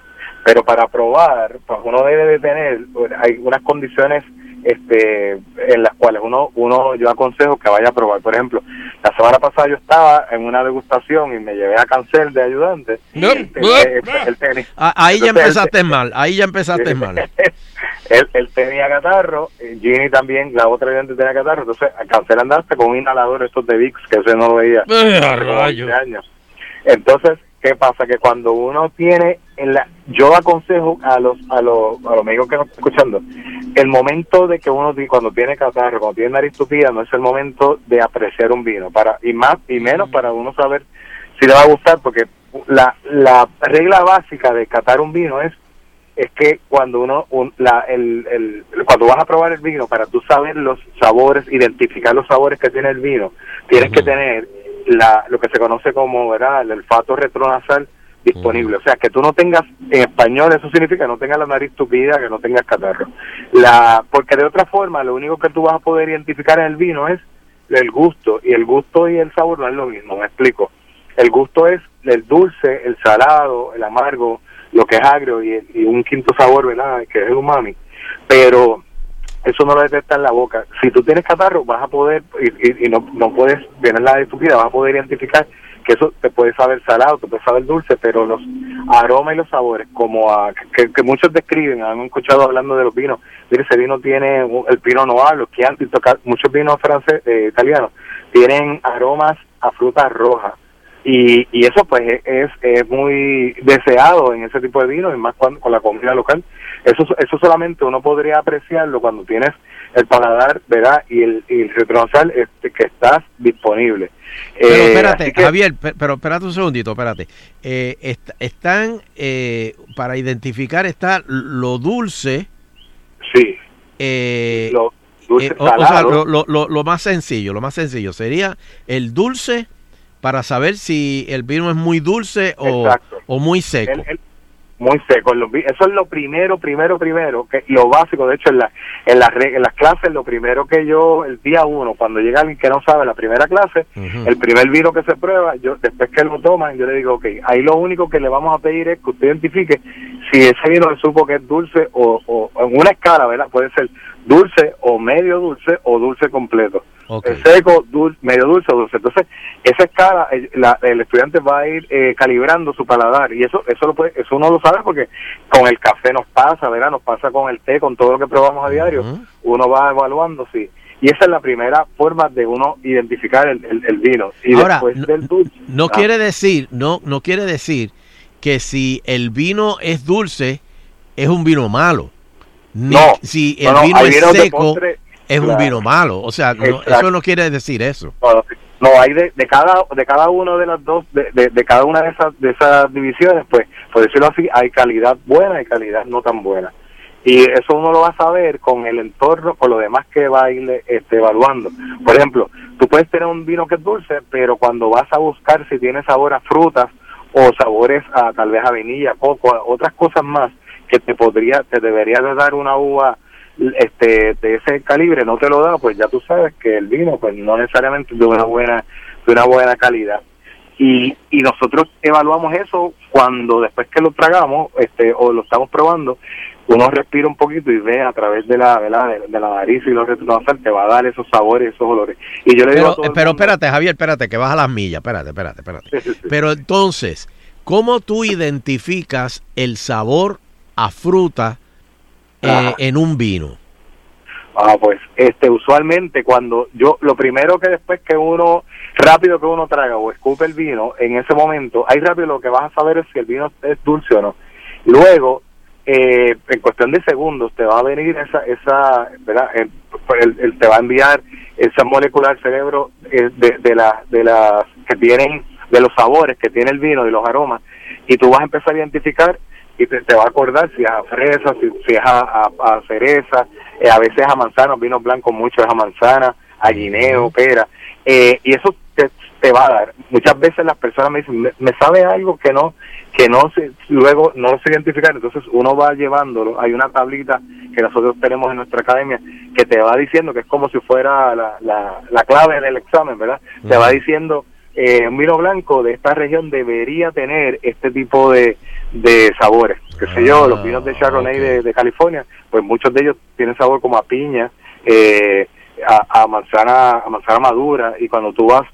S46: Pero para probar, pues uno debe de tener, pues, hay unas condiciones este en las cuales uno uno yo aconsejo que vaya a probar. Por ejemplo, la semana pasada yo estaba en una degustación y me llevé a Cancel de ayudante.
S5: No,
S46: El-
S5: no,
S46: el- el tenis.
S5: Ah, ahí ya
S46: Entonces,
S5: empezaste mal, ahí ya empezaste mal.
S46: él, él tenía catarro, eh, Ginny también, la otra ayudante tenía catarro, entonces Cancel andaste con un inhalador estos de Vicks, que ese no lo veía.
S5: Eh,
S46: hace
S5: a
S46: como
S5: rayos.
S46: 20 años. Entonces, ¿qué pasa? Que cuando uno tiene, en la, yo aconsejo a los, a los, a los amigos que nos están escuchando, el momento de que uno, cuando tiene catarro, cuando tiene nariz tupida, no es el momento de apreciar un vino, para y más y menos para uno saber si le va a gustar, porque la, la regla básica de catar un vino es es que cuando uno un- la, el, el- cuando vas a probar el vino para tú saber los sabores identificar los sabores que tiene el vino tienes que tener la lo que se conoce como verdad el olfato retronasal disponible o sea que tú no tengas en español eso significa que no tengas la nariz tupida que no tengas catarro la porque de otra forma lo único que tú vas a poder identificar en el vino es el gusto y el gusto y el sabor no es lo mismo me explico el gusto es el dulce, el salado, el amargo, lo que es agrio y, y un quinto sabor, ¿verdad? Que es el umami. Pero eso no lo detecta en la boca. Si tú tienes catarro, vas a poder, y, y- y no, no puedes tener la estupidez, vas a poder identificar eso te puede saber salado, te puede saber dulce, pero los aromas y los sabores, como a, que, muchos describen, han escuchado hablando de los vinos, mire, ese vino tiene el pino noir, los Chianti, muchos vinos franceses, eh, italianos, tienen aromas a frutas rojas y, y eso pues es, es, es muy deseado en ese tipo de vino y más cuando, con la comida local. Eso eso solamente uno podría apreciarlo cuando tienes el paladar verdad y el, y el este, que estás disponible
S5: Pero
S46: Eh,
S5: espérate,
S46: así que-
S5: Javier, pe- pero espérate un segundito, espérate. Eh, est- están, eh, para identificar, está lo dulce.
S46: Sí.
S5: eh,
S46: dulce
S5: eh, o, o sea, lo, lo- lo- lo más sencillo, lo más sencillo sería el dulce para saber si el vino es muy dulce o, o muy seco.
S46: El- el- muy seco. Eso es lo primero, primero, primero, que lo básico. De hecho, en, la, en, las, en las clases, lo primero que yo, el día uno, cuando llega alguien que no sabe la primera clase, el primer vino que se prueba, yo después que lo toman, yo le digo, ok, ahí lo único que le vamos a pedir es que usted identifique si ese vino le supo que es dulce o, o en una escala, ¿verdad? Puede ser dulce o medio dulce o dulce completo. Seco, dulce, medio dulce o dulce. Entonces, esa escala, el, la- el estudiante va a ir eh, calibrando su paladar y eso eso lo puede, eso uno lo sabe porque con el café nos pasa, ¿verdad? Nos pasa con el té, con todo lo que probamos a diario. Uno va evaluando, sí. Y esa es la primera forma de uno identificar el, el- el vino. Y
S5: Ahora,
S46: después
S5: no-
S46: del dulce.
S5: No
S46: ah,
S5: quiere decir, no, no quiere decir que si el vino es dulce, es un vino malo. Ni
S46: No,
S5: si el
S46: no,
S5: vino es seco,
S46: postre,
S5: es un vino malo. O sea, no- eso no quiere decir eso.
S46: No, no, hay de, de cada de cada uno de las dos de, de, de cada una de esas de esas divisiones, pues por decirlo así, hay calidad buena y calidad no tan buena. Y eso uno lo va a saber con el entorno, con lo demás que va a ir este, evaluando. Por ejemplo, tú puedes tener un vino que es dulce, pero cuando vas a buscar si tiene sabor a frutas o sabores a tal vez a vainilla, coco, otras cosas más que te podría, te debería de dar una uva este de ese calibre no te lo da pues ya tú sabes que el vino pues no necesariamente es de una buena de una buena calidad. Y, y nosotros evaluamos eso cuando después que lo tragamos este o lo estamos probando uno respira un poquito y ve a través de la de, de la nariz y los retronasal te va a dar esos sabores esos olores y yo le digo
S5: Pero, pero espérate, Javier, espérate, que vas a las millas. Espérate, espérate, espérate. Pero entonces, ¿cómo tú identificas el sabor a fruta eh, en un vino?
S46: Ah, pues, este, usualmente cuando yo, lo primero que después que uno, rápido que uno traga o escupe el vino, en ese momento, ahí rápido lo que vas a saber es si el vino es dulce o no. Luego, eh, en cuestión de segundos, te va a venir esa, esa, ¿verdad? El, el- el- te va a enviar esa molécula al cerebro eh, de, de, la, de las que tienen, de los sabores que tiene el vino y los aromas, y tú vas a empezar a identificar y te, te va a acordar si es a fresa, si, es a, a- a cereza, eh, a veces a manzana, vinos blancos mucho es a manzana, a guineo, pera, eh, y eso te, va a dar. Muchas veces las personas me dicen, me, me sabe algo que no, que no se, luego no sé identificar, entonces uno va llevándolo, hay una tablita que nosotros tenemos en nuestra academia que te va diciendo que es como si fuera la, la, la clave del examen, ¿verdad? Te va diciendo eh, un vino blanco de esta región debería tener este tipo de, de sabores. Que sé yo, los vinos de Chardonnay de, de California, pues muchos de ellos tienen sabor como a piña, eh, a, a manzana a manzana madura, y cuando tú vas,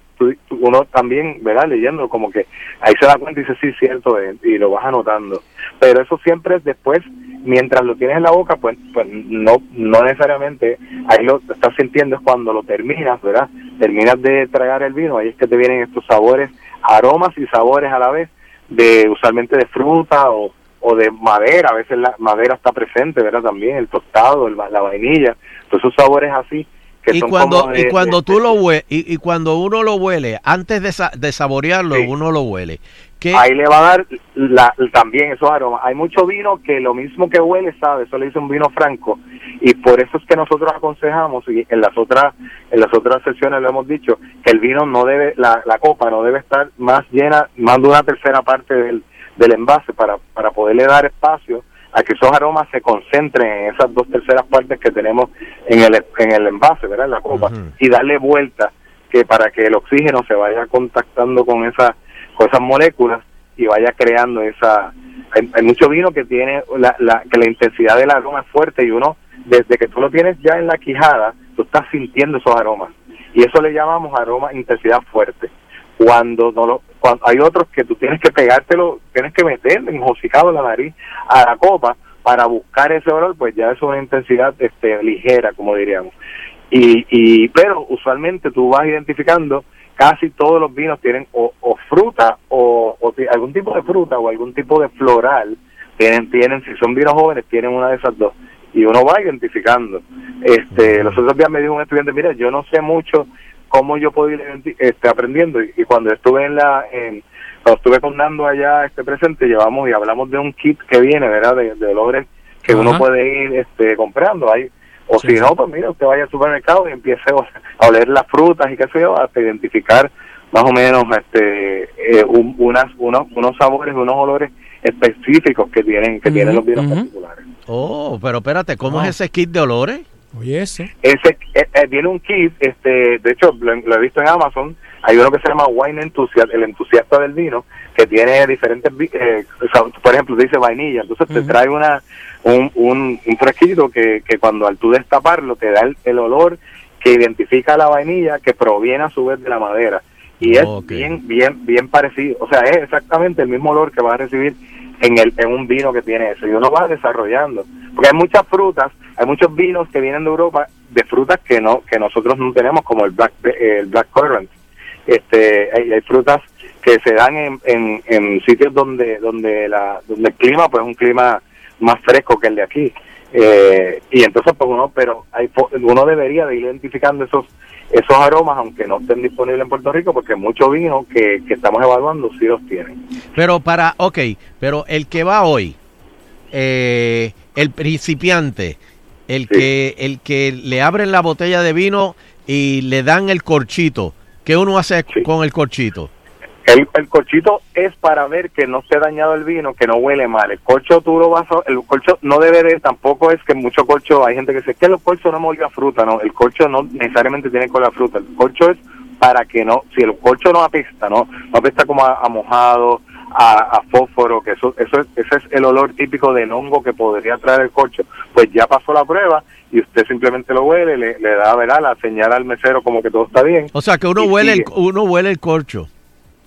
S46: uno también, ¿verdad? Leyendo, como que ahí se da cuenta y dice, sí, cierto, es", y lo vas anotando. Pero eso siempre es después, mientras lo tienes en la boca, pues, pues no, no necesariamente, ahí lo estás sintiendo es cuando lo terminas, ¿verdad? Terminas de tragar el vino, ahí es que te vienen estos sabores, aromas y sabores a la vez, de usualmente de fruta o, o de madera, a veces la madera está presente, ¿verdad? También el tostado, el la vainilla, todos esos sabores así que
S5: Y
S46: son
S5: cuando,
S46: como de-
S5: y cuando
S46: de-
S5: tú lo y, y cuando uno lo huele, antes de, sa- de saborearlo, uno lo huele. ¿Qué?
S46: Ahí le va a dar la, también esos aromas. Hay mucho vino que lo mismo que huele, sabe, eso le dice un vino franco. Y por eso es que nosotros aconsejamos, y en las otras en las otras sesiones lo hemos dicho, que el vino no debe, la, la copa no debe estar más llena, más de una tercera parte del, del envase para, para poderle dar espacio a que esos aromas se concentren en esas dos terceras partes que tenemos en el, en el envase, ¿verdad? En la copa, y darle vuelta que para que el oxígeno se vaya contactando con esas con esas moléculas y vaya creando esa hay, hay mucho vino que tiene la, la que la intensidad del aroma es fuerte y uno desde que tú lo tienes ya en la quijada tú estás sintiendo esos aromas. Y eso le llamamos aroma intensidad fuerte. Cuando no lo cuando hay otros que tú tienes que pegártelo tienes que meterle enjocicado en la nariz a la copa para buscar ese olor pues ya es una intensidad este ligera como diríamos. Y, y pero usualmente tú vas identificando casi todos los vinos tienen o, o fruta o, o algún tipo de fruta o algún tipo de floral tienen tienen si son vinos jóvenes tienen una de esas dos. Y uno va identificando. Este los otros días me dijo un estudiante mira yo no sé mucho cómo yo puedo ir este, aprendiendo y, y cuando estuve en la en, cuando estuve con Nando allá este presente llevamos y hablamos de un kit que viene verdad de, de olores que
S5: Ajá.
S46: uno puede ir este comprando hay O si no, pues mira, usted vaya al supermercado y empiece a oler las frutas y qué sé yo, hasta identificar más o menos este eh, un- unas unos unos sabores, unos olores específicos que tienen que tienen los vinos particulares.
S5: Oh, pero espérate, ¿cómo es ese kit de olores?
S3: Oye, eso.
S46: Ese eh, eh, viene un kit, este, de hecho lo, lo he visto en Amazon. Hay uno que se llama Wine Enthusiast, el entusiasta del vino, que tiene diferentes, eh, por ejemplo, dice vainilla. Entonces te trae una un, un, un fresquito que, que cuando al tú destaparlo te da el, el olor que identifica la vainilla que proviene a su vez de la madera. Y es bien, bien, bien parecido. O sea, es exactamente el mismo olor que vas a recibir en, el, en un vino que tiene eso. Y uno va desarrollando. Porque hay muchas frutas, hay muchos vinos que vienen de Europa de frutas que no que nosotros no tenemos, como el black, el black currant. Este, hay, hay frutas que se dan en, en, en sitios donde donde la donde el clima pues es un clima más fresco que el de aquí Eh, y entonces pues uno pero hay uno debería de ir identificando esos esos aromas aunque no estén disponibles en Puerto Rico porque muchos vinos que, que estamos evaluando sí los tienen.
S5: Pero para, ok, pero el que va hoy, eh, el principiante, el que el que le abren la botella de vino y le dan el corchito, ¿qué uno hace con el corchito?
S46: El, el corchito es para ver que no esté dañado el vino, que no huele mal. El corcho tú lo vas a, el corcho no debe de, tampoco es que mucho corcho, hay gente que dice que el corcho no me olía a fruta, no, el corcho no necesariamente tiene que oler a fruta, el corcho es para que no, si el corcho no apesta, no, no apesta como a, a mojado, a, a fósforo, que eso, eso es, ese es el olor típico del hongo que podría traer el corcho, pues ya pasó la prueba y usted simplemente lo huele, le, le da, ¿verdad? la señal al mesero como que todo está bien.
S5: O sea, que uno huele el, uno huele el corcho.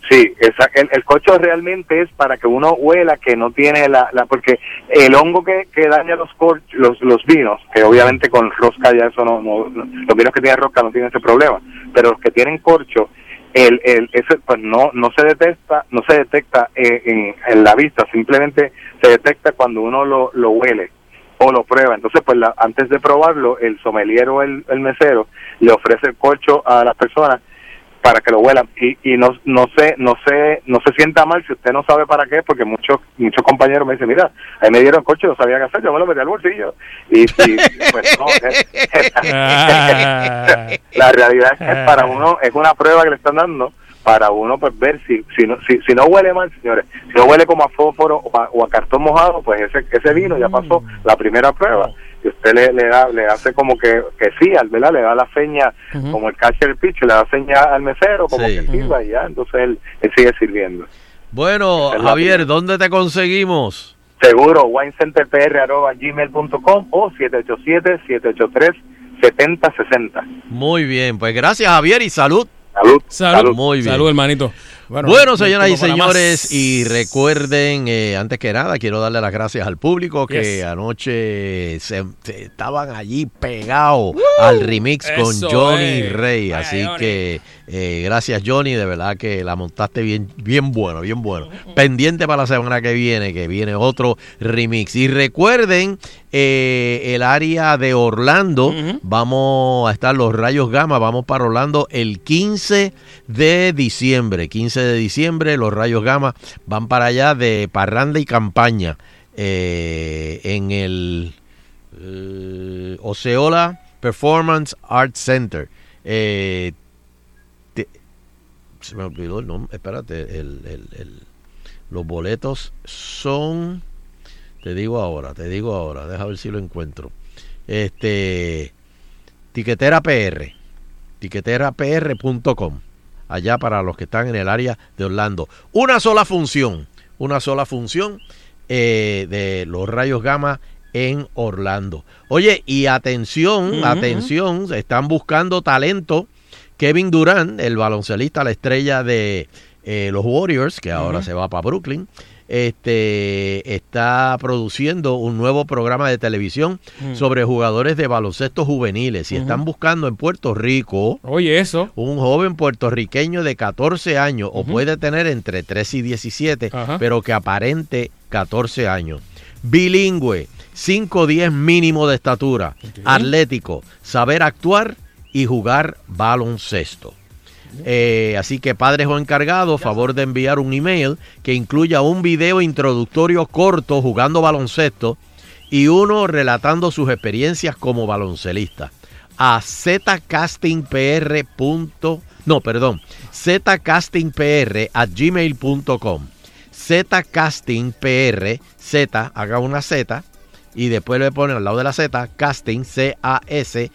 S46: Sí, esa- el, el corcho realmente es para que uno huela que no tiene la, la porque el hongo que, que daña los, cor- los los vinos, que obviamente con rosca ya eso no, no- los vinos que tienen rosca no tienen ese problema, pero los que tienen corcho, el, el ese pues no no se detecta no se detecta eh, en, en la vista, simplemente se detecta cuando uno lo, lo huele o lo prueba. Entonces, pues la- antes de probarlo, el sommelier o el, el mesero le ofrece el corcho a las personas para que lo huelan. Y, y no no sé no sé no se sienta mal si usted no sabe para qué porque muchos muchos compañeros me dicen mira ahí me dieron coche no sabía qué hacer yo me lo metí al bolsillo y, y, pues no es- la realidad es que para uno es una prueba que le están dando para uno pues ver si si no si, si no huele mal señores. Si no huele como a fósforo o a, o a cartón mojado pues ese ese vino ya pasó la primera prueba y usted le, le da le hace como que, que sí al verdad le da la seña como el catcher pitch le da seña al mesero como
S5: Sí.
S46: que sirva y ya entonces él, él sigue sirviendo
S5: Bueno,
S46: Es
S5: Javier, ¿dónde te conseguimos?
S46: seguro winecenterpr@gmail.com o 787 783 7060
S5: Muy bien, pues gracias Javier y salud.
S46: Salud.
S3: Salud.
S5: Muy bien.
S3: Salud, hermanito.
S5: Bueno, señoras y señores,
S3: más.
S5: y recuerden, eh, antes que nada, quiero darle las gracias al público que
S3: Yes.
S5: anoche se, se estaban allí pegados al remix con Johnny
S3: es.
S5: Rey. Así
S3: Johnny.
S5: que eh, gracias, Johnny, de verdad que la montaste bien, bien bueno, bien bueno. Pendiente para la semana que viene, que viene otro remix. Y recuerden, eh, el área de Orlando, vamos a estar los rayos gamma, vamos para Orlando el 15 de diciembre. 15 de diciembre, los rayos gamma van para allá de parranda y campaña eh, en el eh, Oceola Performance Arts Center. Eh, se me olvidó el nombre. Espérate, los boletos son. Te digo ahora, te digo ahora. Deja ver si lo encuentro. Este. Tiquetera PR. Tiqueterapr.com. Allá para los que están en el área de Orlando. Una sola función. Una sola función eh, de los rayos gamma en Orlando. Oye, y atención,
S47: Ujú.
S5: atención, están buscando talento. Kevin Durant, el baloncelista, la estrella de eh, los Warriors, que ahora se va para Brooklyn, este, está produciendo un nuevo programa de televisión
S3: Mm.
S5: sobre jugadores de baloncesto juveniles y están buscando en Puerto Rico
S3: Oye, eso.
S5: un joven puertorriqueño de 14 años o puede tener entre 3 y 17,
S3: Ajá.
S5: pero que aparente 14 años. Bilingüe, 5'10 mínimo de estatura, atlético, saber actuar y jugar baloncesto. Eh, así que padres o encargados, favor de enviar un email que incluya un video introductorio corto jugando baloncesto y uno relatando sus experiencias como baloncelista. A zcastingpr. No, perdón. zcastingpr at gmail.com. zcastingpr, Z, haga una Z, y después le ponen al lado de la Z, casting, C-A-S-T-I-N-G-P-R,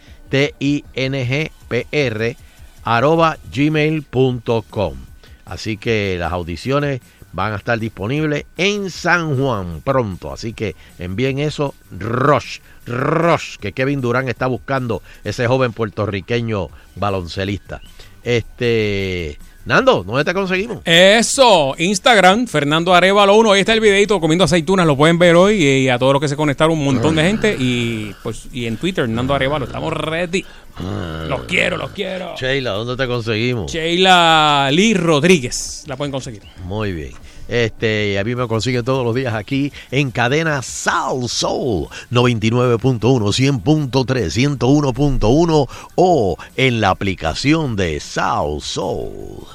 S5: arroba gmail.com. Así que las audiciones van a estar disponibles en San Juan pronto. Así que envíen eso, Rush, Rush, que Kevin Durán está buscando ese joven puertorriqueño baloncelista. Este. Nando, ¿dónde te conseguimos?
S3: Eso, Instagram, Fernando Arevalo 1, ahí está el videito comiendo aceitunas, lo pueden ver hoy y a todos los que se conectaron un montón de gente y pues y en Twitter, Nando Arevalo, estamos ready. Los quiero, los quiero.
S5: Sheila, ¿dónde te conseguimos?
S3: Sheila Lee Rodríguez, la pueden conseguir.
S5: Muy bien. Este, a mí me consiguen todos los días aquí en cadena Soul Soul 99.1, 100.3, 101.1 o en la aplicación de Soul Soul.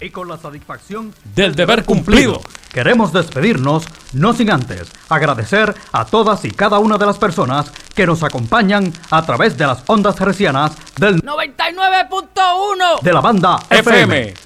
S47: Y con la satisfacción
S3: Del deber cumplido.
S47: Queremos despedirnos, no sin antes agradecer a todas y cada una de las personas que nos acompañan a través de las ondas hercianas del
S38: 99.1
S47: de la banda FM.